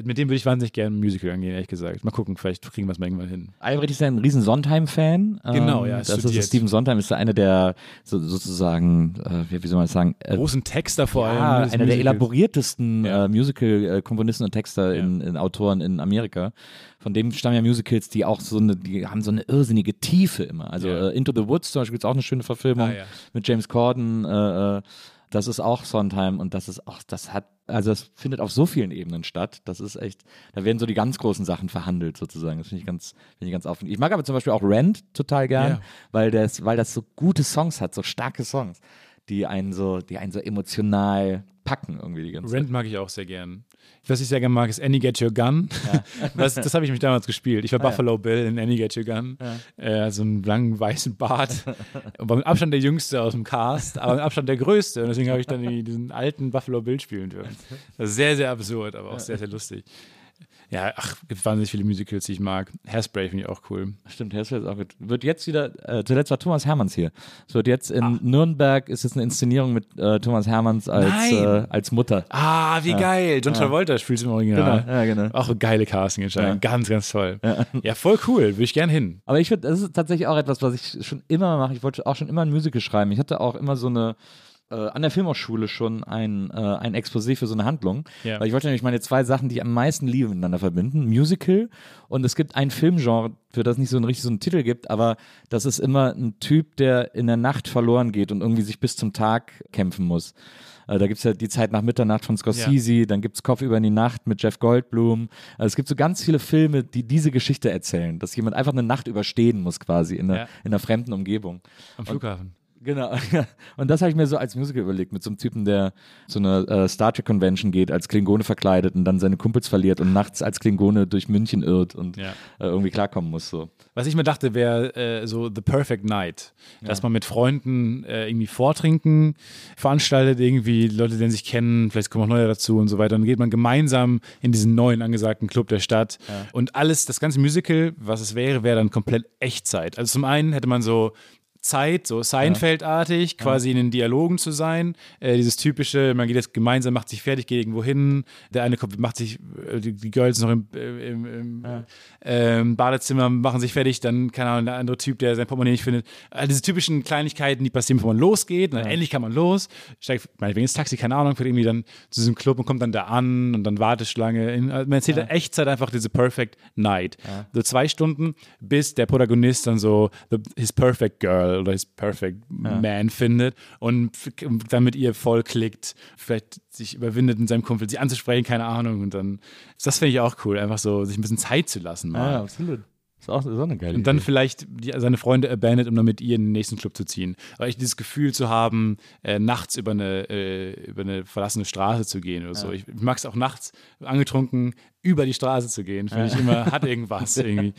mit dem würde ich wahnsinnig gerne ein Musical angehen, ehrlich gesagt. Mal gucken, vielleicht kriegen wir es mal irgendwann hin. Albrecht ist ja ein riesen Sondheim-Fan. Genau, Ähm, ja, Das ist studiert. Steven Sondheim ist ja einer der so, sozusagen, äh, wie soll man das sagen, äh, Großen Texter vor allem. ja, des einer der Musicals. elaboriertesten Ja. äh, Musical-Komponisten und Texter in, in Autoren in Amerika. Von dem stammen ja Musicals, die auch so eine, die haben so eine irrsinnige Tiefe immer. Also Ja. äh, Into the Woods zum Beispiel ist auch eine schöne Verfilmung Ah, ja. mit James Corden. Das ist auch Sondheim und das ist auch, das hat, also das findet auf so vielen Ebenen statt. Das ist echt, da werden so die ganz großen Sachen verhandelt sozusagen. Das finde ich ganz, finde ich ganz aufregend. Ich mag aber zum Beispiel auch Rent total gern, Ja. weil das, weil das so gute Songs hat, so starke Songs, die einen so, die einen so emotional packen irgendwie die ganze Rent mag ich auch sehr gern. Was ich sehr gerne mag, ist Annie Get Your Gun. das <laughs> das habe ich mich damals gespielt. Ich war Buffalo Bill in Annie Get Your Gun. Äh, so einen langen weißen Bart. <laughs> Und war mit Abstand der Jüngste aus dem Cast, aber mit Abstand der Größte. Und deswegen habe ich dann diesen alten Buffalo Bill spielen dürfen. <laughs> Sehr, sehr absurd, aber auch sehr, sehr lustig. Ja, ach, gibt wahnsinnig viele Musicals, die ich mag. Hairspray finde ich auch cool. Stimmt, Hairspray ist auch gut. Wird jetzt wieder, äh, zuletzt war Thomas Hermanns hier. Es wird jetzt in Ah. Nürnberg, ist jetzt eine Inszenierung mit äh, Thomas Hermanns als, äh, als Mutter. Ah, wie geil. John Travolta spielt im Original. Genau, ja, genau. Auch eine geile Casting-Entscheidung. Ja. Ganz, ganz toll. Ja. voll cool. Würde ich gern hin. Aber ich finde, das ist tatsächlich auch etwas, was ich schon immer mache. Ich wollte auch schon immer ein Musical schreiben. Ich hatte auch immer so eine, äh, an der Filmhochschule schon ein, äh, ein Exposé für so eine Handlung. Ja. Weil ich wollte nämlich meine zwei Sachen, die ich am meisten liebe, miteinander verbinden. Musical und es gibt ein Filmgenre, für das nicht so einen richtig so einen Titel gibt, aber das ist immer ein Typ, der in der Nacht verloren geht und irgendwie sich bis zum Tag kämpfen muss. Äh, Da gibt es ja die Zeit nach Mitternacht von Scorsese, dann gibt es Kopf über die Nacht mit Jeff Goldblum. Also es gibt so ganz viele Filme, die diese Geschichte erzählen, dass jemand einfach eine Nacht überstehen muss quasi in einer, Ja. in einer fremden Umgebung. Am Flughafen. Genau. <laughs> Und das habe ich mir so als Musical überlegt, mit so einem Typen, der zu einer äh, Star Trek Convention geht, als Klingone verkleidet und dann seine Kumpels verliert und nachts als Klingone durch München irrt und Ja. äh, irgendwie klarkommen muss. So. Was ich mir dachte, wäre äh, so The Perfect Night. Dass man mit Freunden äh, irgendwie Vortrinken veranstaltet, irgendwie Leute, die sich kennen, vielleicht kommen auch neue dazu und so weiter. Dann geht man gemeinsam in diesen neuen angesagten Club der Stadt. Und alles, das ganze Musical, was es wäre, wäre dann komplett Echtzeit. Also zum einen hätte man so Zeit, so Seinfeld-artig, quasi in den Dialogen zu sein. Äh, dieses typische, man geht jetzt gemeinsam, macht sich fertig, geht irgendwo hin. Der eine kommt, macht sich, äh, die, die Girls noch im, äh, im, im ähm, Badezimmer, machen sich fertig, dann, keine Ahnung, der andere Typ, der sein Portemonnaie nicht findet. All diese typischen Kleinigkeiten, die passieren, bevor man losgeht. Und dann endlich kann man los, steigt meinetwegen ins Taxi, keine Ahnung, fährt irgendwie dann zu diesem Club und kommt dann da an und dann Warteschlange. In, also man erzählt in Echtzeit einfach diese Perfect Night. So zwei Stunden, bis der Protagonist dann so the, his perfect girl oder his perfect man findet und f- dann mit ihr voll klickt, vielleicht sich überwindet, in seinem Kumpel sie anzusprechen, keine Ahnung. Und dann, das finde ich auch cool, einfach so sich ein bisschen Zeit zu lassen. Mal. absolut. Ist auch, ist auch eine geile Und dann Idee. vielleicht die, seine Freunde abandoned, um dann mit ihr in den nächsten Club zu ziehen. Aber ich dieses Gefühl zu haben, äh, nachts über eine, äh, über eine verlassene Straße zu gehen oder so. Ich, ich mag es auch nachts angetrunken über die Straße zu gehen. Finde ich immer, hat <laughs> irgendwas irgendwie.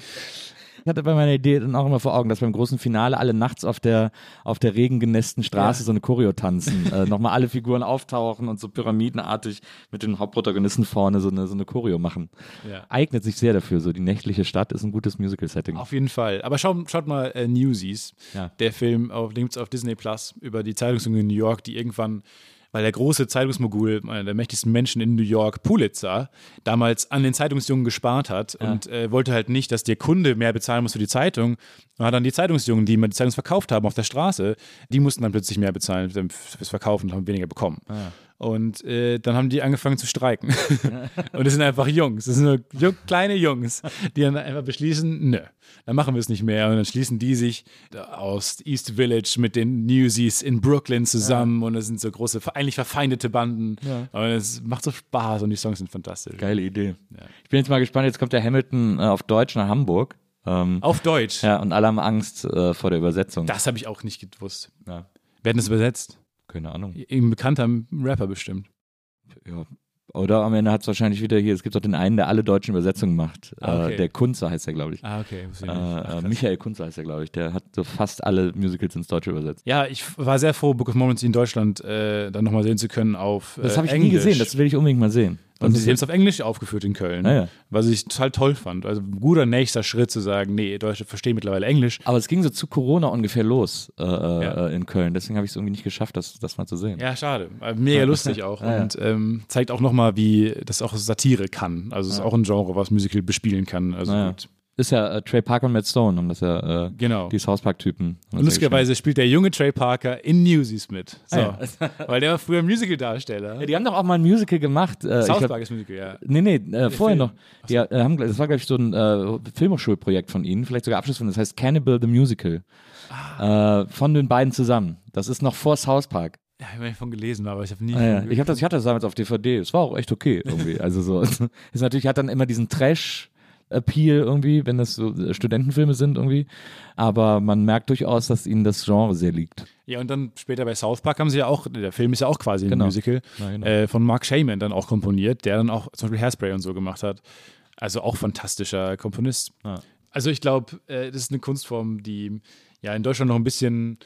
Ich hatte bei meiner Idee dann auch immer vor Augen, dass beim großen Finale alle nachts auf der, auf der regengenässten Straße Ja. so eine Choreo tanzen. äh, Nochmal alle Figuren auftauchen und so pyramidenartig mit den Hauptprotagonisten vorne so eine, so eine Choreo machen. Ja. Eignet sich sehr dafür. So die nächtliche Stadt ist ein gutes Musical-Setting. Auf jeden Fall. Aber schaut, schaut mal äh, Newsies, Ja. der Film, auf, den gibt's auf Disney Plus über die Zeitungsjunge in New York, die irgendwann, weil der große Zeitungsmogul, einer der mächtigsten Menschen in New York, Pulitzer, damals an den Zeitungsjungen gespart hat und äh, wollte halt nicht, dass der Kunde mehr bezahlen muss für die Zeitung. Und hat dann die Zeitungsjungen, die immer die Zeitung verkauft haben auf der Straße, die mussten dann plötzlich mehr bezahlen fürs Verkaufen und haben weniger bekommen. Und äh, dann haben die angefangen zu streiken. <laughs> und es sind einfach Jungs. Das sind nur ju kleine Jungs, die dann einfach beschließen, nö, dann machen wir es nicht mehr. Und dann schließen die sich aus East Village mit den Newsies in Brooklyn zusammen. Und es sind so große, eigentlich verfeindete Banden. Und es macht so Spaß und die Songs sind fantastisch. Geile Idee. Ich bin jetzt mal gespannt, jetzt kommt der Hamilton äh, auf Deutsch nach Hamburg. Ähm, Auf Deutsch. ja, und alle haben Angst äh, vor der Übersetzung. Das habe ich auch nicht gewusst. Ja, Wer hat das übersetzt? Keine Ahnung. Ein bekannter Rapper bestimmt. Ja. Oder am Ende hat es wahrscheinlich wieder hier, es gibt doch den einen, der alle deutschen Übersetzungen macht. Ah, okay. äh, der Kunze heißt er, glaube ich. Ah, okay. ich Äh. Ach, äh. Michael Kunze heißt er, glaube ich. Der hat so fast alle Musicals ins Deutsche übersetzt. Ja, ich war sehr froh, Book of Mormons in Deutschland äh, dann nochmal sehen zu können auf Das äh, habe ich Englisch. nie gesehen, das will ich unbedingt mal sehen. Und Das sie haben es auf Englisch aufgeführt in Köln, Ah, ja. was ich total toll fand. Also ein guter nächster Schritt zu sagen, nee, Deutsche verstehen mittlerweile Englisch. aber es ging so zu Corona ungefähr los äh, äh, Ja. äh, in Köln. Deswegen habe ich es irgendwie nicht geschafft, das, das mal zu sehen. Ja, schade. Aber Mega lustig <laughs> auch. Ja. Und ähm, zeigt auch nochmal, wie das auch Satire kann. Also es ist auch ein Genre, was Musical bespielen kann. Also gut. Ist ja äh, Trey Parker und Matt Stone, haben das ja äh, Genau. die South Park-Typen. Und lustigerweise spielt der junge Trey Parker in Newsies mit. So. Ah, Weil der war früher Musical-Darsteller. Ja, die haben doch auch mal ein Musical gemacht. Äh, South Park ist Musical, ja. Nee, nee, äh, vorher Film. noch. Die äh, haben, das war, glaube ich, so ein äh, Filmhochschulprojekt von ihnen, vielleicht sogar Abschluss von, das heißt Cannibal the Musical. Ah. Äh, von den beiden zusammen. Das ist noch vor South Park. Ja, ich habe davon gelesen, aber ich habe nie. Ah, ja. Ich, hab das, ich hatte das damals auf DVD. Es war auch echt okay irgendwie. <laughs> Also so, <laughs> ist natürlich hat dann immer diesen Trash. Appeal irgendwie, wenn das so äh, Studentenfilme sind irgendwie. Aber man merkt durchaus, dass ihnen das Genre sehr liegt. Ja, und dann später bei South Park haben sie ja auch, der Film ist ja auch quasi ein Genau. Musical, Ja, genau. äh, von Mark Shaman dann auch komponiert, der dann auch zum Beispiel Hairspray und so gemacht hat. Also auch fantastischer Komponist. Ja. Also ich glaube, äh, das ist eine Kunstform, die ja in Deutschland noch ein bisschen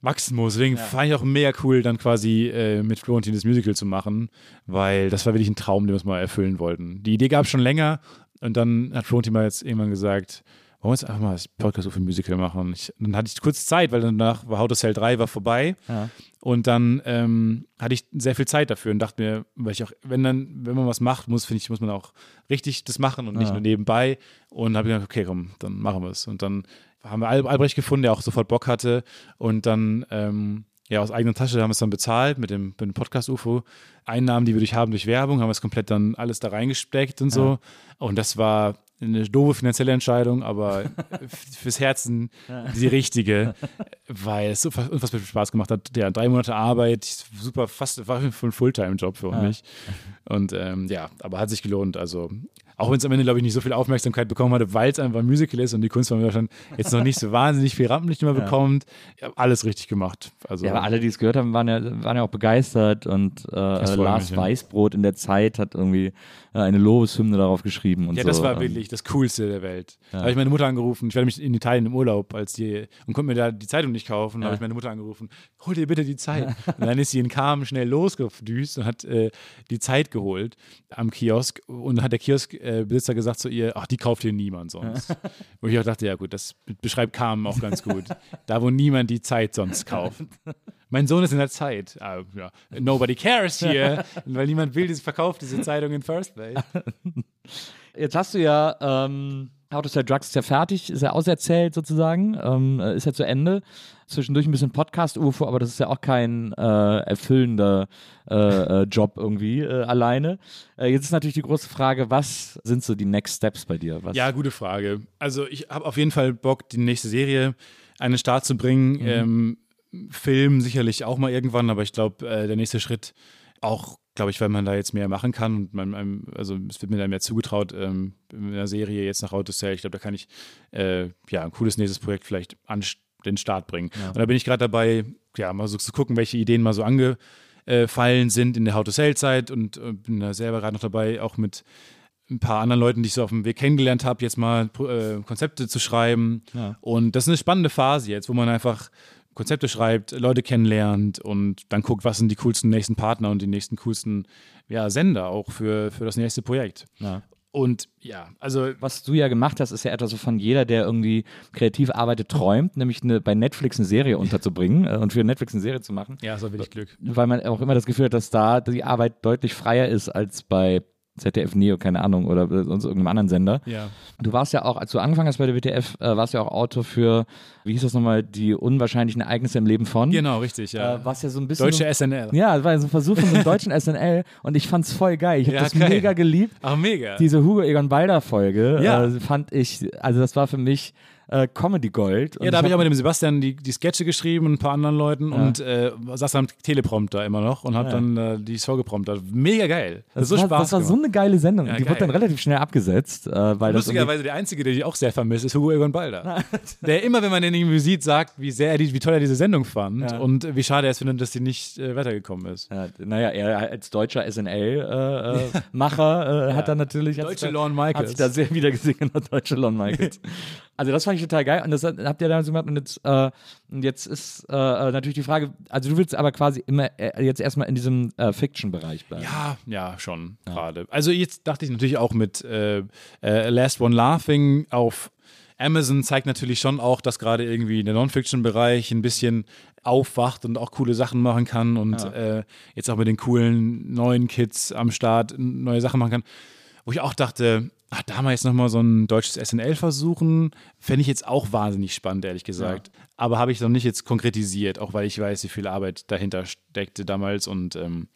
wachsen muss. Deswegen fand ich auch mega cool, dann quasi äh, mit Florentin das Musical zu machen, weil das war wirklich ein Traum, den wir uns mal erfüllen wollten. Die Idee gab es schon länger und dann hat Florentin mal jetzt irgendwann gesagt, wollen wir jetzt einfach mal das Podcast für Musical machen? Ich, dann hatte ich kurz Zeit, weil danach war How to Sell 3 war vorbei Ja. und dann ähm, hatte ich sehr viel Zeit dafür und dachte mir, weil ich auch, wenn dann, wenn man was macht, muss, finde ich, muss man auch richtig das machen und nicht Ja. nur nebenbei. Und habe gedacht, okay, komm, dann machen wir es. Und dann haben wir Al Albrecht gefunden, der auch sofort Bock hatte. Und dann, ähm, ja, aus eigener Tasche haben wir es dann bezahlt mit dem, mit dem Podcast-UFO. Einnahmen, die wir durch haben durch Werbung, haben wir es komplett dann alles da reingesteckt und so. Und das war eine doofe finanzielle Entscheidung, aber <laughs> fürs Herzen die richtige, weil es so fa- unfassbar viel Spaß gemacht hat. Ja, drei Monate Arbeit, super, fast war ein Fulltime-Job für mich. Und ähm, ja, aber hat sich gelohnt. Also, auch wenn es am Ende, glaube ich, nicht so viel Aufmerksamkeit bekommen hatte, weil es einfach ein Musical ist und die Kunst von Deutschland jetzt noch nicht so wahnsinnig viel Rampenlicht immer bekommt. Ja, alles richtig gemacht. Also, Ja, aber alle, die es gehört haben, waren ja, waren ja auch begeistert und äh, Lars mich, ja. Weißbrot in der Zeit hat irgendwie äh, eine Lobeshymne darauf geschrieben und Ja, so. das war Ähm, wirklich das Coolste der Welt. Da habe ich meine Mutter angerufen. Ich war nämlich in Italien im Urlaub als die und konnte mir da die Zeitung nicht kaufen. Da habe ich meine Mutter angerufen. Hol dir bitte die Zeit. <laughs> Und dann ist sie in Kam schnell losgedüst und hat äh, die Zeit geholt am Kiosk. Und dann hat der Kioskbesitzer gesagt zu ihr, ach, die kauft hier niemand sonst. <laughs> Wo ich auch dachte, ja gut, das beschreibt Kam auch ganz gut. Da, wo niemand die Zeit sonst kauft. Mein Sohn ist in der Zeit. Ah, ja. Nobody cares here, <laughs> weil niemand will, verkauft diese Zeitung in first place. Jetzt hast du ja ähm, How to Sell Drugs ist ja fertig, ist ja auserzählt sozusagen, ähm, äh, ist ja zu Ende. Zwischendurch ein bisschen Podcast-UFO, aber das ist ja auch kein äh, erfüllender äh, äh, Job irgendwie äh, alleine. Äh, jetzt ist natürlich die große Frage, was sind so die Next Steps bei dir? Was, Ja, gute Frage. Also ich habe auf jeden Fall Bock, die nächste Serie an den Start zu bringen. Ähm, Film sicherlich auch mal irgendwann, aber ich glaube, äh, der nächste Schritt auch, glaube ich, weil man da jetzt mehr machen kann und man, einem, also es wird mir da mehr zugetraut ähm, in einer Serie jetzt nach Auto Sale. Ich glaube, da kann ich äh, ja ein cooles nächstes Projekt vielleicht an den Start bringen. Und da bin ich gerade dabei, ja, mal so zu gucken, welche Ideen mal so angefallen sind in der How to Sale Zeit und äh, bin da selber gerade noch dabei, auch mit ein paar anderen Leuten, die ich so auf dem Weg kennengelernt habe, jetzt mal äh, Konzepte zu schreiben. Und das ist eine spannende Phase jetzt, wo man einfach Konzepte schreibt, Leute kennenlernt und dann guckt, was sind die coolsten nächsten Partner und die nächsten coolsten ja, Sender auch für, für das nächste Projekt. Ja. Und ja, also Was du ja gemacht hast, ist ja etwas, wovon jeder, der irgendwie kreativ arbeitet, träumt, nämlich eine, bei Netflix eine Serie unterzubringen <laughs> äh, und für Netflix eine Serie zu machen. ja, so will ich Glück. weil man auch immer das Gefühl hat, dass da die Arbeit deutlich freier ist als bei ZDF Neo, keine Ahnung, oder sonst irgendeinem anderen Sender. Ja. Du warst ja auch, als du angefangen hast bei der WTF, äh, warst ja auch Autor für, wie hieß das nochmal, die unwahrscheinlichen Ereignisse im Leben von. Genau, richtig, ja. Äh, was ja so ein bisschen. Deutsche SNL. ja, das war so ein Versuch von so einem deutschen SNL <laughs> und ich fand's voll geil. Ich habe Ja, das geil. mega geliebt. Ach, mega. Diese Hugo Egon Balder Folge Ja. äh, fand ich, also das war für mich äh, Comedy Gold. ja, da habe ich auch mit dem Sebastian die, die Sketche geschrieben und ein paar anderen Leuten und äh, saß am Teleprompter immer noch und habe dann äh, die Show gepromptert. Mega geil. Das, hat so war, Spaß das war so eine geile Sendung. Ja, die geil. wurde dann relativ schnell abgesetzt, äh, weil das Lustigerweise der Einzige, der ich auch sehr vermisse, ist Hugo Egon Balder. <laughs> der immer, wenn man den irgendwie sieht, sagt, wie sehr er die, wie toll er diese Sendung fand Ja. und wie schade er es findet, dass die nicht äh, weitergekommen ist. Ja, naja, er als deutscher SNL-Macher äh, <laughs> hat dann natürlich. <laughs> Deutsche Lorne Michaels. Hat sich da sehr wieder gesehen, deutsche Lon Michaels. also, das fand ich total geil und das habt ihr damals gemacht und jetzt, äh, und jetzt ist äh, äh, natürlich die Frage, also du willst aber quasi immer äh, jetzt erstmal in diesem äh, Fiction-Bereich bleiben. Ja, ja, schon gerade. Also jetzt dachte ich natürlich auch mit äh, Last One Laughing auf Amazon zeigt natürlich schon auch, dass gerade irgendwie der Non-Fiction-Bereich ein bisschen aufwacht und auch coole Sachen machen kann und äh, jetzt auch mit den coolen neuen Kids am Start neue Sachen machen kann. Wo ich auch dachte, ach, da mal jetzt nochmal so ein deutsches SNL versuchen, fände ich jetzt auch wahnsinnig spannend, ehrlich gesagt. Aber habe ich noch nicht jetzt konkretisiert, auch weil ich weiß, wie viel Arbeit dahinter steckte damals und ähm,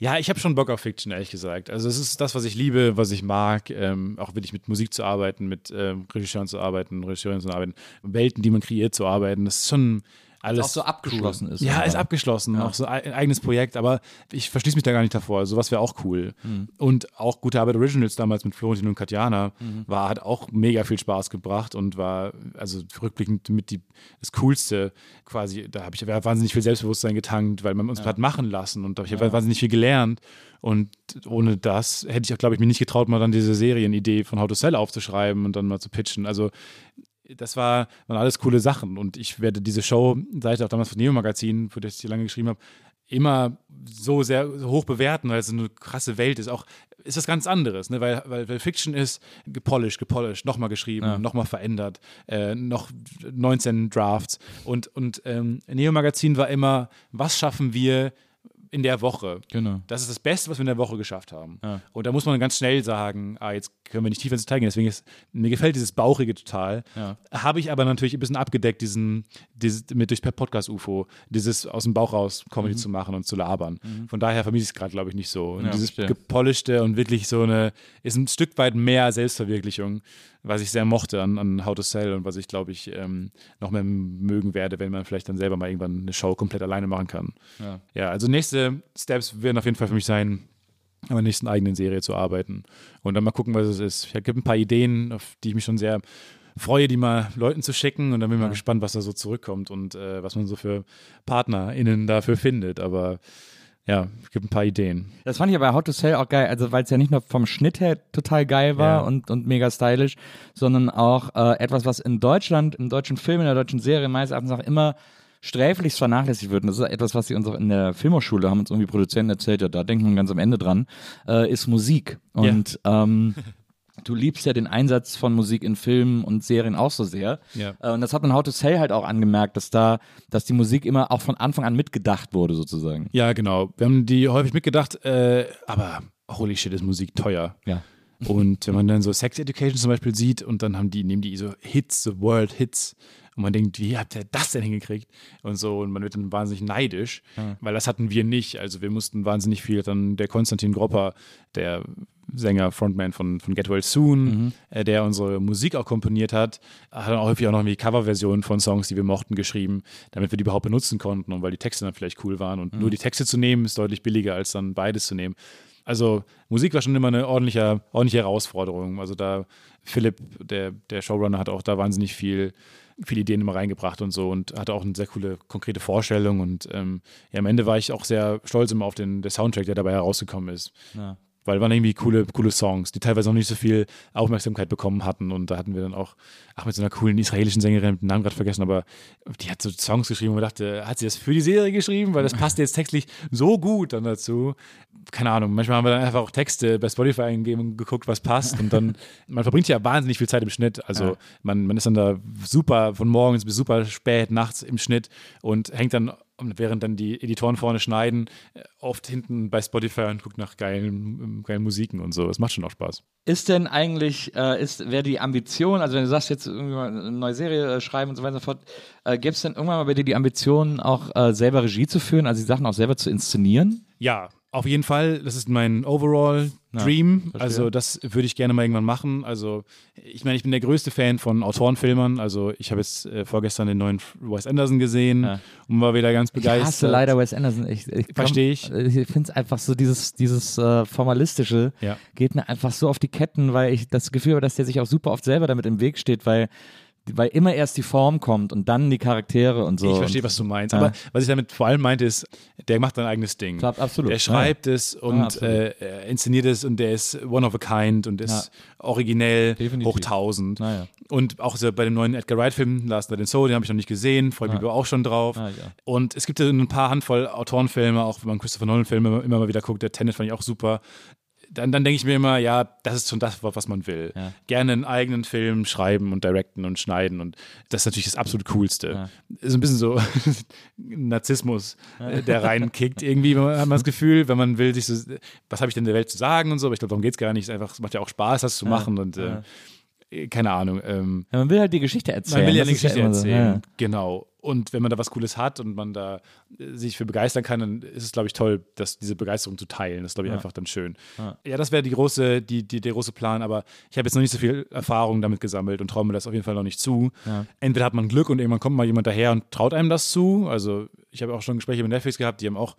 ja, ich habe schon Bock auf Fiction, ehrlich gesagt. Also es ist das, was ich liebe, was ich mag, ähm, auch wirklich mit Musik zu arbeiten, mit ähm, Regisseuren zu arbeiten, Regisseuren zu arbeiten, Welten, die man kreiert, zu arbeiten. Das ist schon alles auch so abgeschlossen ist, Ja, aber- ist abgeschlossen, auch so ein eigenes Projekt, aber ich verschließe mich da gar nicht davor. Sowas wäre auch cool. Mhm. Und auch Gute Arbeit Originals damals mit Florentin und Katjana war, hat auch mega viel Spaß gebracht und war, also rückblickend mit die, das Coolste quasi, da habe ich wahnsinnig viel Selbstbewusstsein getankt, weil man uns hat machen lassen und da habe ich wahnsinnig viel gelernt. Und ohne das hätte ich auch, glaube ich, mir nicht getraut, mal dann diese Serienidee von How to Sell aufzuschreiben und dann mal zu pitchen. Also das war, waren alles coole Sachen. Und ich werde diese Show, seit auch damals von Neo Magazin, für das ich hier lange geschrieben habe, immer so sehr hoch bewerten, weil es so eine krasse Welt ist. Auch ist was ganz anderes, ne? weil, weil, weil Fiction ist gepolished, gepolished, nochmal geschrieben, nochmal verändert, äh, noch 19 Drafts. Und, und ähm, Neo Magazin war immer, was schaffen wir, in der Woche. Genau. Das ist das Beste, was wir in der Woche geschafft haben. Ja. Und da muss man ganz schnell sagen, ah, jetzt können wir nicht tiefer ins Detail gehen. Deswegen ist, mir gefällt dieses Bauchige total. Ja. Habe ich aber natürlich ein bisschen abgedeckt, diesen, dieses, mit durch per Podcast-UFO, dieses aus dem Bauch raus Comedy zu machen und zu labern. Von daher vermisse ich es gerade, glaube ich, nicht so. Und Mhm. Ja, dieses verstehe. gepolischte und wirklich so eine, ist ein Stück weit mehr Selbstverwirklichung, was ich sehr mochte an, an How to Sell und was ich, glaube ich, ähm, noch mehr mögen werde, wenn man vielleicht dann selber mal irgendwann eine Show komplett alleine machen kann. Ja. Ja, also nächste Steps werden auf jeden Fall für mich sein, an meiner nächsten eigenen Serie zu arbeiten. Und dann mal gucken, was es ist. Ich habe ein paar Ideen, auf die ich mich schon sehr freue, die mal Leuten zu schicken. Und dann bin ich mal gespannt, was da so zurückkommt und äh, was man so für PartnerInnen dafür findet. Aber ja, es gibt ein paar Ideen. Das fand ich aber bei How to Sell auch geil, also weil es ja nicht nur vom Schnitt her total geil war Ja. und, und mega stylisch, sondern auch äh, etwas, was in Deutschland, im deutschen Film, in der deutschen Serie meines Erachtens auch immer sträflichst vernachlässigt wird. Und das ist etwas, was sie uns auch in der Filmhochschule haben uns irgendwie Produzenten erzählt, ja, da denkt man ganz am Ende dran, äh, ist Musik. Und ähm, <laughs> du liebst ja den Einsatz von Musik in Filmen und Serien auch so sehr. Ja. Äh, und das hat man How to Sell halt auch angemerkt, dass da, dass die Musik immer auch von Anfang an mitgedacht wurde, sozusagen. Ja, genau. Wir haben die häufig mitgedacht, äh, aber holy shit, ist Musik teuer. Ja. Und wenn man dann so Sex Education zum Beispiel sieht und dann haben die, nehmen die so Hits, so World Hits und man denkt, wie habt ihr das denn hingekriegt? Und so, und man wird dann wahnsinnig neidisch, weil das hatten wir nicht. Also wir mussten wahnsinnig viel, dann der Konstantin Gropper, der Sänger, Frontman von, von Get Well Soon, äh, der unsere Musik auch komponiert hat, hat dann auch häufig auch noch irgendwie Coverversionen von Songs, die wir mochten, geschrieben, damit wir die überhaupt benutzen konnten und weil die Texte dann vielleicht cool waren. Und nur die Texte zu nehmen, ist deutlich billiger, als dann beides zu nehmen. Also Musik war schon immer eine ordentliche, ordentliche Herausforderung. Also da Philipp, der, der Showrunner, hat auch da wahnsinnig viel, viele Ideen immer reingebracht und so und hatte auch eine sehr coole, konkrete Vorstellung. Und ähm, ja, am Ende war ich auch sehr stolz immer auf den der Soundtrack, der dabei herausgekommen ist. Ja. Weil waren irgendwie coole, coole Songs, die teilweise noch nicht so viel Aufmerksamkeit bekommen hatten. Und da hatten wir dann auch, ach, mit so einer coolen israelischen Sängerin, mit dem Namen gerade vergessen, aber die hat so Songs geschrieben und man dachte, hat sie das für die Serie geschrieben? Weil das passt jetzt textlich so gut dann dazu. Keine Ahnung, manchmal haben wir dann einfach auch Texte bei Spotify eingegeben und geguckt, was passt. Und dann, <laughs> man verbringt ja wahnsinnig viel Zeit im Schnitt. Also Ja. man, man ist dann da super von morgens bis super spät nachts im Schnitt und hängt dann, während dann die Editoren vorne schneiden, äh, oft hinten bei Spotify und guckt nach geilen, geilen Musiken und so. Das macht schon auch Spaß. Ist denn eigentlich, äh, ist, wäre die Ambition, also wenn du sagst, jetzt irgendwie mal eine neue Serie äh, schreiben und so weiter und so fort, äh, gäbe es denn irgendwann mal bei dir die Ambition, auch äh, selber Regie zu führen, also die Sachen auch selber zu inszenieren? Ja, auf jeden Fall. Das ist mein Overall Dream. also das würde ich gerne mal irgendwann machen. Also ich meine, ich bin der größte Fan von Autorenfilmern. Also ich habe jetzt äh, vorgestern den neuen Wes Anderson gesehen Ja. und war wieder ganz Ich begeistert. hasse leider Wes Anderson. Ich, ich komm- Versteh ich. Ich finde es einfach so, dieses, dieses äh, Formalistische Ja. geht mir einfach so auf die Ketten, weil ich das Gefühl habe, dass der sich auch super oft selber damit im Weg steht, weil, weil immer erst die Form kommt und dann die Charaktere und so. Ich verstehe, was du meinst. Ja. Aber was ich damit vor allem meinte, ist, der macht sein eigenes Ding. Klar, absolut. Der schreibt es und absolut. äh, er inszeniert es und der ist one of a kind und ist originell Definitiv. hoch tausend. Naja. Und auch so bei dem neuen Edgar Wright-Film, Last Night in Soul, den habe ich noch nicht gesehen, freue mich auch schon drauf. Ja. Und es gibt ja ein paar Handvoll Autorenfilme, auch wenn man Christopher Nolan-Filme immer, immer mal wieder guckt, der Tenet fand ich auch super. Dann, dann denke ich mir immer, ja, das ist schon das, was man will. Ja. Gerne einen eigenen Film schreiben und directen und schneiden und das ist natürlich das absolut Coolste. Ja. Ist ein bisschen so <laughs> Narzissmus, äh, der reinkickt. Irgendwie hat man das Gefühl, wenn man will, sich so, was habe ich denn der Welt zu sagen und so, aber ich glaube, darum geht es gar nicht. Es, einfach, es macht ja auch Spaß, das zu machen und äh, keine Ahnung. Ähm, Ja, man will halt die Geschichte erzählen. man will ja ist Geschichte so, erzählen. ja. Genau. Und wenn man da was Cooles hat und man da äh, sich für begeistern kann, dann ist es, glaube ich, toll, dass diese Begeisterung zu teilen. Das ist, glaube ich, einfach dann schön. Ja, das wäre die große, die, die, der große Plan, aber ich habe jetzt noch nicht so viel Erfahrung damit gesammelt und traue mir das auf jeden Fall noch nicht zu. Entweder hat man Glück und irgendwann kommt mal jemand daher und traut einem das zu. Also ich habe auch schon Gespräche mit Netflix gehabt, die haben auch,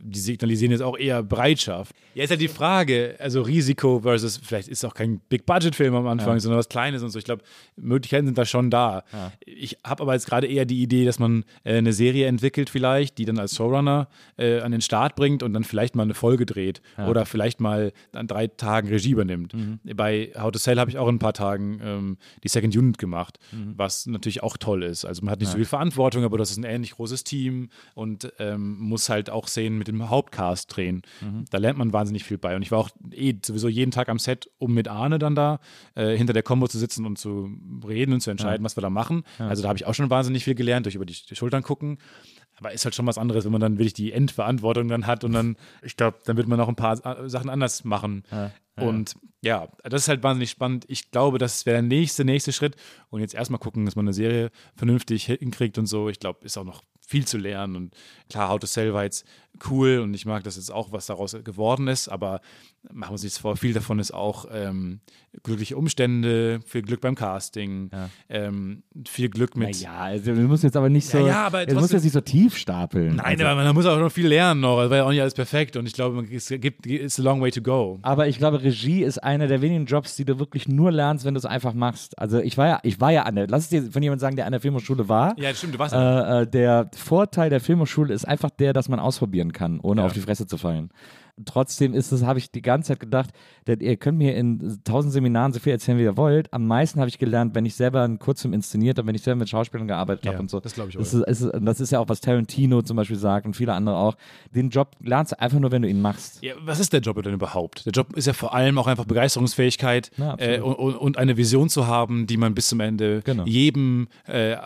die signalisieren jetzt auch eher Bereitschaft. Ja, ist halt die Frage, also Risiko versus, vielleicht ist es auch kein Big-Budget-Film am Anfang, sondern was Kleines und so. Ich glaube, Möglichkeiten sind da schon da. Ich habe aber jetzt gerade eher die Idee, dass man äh, eine Serie entwickelt vielleicht, die dann als Showrunner äh, an den Start bringt und dann vielleicht mal eine Folge dreht oder vielleicht mal an drei Tagen Regie übernimmt. Bei How to Sell habe ich auch in ein paar Tagen ähm, die Second Unit gemacht, was natürlich auch toll ist. Also man hat nicht so viel Verantwortung, aber das ist ein ähnlich großes Team und ähm, muss halt auch Szenen mit dem Hauptcast drehen. Da lernt man wahnsinnig viel bei. Und ich war auch eh sowieso jeden Tag am Set, um mit Arne dann da äh, hinter der Combo zu sitzen und zu reden und zu entscheiden, was wir da machen. Also da habe ich auch schon wahnsinnig viel gelernt, durch über die, die Schultern gucken. Aber ist halt schon was anderes, wenn man dann wirklich die Endverantwortung dann hat und dann, ich glaube, dann wird man auch ein paar äh, Sachen anders machen. Und ja, das ist halt wahnsinnig spannend. Ich glaube, das wäre der nächste, nächste Schritt. Und jetzt erstmal gucken, dass man eine Serie vernünftig hinkriegt und so. Ich glaube, ist auch noch viel zu lernen. Und klar, How to Sell war jetzt cool und ich mag das jetzt auch, was daraus geworden ist, aber machen wir uns nichts vor, viel davon ist auch ähm, glückliche Umstände, viel Glück beim Casting, ähm, viel Glück mit. Naja, also du musst jetzt aber nicht so. Ja, ja, aber du musst jetzt nicht so tief stapeln. Nein, also, aber man muss auch noch viel lernen noch. Es war ja auch nicht alles perfekt und ich glaube, es gibt it's a long way to go. aber ich glaube, Regie ist einer der wenigen Jobs, die du wirklich nur lernst, wenn du es einfach machst. Also ich war ja, ich war ja an der, lass es dir von jemandem sagen, der an der Filmhochschule war. Ja, stimmt, du warst. Äh, äh, der Vorteil der Filmhochschule ist einfach der, dass man ausprobieren kann, ohne Ja. auf die Fresse zu fallen. Trotzdem ist es, habe ich die ganze Zeit gedacht, denn ihr könnt mir in tausend Seminaren so viel erzählen, wie ihr wollt. Am meisten habe ich gelernt, wenn ich selber einen Kurzfilm inszeniert habe, wenn ich selber mit Schauspielern gearbeitet Ja, habe und so. das glaube ich auch, Das ist, ist, das ist ja auch, was Tarantino zum Beispiel sagt und viele andere auch. Den Job lernst du einfach nur, wenn du ihn machst. Ja, was ist der Job denn überhaupt? Der Job ist ja vor allem auch einfach Begeisterungsfähigkeit Ja, absolut. äh, und, und- und eine Vision zu haben, die man bis zum Ende Genau. jedem äh,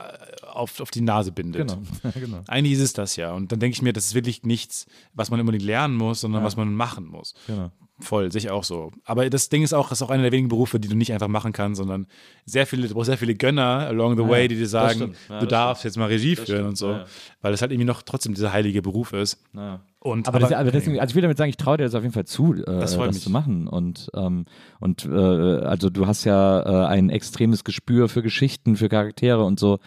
auf, auf die Nase bindet. Genau. <laughs> genau. Eigentlich ist es das ja. Und dann denke ich mir, das ist wirklich nichts, was man unbedingt lernen muss, sondern was man machen muss. genau. Voll, sicher auch so. Aber das Ding ist auch, das ist auch einer der wenigen Berufe, die du nicht einfach machen kannst, sondern sehr viele, du brauchst sehr viele Gönner along the way, die dir sagen, stimmt. Ja, du das darfst jetzt mal Regie führen und so. Ja, ja. Weil das halt irgendwie noch trotzdem dieser heilige Beruf ist. Ja. Und, Aber, das, aber deswegen, also ich will damit sagen, ich traue dir das auf jeden Fall zu, äh, Das das, zu machen. Und, ähm, und äh, also du hast ja äh, ein extremes Gespür für Geschichten, für Charaktere und so.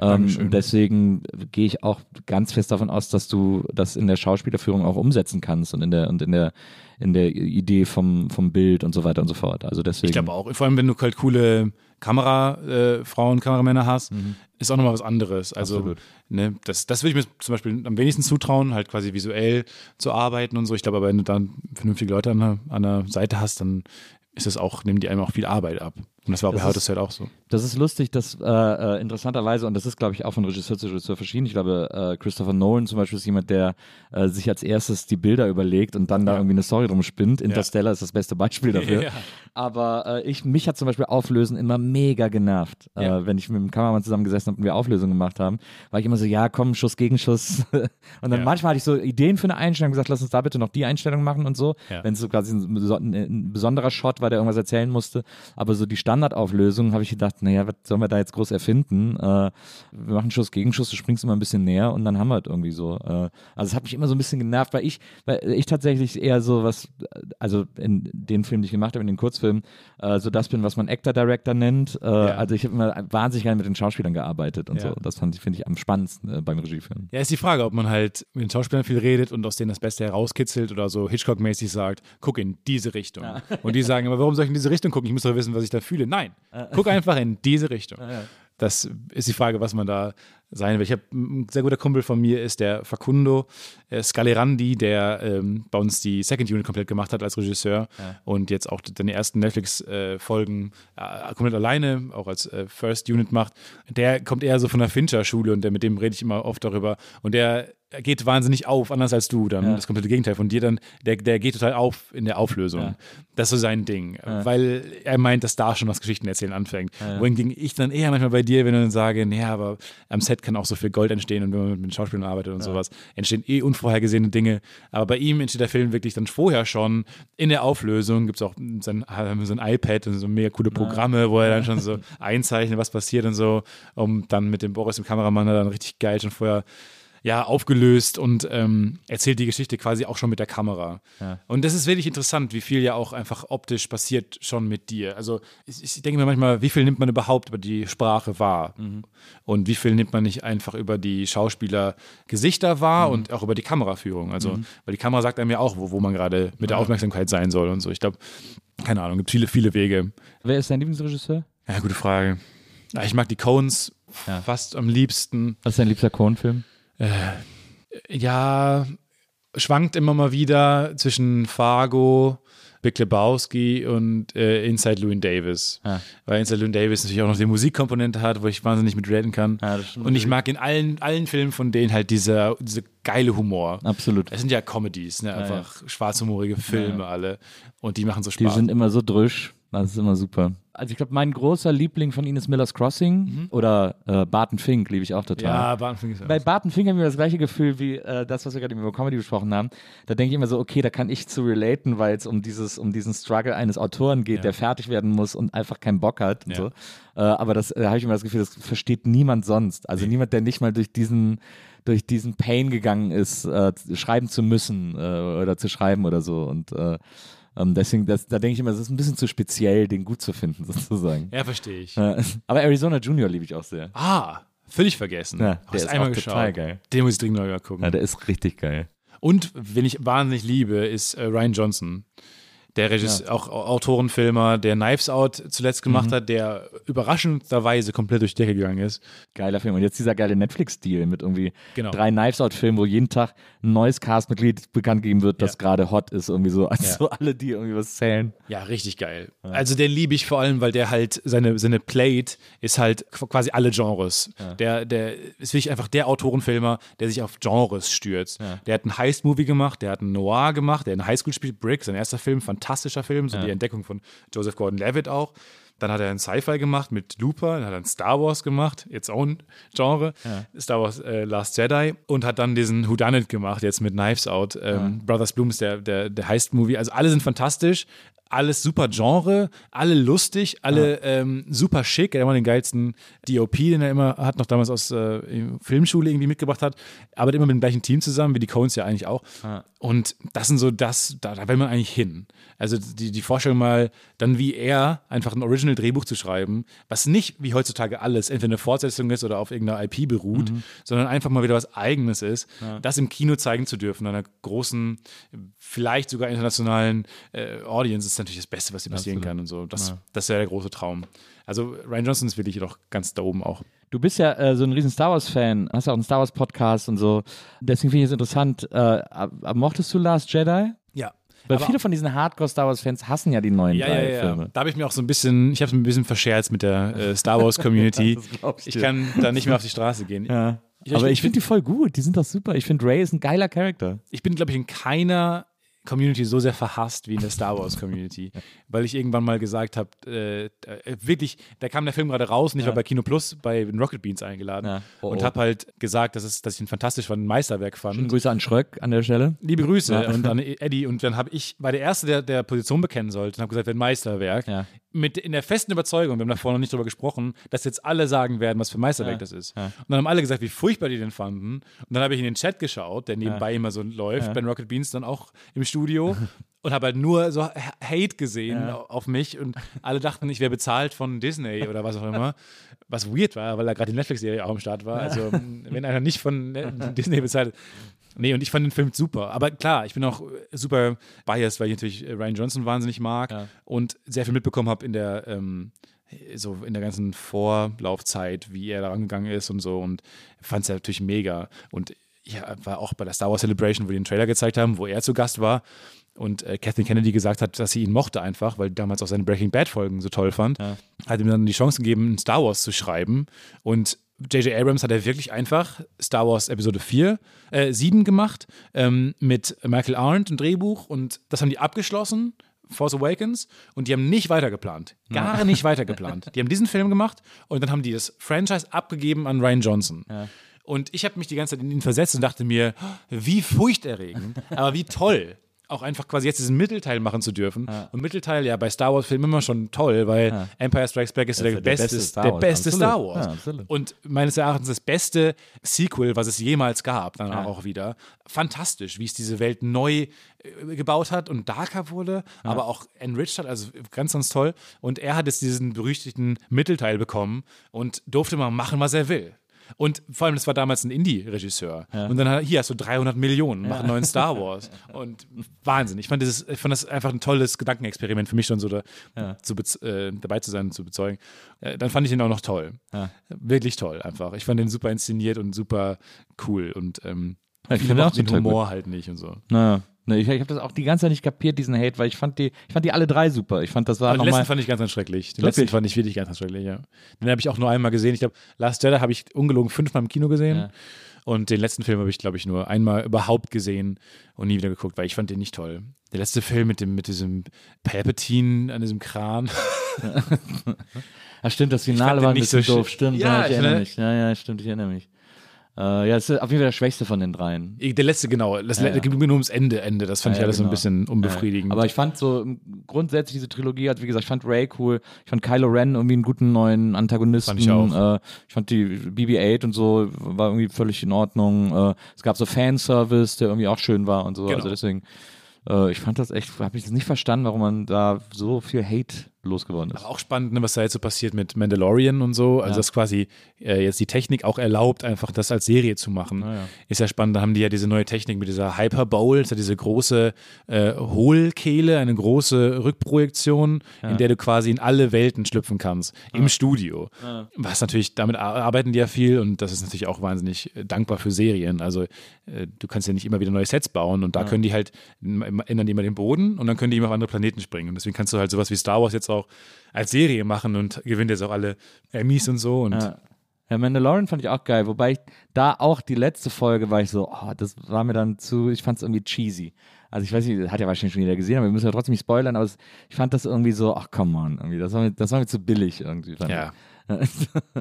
Ähm, deswegen gehe ich auch ganz fest davon aus, dass du das in der Schauspielerführung auch umsetzen kannst und in der und in der in der Idee vom, vom Bild und so weiter und so fort. Also deswegen. Ich glaube auch, vor allem wenn du halt coole Kamerafrauen, äh, Kameramänner hast, ist auch nochmal was anderes. Also, Absolut. ne, das, das würde ich mir zum Beispiel am wenigsten zutrauen, halt quasi visuell zu arbeiten und so. Ich glaube aber, wenn du dann vernünftige Leute an der, an der Seite hast, dann ist es auch, nehmen die einem auch viel Arbeit ab. Und das war Das bei ist- Sell auch so. Das ist lustig, dass äh, äh, interessanterweise, und das ist, glaube ich, auch von Regisseur zu Regisseur verschieden. Ich glaube, äh, Christopher Nolan zum Beispiel ist jemand, der äh, sich als erstes die Bilder überlegt und dann da irgendwie eine Story drum spinnt. Interstellar ist das beste Beispiel dafür. <laughs> Ja. Aber äh, ich, mich hat zum Beispiel Auflösen immer mega genervt. Ja. Äh, wenn ich mit dem Kameramann zusammengesessen habe und wir Auflösungen gemacht haben, war ich immer so, ja, komm, Schuss gegen Schuss. <laughs> und dann Ja. manchmal hatte ich so Ideen für eine Einstellung, gesagt, lass uns da bitte noch die Einstellung machen und so. Ja. Wenn es so quasi ein, beson- ein besonderer Shot war, der irgendwas erzählen musste. Aber so die Standardauflösung habe ich gedacht, naja, was sollen wir da jetzt groß erfinden? Äh, wir machen Schuss gegen Schuss, du springst immer ein bisschen näher und dann haben wir es irgendwie so. Äh, also es hat mich immer so ein bisschen genervt, weil ich, weil ich tatsächlich eher so was, also in den Filmen, die ich gemacht habe, in den Kurzfilmen, äh, so das bin, was man Actor Director nennt. Äh, Also ich habe immer wahnsinnig gerne mit den Schauspielern gearbeitet und Ja. so. Das fand ich, finde ich am spannendsten äh, beim Regiefilm. Ja, ist die Frage, ob man halt mit den Schauspielern viel redet und aus denen das Beste herauskitzelt oder so Hitchcock-mäßig sagt, guck in diese Richtung. Und die sagen, aber warum soll ich in diese Richtung gucken? Ich muss doch wissen, was ich da fühle. Nein, guck einfach in diese Richtung. Das ist die Frage, was man da sein will. Ich habe ein sehr guter Kumpel von mir ist der Facundo äh, Scalerandi, der ähm, bei uns die Second Unit komplett gemacht hat als Regisseur und jetzt auch seine ersten Netflix-Folgen äh, komplett alleine, auch als äh, First Unit macht. Der kommt eher so von der Fincher-Schule und der, mit dem rede ich immer oft darüber. Und der geht wahnsinnig auf, anders als du. Dann das komplette Gegenteil von dir. Dann der, der geht total auf in der Auflösung. Ja. Das ist so sein Ding, weil er meint, dass da schon das Geschichten erzählen anfängt. Wohingegen ich dann eher manchmal bei dir, wenn du dann sage, ja, aber am Set kann auch so viel Gold entstehen und wenn man mit den Schauspielern arbeitet und sowas, entstehen eh unvorhergesehene Dinge. Aber bei ihm entsteht der Film wirklich dann vorher schon in der Auflösung. Gibt es auch sein, so ein iPad und so mega coole Programme, wo er dann schon so <laughs> einzeichnet, was passiert und so, um dann mit dem Boris, dem Kameramann, dann richtig geil schon vorher ja, aufgelöst und ähm, erzählt die Geschichte quasi auch schon mit der Kamera. Und das ist wirklich interessant, wie viel ja auch einfach optisch passiert schon mit dir. Also ich, ich denke mir manchmal, wie viel nimmt man überhaupt über die Sprache wahr? Und wie viel nimmt man nicht einfach über die Schauspieler Gesichter wahr und auch über die Kameraführung? Also, weil die Kamera sagt einem ja auch, wo, wo man gerade mit der Aufmerksamkeit sein soll und so. Ich glaube, keine Ahnung, gibt viele, viele Wege. Wer ist dein Lieblingsregisseur? Ja, gute Frage. Ja, ich mag die Cones Ja. fast am liebsten. Was ist dein liebster Cohen-Film? Ja, schwankt immer mal wieder zwischen Fargo, Big Lebowski und äh, Inside Llewyn Davis. Ja. Weil Inside Llewyn Davis natürlich auch noch die Musikkomponente hat, wo ich wahnsinnig mit reden kann. Ja, und ich mag in allen, allen Filmen von denen halt dieser, diese geile Humor. Absolut. Es sind ja Comedies, ne? einfach schwarzhumorige Filme alle. Und die machen so Die Spaß. sind immer so drüsch. Das ist immer super. Also ich glaube, mein großer Liebling von ihnen ist Miller's Crossing oder äh, Barton Fink, liebe ich auch total. Ja, Bahnfing ist Bei Barton Fink haben wir das gleiche Gefühl wie äh, das, was wir gerade über Comedy besprochen haben. Da denke ich immer so, okay, da kann ich zu relaten, weil es um dieses, um diesen Struggle eines Autoren geht, Ja. der fertig werden muss und einfach keinen Bock hat und Ja. so. Äh, aber das äh, habe ich immer das Gefühl, das versteht niemand sonst. Also niemand, der nicht mal durch diesen durch diesen Pain gegangen ist, äh, schreiben zu müssen äh, oder zu schreiben oder so. Und äh, ähm, deswegen, das, da denke ich immer, es ist ein bisschen zu speziell, den gut zu finden, <laughs> sozusagen. Ja, verstehe ich. Äh, aber Arizona Junior liebe ich auch sehr. Ah, völlig vergessen. Ja, Hast der ist einmal geschaut. total geil. Den muss ich dringend mal gucken. Ja, der ist richtig geil. Und wen ich wahnsinnig liebe, ist äh, Ryan Johnson. Der Regisseur, auch Autorenfilmer, der Knives Out zuletzt Mhm. gemacht hat, der überraschenderweise komplett durch die Decke gegangen ist. Geiler Film. Und jetzt dieser geile Netflix-Deal mit irgendwie Genau. drei Knives-Out-Filmen, wo jeden Tag ein neues Castmitglied bekannt gegeben wird, das Ja. gerade hot ist, irgendwie so. Also Ja. alle, die irgendwie was zählen. Ja, richtig geil. Also den liebe ich vor allem, weil der halt, seine, seine Plate ist halt qu- quasi alle Genres. Der, der ist wirklich einfach der Autorenfilmer, der sich auf Genres stürzt. Der hat einen Heist-Movie gemacht, der hat einen Noir gemacht, der in Highschool spielt, Brick, sein erster Film, fantastischer Film, so die Entdeckung von Joseph Gordon-Levitt auch. Dann hat er einen Sci-Fi gemacht mit Looper, dann hat er einen Star Wars gemacht, its own Genre, Star Wars äh, Last Jedi und hat dann diesen Whodunit gemacht, jetzt mit Knives Out. Ähm, Brothers Bloom ist der, der, der Heist-Movie. Also alle sind fantastisch, alles super Genre, alle lustig, alle ähm, super schick. Er hat immer den geilsten DOP, den er immer hat, noch damals aus äh, Filmschule irgendwie mitgebracht hat. Arbeitet immer mit dem gleichen Team zusammen, wie die Coens ja eigentlich auch. Und das sind so das, da, da will man eigentlich hin. Also die, die Vorstellung mal, dann wie er einfach ein Original-Drehbuch zu schreiben, was nicht wie heutzutage alles entweder eine Fortsetzung ist oder auf irgendeiner IP beruht, sondern einfach mal wieder was Eigenes ist, das im Kino zeigen zu dürfen, einer großen, vielleicht sogar internationalen äh, Audience, natürlich das Beste, was dir passieren kann und so. Das, das ist ja der große Traum. Also Ryan Johnson ist wirklich doch ganz da oben auch. Du bist ja äh, so ein riesen Star Wars-Fan, hast ja auch einen Star Wars-Podcast und so. Deswegen finde ich es interessant. Äh, mochtest du Last Jedi? Ja. Weil Aber- viele von diesen Hardcore-Star Wars-Fans hassen ja die neuen Ja, drei ja, ja. Filme. Da habe ich mir auch so ein bisschen, ich habe es ein bisschen verscherzt mit der äh, Star Wars Community. <laughs> Das glaub ich ich dir. kann da nicht mehr auf die Straße gehen. Ja. Ich- Aber ich- ich finde die voll gut. Die sind doch super. Ich finde, Ray ist ein geiler Charakter. Ich bin, glaube ich, in keiner Community so sehr verhasst wie in der Star Wars Community, <laughs> weil ich irgendwann mal gesagt habe, äh, äh, wirklich, da kam der Film gerade raus und ich war bei Kino Plus bei Rocket Beans eingeladen Ja. Oh, und oh. habe halt gesagt, dass, es, dass ich ihn fantastisch fand, ein Meisterwerk fand. Grüße an Schröck an der Stelle. Liebe Grüße Ja. und an <laughs> Eddie. Und dann habe ich, war der Erste, der der Position bekennen sollte und habe gesagt, ein Meisterwerk. Ja. Mit in der festen Überzeugung, wir haben davor noch nicht drüber gesprochen, dass jetzt alle sagen werden, was für ein Meisterwerk Ja. das ist. Ja. Und dann haben alle gesagt, wie furchtbar die den fanden. Und dann habe ich in den Chat geschaut, der nebenbei immer so läuft, Ja. bei den Rocket Beans dann auch im Studio. <laughs> Und habe halt nur so Hate gesehen auf mich und alle dachten, ich wäre bezahlt von Disney oder was auch immer. Was weird war, weil da gerade die Netflix-Serie auch am Start war. Also, wenn einer nicht von Ne- <laughs> Disney bezahlt. Nee, und ich fand den Film super. Aber klar, ich bin auch super biased, weil ich natürlich äh, Ryan Johnson wahnsinnig mag Ja. und sehr viel mitbekommen habe in der, ähm, so in der ganzen Vorlaufzeit, wie er da rangegangen ist und so. Und fand es ja natürlich mega. Und ja, war auch bei der Star Wars Celebration, wo die den Trailer gezeigt haben, wo er zu Gast war. Und äh, Kathleen Kennedy gesagt hat, dass sie ihn mochte einfach, weil damals auch seine Breaking Bad Folgen so toll fand. Ja. Hat ihm dann die Chance gegeben, einen Star Wars zu schreiben. Und J.J. Abrams hat er wirklich einfach Star Wars Episode 4, äh, 7 gemacht, ähm, mit Michael Arndt, ein Drehbuch. Und das haben die abgeschlossen, Force Awakens, und die haben nicht weitergeplant. Gar nicht weitergeplant. Die haben diesen Film gemacht und dann haben die das Franchise abgegeben an Ryan Johnson. Und ich habe mich die ganze Zeit in ihn versetzt und dachte mir, wie furchterregend, aber wie toll. Auch einfach quasi jetzt diesen Mittelteil machen zu dürfen. Und Mittelteil ja bei Star Wars-Filmen immer schon toll, weil Empire Strikes Back ist Das der, ja der beste, beste Star der Wars. beste Absolut. Star Wars. Ja. Und meines Erachtens das beste Sequel, was es jemals gab, dann Ja. auch wieder. Fantastisch, wie es diese Welt neu äh, gebaut hat und darker wurde, aber auch enriched hat, also ganz, ganz toll. Und er hat jetzt diesen berüchtigten Mittelteil bekommen und durfte mal machen, was er will. Und vor allem, das war damals ein Indie-Regisseur. Und dann hat, hier hast du 300 Millionen, mach einen neuen Star <laughs> Wars. Und Wahnsinn. Ich fand, das, ich fand das einfach ein tolles Gedankenexperiment für mich schon so da, zu äh, dabei zu sein und zu bezeugen. Äh, dann fand ich ihn auch noch toll. Wirklich toll einfach. Ich fand den super inszeniert und super cool. Und ähm, Ja, ich finde auch den Humor halt nicht und so. Naja. Ne, ich ich habe das auch die ganze Zeit nicht kapiert, diesen Hate, weil ich fand die, ich fand die alle drei super. Ich fand, das war Aber den letzten fand ich ganz, ganz schrecklich. Den letzten fand ich wirklich ganz, ganz schrecklich, ja. Den habe ich auch nur einmal gesehen. Ich glaube, Last Jedi habe ich ungelogen fünfmal im Kino gesehen. Ja. Und den letzten Film habe ich, glaube ich, nur einmal überhaupt gesehen und nie wieder geguckt, weil ich fand den nicht toll. Der letzte Film mit dem, mit diesem Palpatine an diesem Kran. <laughs> Ja, stimmt, das Finale war ein bisschen so doof. Stimmt, Ja, ja, ich ich erinnere ne- mich. Ja, ja, stimmt, ich erinnere mich. Äh, ja, es ist auf jeden Fall der schwächste von den dreien. Der letzte, genau. Das Ja, le- ja. ging mir nur ums Ende, Ende. Das fand Ja, ich alles so ein genau. bisschen unbefriedigend. Aber ich fand so ähm, grundsätzlich diese Trilogie, also wie gesagt, ich fand Ray cool, ich fand Kylo Ren irgendwie einen guten neuen Antagonisten. Fand ich auch. Äh, ich fand die BB-8 und so war irgendwie völlig in Ordnung. Äh, es gab so Fanservice, der irgendwie auch schön war und so. Genau. Also deswegen, äh, ich fand das echt, habe ich das nicht verstanden, warum man da so viel Hate losgeworden ist. Aber auch spannend, ne, was da jetzt so passiert mit Mandalorian und so. Also, Ja. dass quasi äh, jetzt die Technik auch erlaubt, einfach das als Serie zu machen. Ja, ja. Ist ja spannend. Da haben die ja diese neue Technik mit dieser Hyper Bowl, das ist ja diese große äh, Hohlkehle, eine große Rückprojektion, in der du quasi in alle Welten schlüpfen kannst. Im Studio. Was natürlich, damit ar- arbeiten die ja viel und das ist natürlich auch wahnsinnig äh, dankbar für Serien. Also, äh, du kannst ja nicht immer wieder neue Sets bauen und da können die halt, ändern die immer den Boden und dann können die immer auf andere Planeten springen. Und deswegen kannst du halt sowas wie Star Wars jetzt auch als Serie machen und gewinnt jetzt auch alle Emmys und so. Und Ja. Ja, Mandalorian fand ich auch geil, wobei ich da auch die letzte Folge war ich so, oh, das war mir dann zu, ich fand es irgendwie cheesy. Also ich weiß nicht, hat ja wahrscheinlich schon jeder gesehen, aber wir müssen ja trotzdem nicht spoilern, aber ich fand das irgendwie so, ach come on, irgendwie, das war mir, das war mir zu billig irgendwie. Ja. <laughs>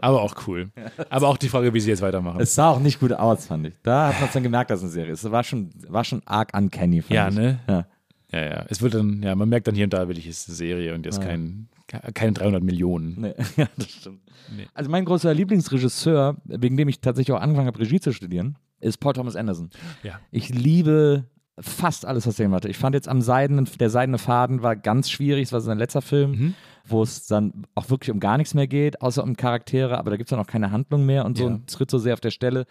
aber auch cool. Aber auch die Frage, wie sie jetzt weitermachen. Es sah auch nicht gut aus, fand ich. Da hat man es dann gemerkt, dass es eine Serie ist. Es war schon, war schon arg uncanny, fand Ja, ich. ne? Ja. Ja, ja. Es wird dann, ja, man merkt dann hier und da, wirklich ist eine Serie und jetzt kein, ke- keine 300 Millionen. Nee, <laughs> ja, das stimmt. Also mein großer Lieblingsregisseur, wegen dem ich tatsächlich auch angefangen habe, Regie zu studieren, ist Paul Thomas Anderson. Ja. Ich liebe fast alles, was er gemacht hat. Ich fand jetzt am Seidenen, der Seidene Faden war ganz schwierig, das war sein letzter Film, Mhm. wo es dann auch wirklich um gar nichts mehr geht, außer um Charaktere, aber da gibt es dann auch keine Handlung mehr und so Ja. und tritt so sehr auf der Stelle.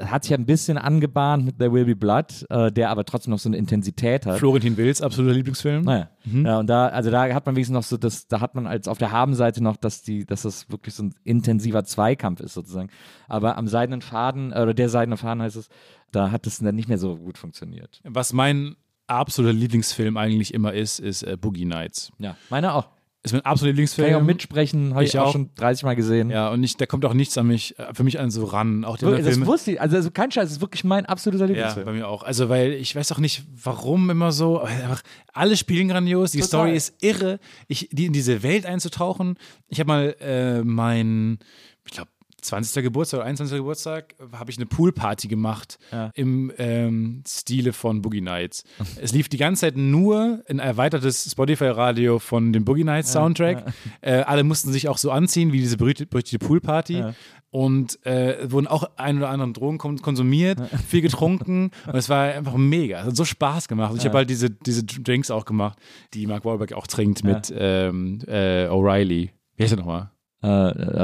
Hat sich ein bisschen angebahnt mit There Will Be Blood, äh, der aber trotzdem noch so eine Intensität hat. Florentin Wills, absoluter Lieblingsfilm. Naja. Ja, und da, also da hat man wenigstens noch so, das, da hat man als auf der Habenseite noch, dass die, dass das wirklich so ein intensiver Zweikampf ist sozusagen. Aber am seidenen Faden, äh, oder der seidene Faden heißt es, da hat es dann nicht mehr so gut funktioniert. Was mein absoluter Lieblingsfilm eigentlich immer ist, ist äh, Boogie Nights. Ja, meine auch. Ist mein absoluter Kann Lieblingsfilm. ich auch mitsprechen, habe ich, Ich auch schon 30 Mal gesehen. Ja, und nicht, da kommt auch nichts an mich, äh, für mich an so ran. Auch die das Filme. wusste ich, also, also kein Scheiß, das ist wirklich mein absoluter Ja, Lieblingsfilm. bei mir auch. Also, weil ich weiß auch nicht, warum immer so. aber Einfach, alle spielen grandios. Die Total. Story ist irre. Ich, die in diese Welt einzutauchen. Ich habe mal äh, mein, ich glaube, 20. Geburtstag oder 21. Geburtstag habe ich eine Poolparty gemacht Ja. im ähm, Stile von Boogie Nights. es lief die ganze Zeit nur ein erweitertes Spotify-Radio von dem Boogie Nights Soundtrack. Äh, alle mussten sich auch so anziehen wie diese berühmte, berüchtigte Poolparty. Ja. Und äh, wurden auch ein oder anderen Drogen kon- konsumiert, viel getrunken und es war einfach mega. Es hat so Spaß gemacht. Und ich habe halt diese, diese Drinks auch gemacht, die Mark Wahlberg auch trinkt mit ähm, äh, O'Reilly. Wie heißt er nochmal? Äh,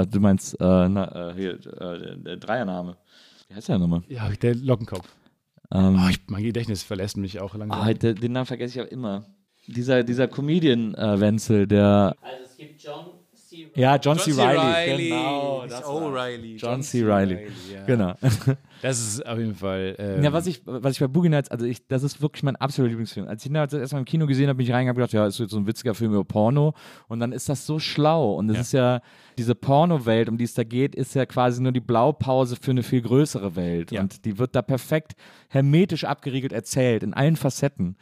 äh, du meinst, äh, na, äh, hier, äh, der Dreiername. Wie heißt der nochmal? Ja, der Lockenkopf. Ähm, Oh, ich, mein Gedächtnis verlässt mich auch langsam. ah, den, Namen vergesse ich aber immer. Dieser, dieser Comedian-Wenzel, der. Also es gibt John C. Ja, John, C. Reilly. Genau, das O'Reilly. John C. Reilly. ja. Genau. <laughs> Das ist auf jeden Fall. Ähm, Ja, was ich, was ich bei Boogie Nights, also ich, das ist wirklich mein absoluter Lieblingsfilm. Als ich ihn das erstmal im Kino gesehen habe, bin ich reingegangen und gedacht, ja, ist jetzt so ein witziger Film über Porno. Und dann ist das so schlau. Und es Ja. ist ja, diese Porno-Welt, um die es da geht, ist ja quasi nur die Blaupause für eine viel größere Welt. Ja. Und die wird da perfekt hermetisch abgeriegelt erzählt, in allen Facetten.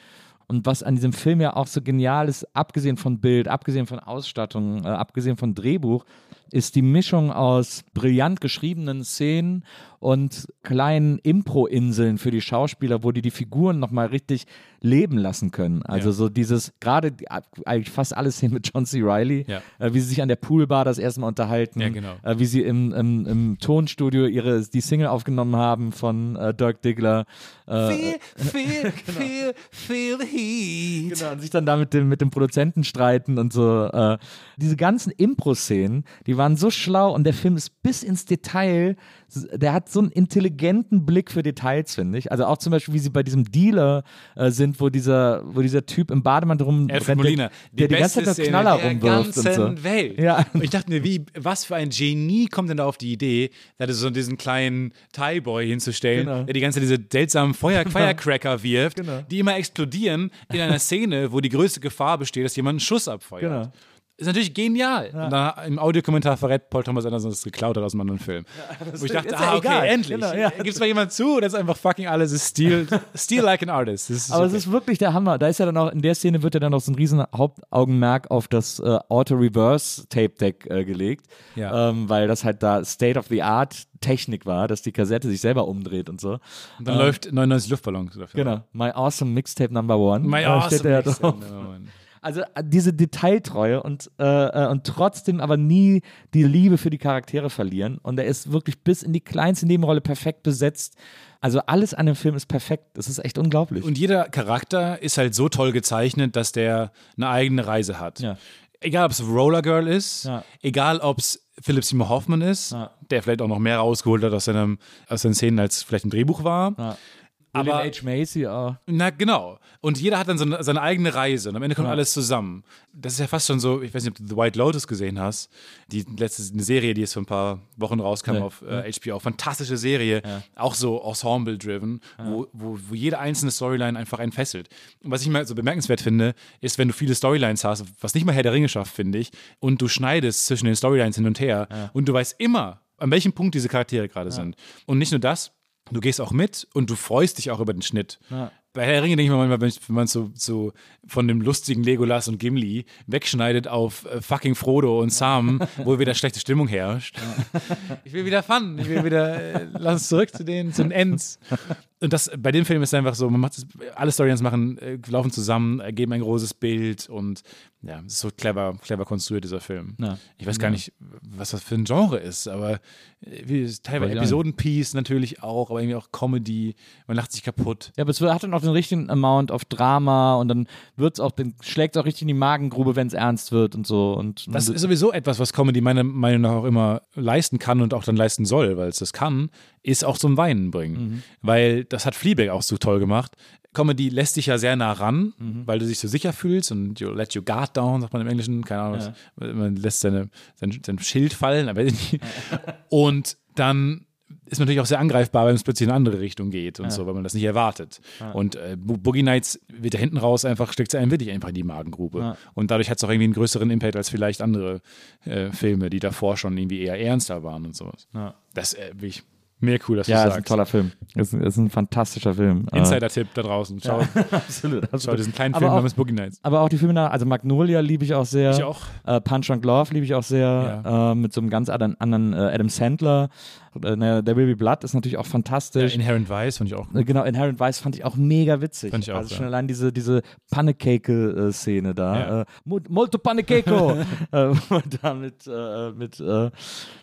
Und was an diesem Film ja auch so genial ist, abgesehen von Bild, abgesehen von Ausstattung, äh, abgesehen von Drehbuch, ist die Mischung aus brillant geschriebenen Szenen und kleinen Impro-Inseln für die Schauspieler, wo die die Figuren nochmal richtig leben lassen können. Also Ja. so dieses, gerade die- eigentlich fast alles hin mit John C. Reilly, Ja. äh, wie sie sich an der Poolbar das erste Mal unterhalten, Ja, genau. äh, wie sie im, im, im Tonstudio ihre, die Single aufgenommen haben von äh, Dirk Diggler. Äh, Feel, <laughs> feel, feel, feel the heat. Genau, und sich dann da mit dem, mit dem Produzenten streiten und so. Äh, diese ganzen Impro-Szenen, die waren so schlau und der Film ist bis ins Detail, der hat so einen intelligenten Blick für Details, finde ich. Also auch zum Beispiel, wie sie bei diesem Dealer äh, sind, wo dieser, wo dieser Typ im Bademantel rumrennt, Alfred Molina, der, der die ganze Zeit Szene Knaller der rumwirft ganzen und so. Welt. Ja. Und ich dachte mir, wie, was für ein Genie kommt denn da auf die Idee, da so diesen kleinen Thai-Boy hinzustellen, Genau. der die ganze Zeit diese seltsamen Feuer Firecracker wirft, Genau. die immer explodieren in einer Szene, wo die größte Gefahr besteht, dass jemand einen Schuss abfeuert. Genau. Ist natürlich genial. Und dann Im Audiokommentar verrät Paul Thomas Anderson, dass es geklaut hat aus einem anderen Film. Wo ich dachte, ja ah, okay, egal. endlich. Genau, ja. Gibt's mal jemand zu? Das ist einfach fucking alles. ist Steal, <laughs> steal like an artist. Aber okay. es ist wirklich der Hammer. Da ist ja dann auch, in der Szene wird ja dann noch so ein riesen Hauptaugenmerk auf das äh, Auto-Reverse-Tape-Deck äh, gelegt, Ja. ähm, weil das halt da State-of-the-Art-Technik war, dass die Kassette sich selber umdreht und so. Und dann läuft 99 Luftballons dafür. Genau. My Awesome Mixtape Number One. My Äh, awesome da ja Mixtape. Number One. Also äh, diese Detailtreue und, äh, äh, und trotzdem aber nie die Liebe für die Charaktere verlieren. Und er ist wirklich bis in die kleinste Nebenrolle perfekt besetzt. Also alles an dem Film ist perfekt. Das ist echt unglaublich. Und jeder Charakter ist halt so toll gezeichnet, dass der eine eigene Reise hat. Ja. Egal, ob es Roller Girl ist, Ja. egal, ob es Philip Seymour Hoffman ist, Ja. der vielleicht auch noch mehr rausgeholt hat aus, seinem, aus seinen Szenen, als vielleicht im Drehbuch war. Ja. Aber- William H. Macy, oh. Na, genau. Und jeder hat dann so eine, seine eigene Reise und am Ende kommt Ja. alles zusammen. Das ist ja fast schon so, ich weiß nicht, ob du The White Lotus gesehen hast. Die letzte eine Serie, die jetzt vor ein paar Wochen rauskam Nee. auf äh, HBO. Fantastische Serie, auch so Ensemble-driven, wo, wo, wo jede einzelne Storyline einfach einen fesselt. Und was ich mal so bemerkenswert finde, ist, wenn du viele Storylines hast, was nicht mal Herr der Ringe schafft, finde ich, und du schneidest zwischen den Storylines hin und her und du weißt immer, an welchem Punkt diese Charaktere gerade sind. Und nicht nur das, du gehst auch mit und du freust dich auch über den Schnitt. Bei Herr Ringe denke ich mir manchmal, wenn, wenn man so, so von dem lustigen Legolas und Gimli wegschneidet auf äh, fucking Frodo und Sam, <laughs> wo wieder schlechte Stimmung herrscht. Ich will wieder Fun, ich will wieder, äh, lass uns zurück zu den, zu den Ends. Und das, bei dem Film ist es einfach so, man macht das, alle Storylines machen, äh, laufen zusammen, ergeben ein großes Bild und ja, es ist so clever, clever konstruiert, dieser Film. Ja. Ich weiß gar nicht, was das für ein Genre ist, aber äh, wie, teilweise Episodenpiece natürlich auch, aber irgendwie auch Comedy, man lacht sich kaputt. Ja, aber es hat dann auch den richtigen Amount of Drama und dann wird's auch, dann schlägt es auch richtig in die Magengrube, wenn es ernst wird und so. Und Das ist sowieso etwas, was Comedy meiner Meinung nach auch immer leisten kann und auch dann leisten soll, weil es das kann, ist auch zum Weinen bringen. Weil das hat Fleabag auch so toll gemacht. Comedy lässt dich ja sehr nah ran, weil du dich so sicher fühlst und you let your guard down, sagt man im Englischen, keine Ahnung, was- man lässt seine, sein, sein Schild fallen, aber <laughs> und dann ist man natürlich auch sehr angreifbar, wenn es plötzlich in eine andere Richtung geht und so, weil man das nicht erwartet. Und äh, Bo- Boogie Nights wird da hinten raus einfach, steckt es einem wirklich einfach in die Magengrube. Ja. Und dadurch hat es auch irgendwie einen größeren Impact als vielleicht andere äh, Filme, die davor schon irgendwie eher ernster waren und sowas. Ja. Das äh, will ich mehr cool, dass ja, du ist ein sagst. toller Film. Ist, ist ein fantastischer Film. Äh, Insider-Tipp da draußen. Schau, <laughs> absolut, schau absolut. diesen kleinen Aber Film auch- namens Boogie Nights. Aber auch die Filme, da- also Magnolia liebe ich auch sehr. Ich auch. Äh, Punch and Glove liebe ich auch sehr. Äh, mit so einem ganz anderen, anderen äh, Adam Sandler. Äh, ne, There Will Be Blood ist natürlich auch fantastisch. Inherent Vice fand ich auch Genau, Inherent Vice fand ich auch mega witzig. Fand ich auch, also schon ja. allein diese, diese Pannecake-Szene da. Ja. Äh, Mo- Molto Pannecake! <laughs> äh, wo man da mit, äh, mit, äh,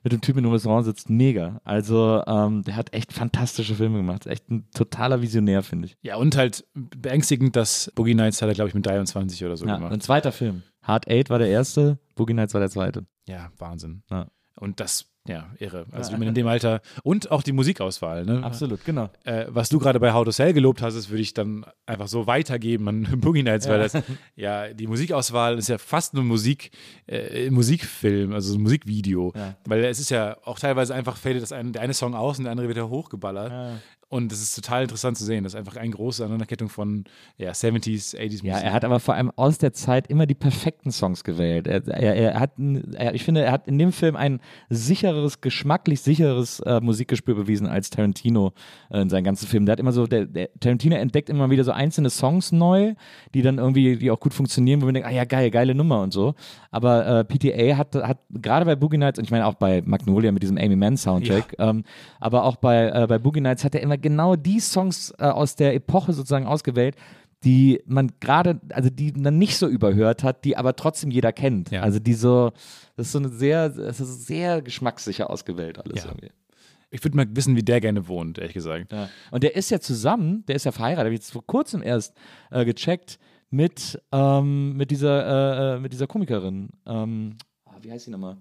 mit dem Typen einem Restaurant sitzt. Mega. Also, ähm, der hat echt fantastische Filme gemacht. Echt ein totaler Visionär, finde ich. Ja, und halt beängstigend, dass Boogie Nights hat er, glaube ich, mit 23 oder so Ja, gemacht. ein zweiter Film. Hard Eight war der erste, Boogie Nights war der zweite. Ja, Wahnsinn. Ja. Und das, ja, irre. Also in dem Alter. Und auch die Musikauswahl, ne? Absolut, genau. Äh, was du gerade bei How to Sell gelobt hast, das würde ich dann einfach so weitergeben an <laughs> Boogie Nights, weil das, ja, die Musikauswahl ist ja fast nur Musik, äh, Musikfilm, also so ein Musikvideo. Ja. Weil es ist ja auch teilweise einfach, fadet das eine, der eine Song aus und der andere wird ja hochgeballert. Und das ist total interessant zu sehen. Das ist einfach eine große Aneinanderkettung von ja, 70s, 80s Musik. Ja, er hat aber vor allem aus der Zeit immer die perfekten Songs gewählt. Er, er, er hat, er, ich finde, er hat in dem Film ein sichereres, geschmacklich sicheres äh, Musikgespür bewiesen als Tarantino äh, in seinen ganzen Filmen. Der hat immer so, der, der Tarantino entdeckt immer wieder so einzelne Songs neu, die dann irgendwie, die auch gut funktionieren, wo man denkt, ah ja, geil, geile Nummer und so. Aber äh, PTA hat, hat gerade bei Boogie Nights, und ich meine auch bei Magnolia mit diesem Amy Mann Soundtrack, ähm, aber auch bei, äh, bei Boogie Nights hat er immer genau die Songs äh, aus der Epoche sozusagen ausgewählt, die man gerade, also die man nicht so überhört hat, die aber trotzdem jeder kennt. Ja. Also die so, das ist so eine sehr, das ist sehr geschmackssicher ausgewählt alles Ja. irgendwie. Ich würde mal wissen, wie der gerne wohnt, ehrlich gesagt. Ja. Und der ist ja zusammen, der ist ja verheiratet, habe ich jetzt vor kurzem erst äh, gecheckt, mit, ähm, mit, dieser, äh, äh, mit dieser Komikerin. Ähm, ah, wie heißt sie nochmal?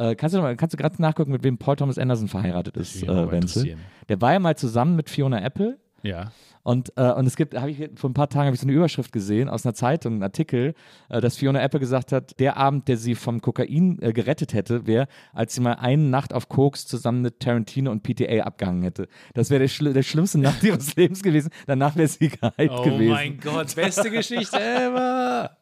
Äh, kannst du, mal- kannst du gerade nachgucken, mit wem Paul Thomas Anderson verheiratet ist, äh, Wenzel? Der war ja mal zusammen mit Fiona Apple. Ja. Und, äh, und es gibt, habe ich vor ein paar Tagen habe ich so eine Überschrift gesehen aus einer Zeitung, einen Artikel, äh, dass Fiona Apple gesagt hat, der Abend, der sie vom Kokain äh, gerettet hätte, wäre, als sie mal eine Nacht auf Koks zusammen mit Tarantino und PTA abgehangen hätte. Das wäre der, schli der schlimmste Nacht ihres <laughs> Lebens gewesen. Danach wäre sie geheilt Oh gewesen. mein Gott, beste Geschichte ever.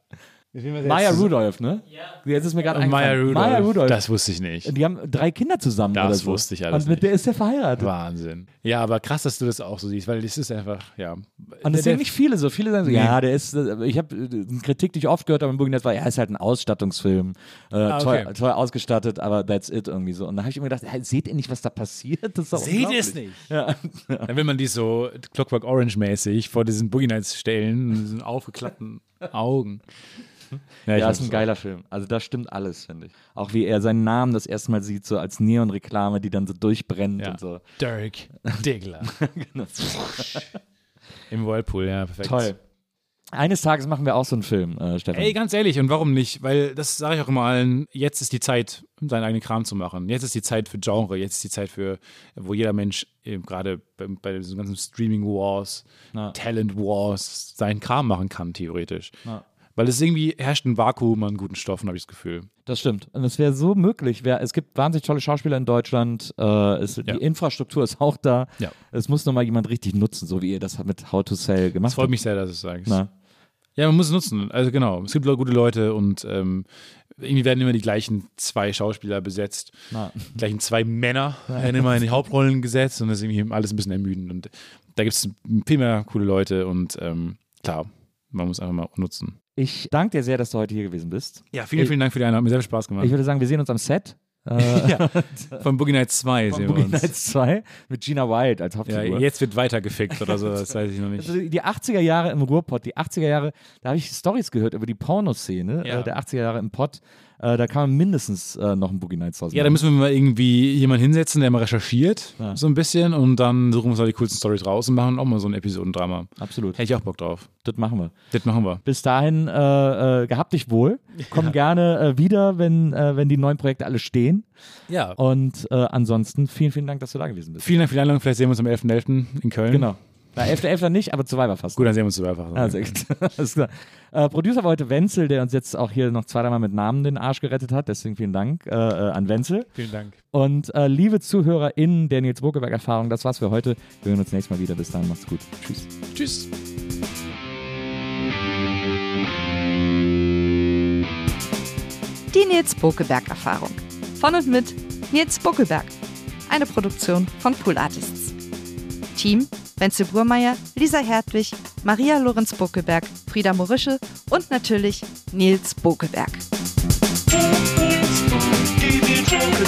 Maya Rudolph, ne? Ja. Jetzt ist mir gerade Maya. Rudolph. Maya Rudolph. Das wusste ich nicht. die haben drei Kinder zusammen Das oder so. wusste ich alles Und mit nicht. der ist er verheiratet. Wahnsinn. Ja, aber krass, dass du das auch so siehst, weil das ist einfach, ja. Und das Der- sind nicht viele so. Viele sagen so, Nee. ja, der ist, äh, ich habe eine Kritik, die ich oft gehört habe im Boogie Nights war, ja, ist halt ein Ausstattungsfilm. Äh, Ah, okay. toll, toll ausgestattet, aber that's it irgendwie so. Und da habe ich immer gedacht, hey, seht ihr nicht, was da passiert? Das Seht ihr es nicht? Ja. Dann will man die so Clockwork Orange-mäßig vor diesen Boogie Nights stellen, mit diesen aufgeklappten Augen. Ja, hab's ist ein geiler Film. Also da stimmt alles, finde ich. Auch wie er seinen Namen das erste Mal sieht, so als Neonreklame, die dann so durchbrennt Ja. und so. Dirk Diggler. <laughs> Im Whirlpool, ja, perfekt. Toll. Eines Tages machen wir auch so einen Film, äh, Stefan. Ey, ganz ehrlich, und warum nicht? Weil das sage ich auch immer allen, jetzt ist die Zeit, seinen eigenen Kram zu machen. Jetzt ist die Zeit für Genre, jetzt ist die Zeit für, wo jeder Mensch gerade bei, bei diesen ganzen Streaming Wars, Ja. Talent Wars, seinen Kram machen kann, theoretisch. Ja. Weil es irgendwie herrscht ein Vakuum an guten Stoffen, habe ich das Gefühl. Das stimmt. Und es wäre so möglich. Wär, es gibt wahnsinnig tolle Schauspieler in Deutschland. Äh, es, Ja. Die Infrastruktur ist auch da. Ja. Es muss nur mal jemand richtig nutzen, so wie ihr das mit How to Sell gemacht Es freut habt. mich sehr, dass du es sagst. Na. Ja, man muss es nutzen. Also genau, es gibt gute Leute und ähm, irgendwie werden immer die gleichen zwei Schauspieler besetzt. Na. Die gleichen zwei Männer werden immer in die Hauptrollen gesetzt und das ist irgendwie alles ein bisschen ermüdend. Und da gibt es viel mehr coole Leute und ähm, klar, man muss einfach mal nutzen. Ich danke dir sehr, dass du heute hier gewesen bist. Ja, vielen, vielen Dank für die Einladung. Hat mir sehr viel Spaß gemacht. Ich würde sagen, wir sehen uns am Set. <laughs> Äh, ja, von Boogie Nights 2 von sehen wir Boogie uns. Nights 2 mit Gina Wild als Ja, Hauptfigur. jetzt wird weiter gefickt oder so, das weiß ich noch nicht. <laughs> Also die 80er Jahre im Ruhrpott, die 80er Jahre, da habe ich Stories gehört über die Pornoszene Ja. äh, der 80er Jahre im Pott. Äh, da kann man mindestens äh, noch ein Boogie Nights draus Ja, da machen. müssen wir mal irgendwie jemanden hinsetzen, der mal recherchiert, Ja. so ein bisschen, und dann suchen wir uns mal die coolsten Stories raus und machen auch mal so ein Episodendrama. Absolut. Hätte ich auch Bock drauf. Das machen wir. Das machen wir. Bis dahin, äh, äh, gehabt dich wohl. Komm gerne äh, wieder, wenn, äh, wenn die neuen Projekte alle stehen. Ja. Und ansonsten vielen, vielen Dank, dass du da gewesen bist. Vielen Dank für die Einladung. Vielleicht sehen wir uns am 11.11. in Köln. Genau. Na, 11.11. nicht, aber Survivor fast. Gut, dann sehen wir uns so einfach. Ah, sehr gut. <laughs> Alles klar. Äh, Producer war heute Wenzel, der uns jetzt auch hier noch zwei, dreimal mit Namen den Arsch gerettet hat. Deswegen vielen Dank äh, äh, an Wenzel. Vielen Dank. Und äh, liebe ZuhörerInnen der Nils Bokeberg-Erfahrung, das war's für heute. Wir hören uns nächstes Mal wieder. Bis dahin, macht's gut. Tschüss. Tschüss. Die Nils Bokeberg Erfahrung. Von und mit Nils Bokeberg. Eine Produktion von Pool Artists. Team Wenzel Burmeier, Lisa Hertwig, Maria Lorenz Bokeberg, Frieda Morische und natürlich Nils Bokeberg. Die, die, die,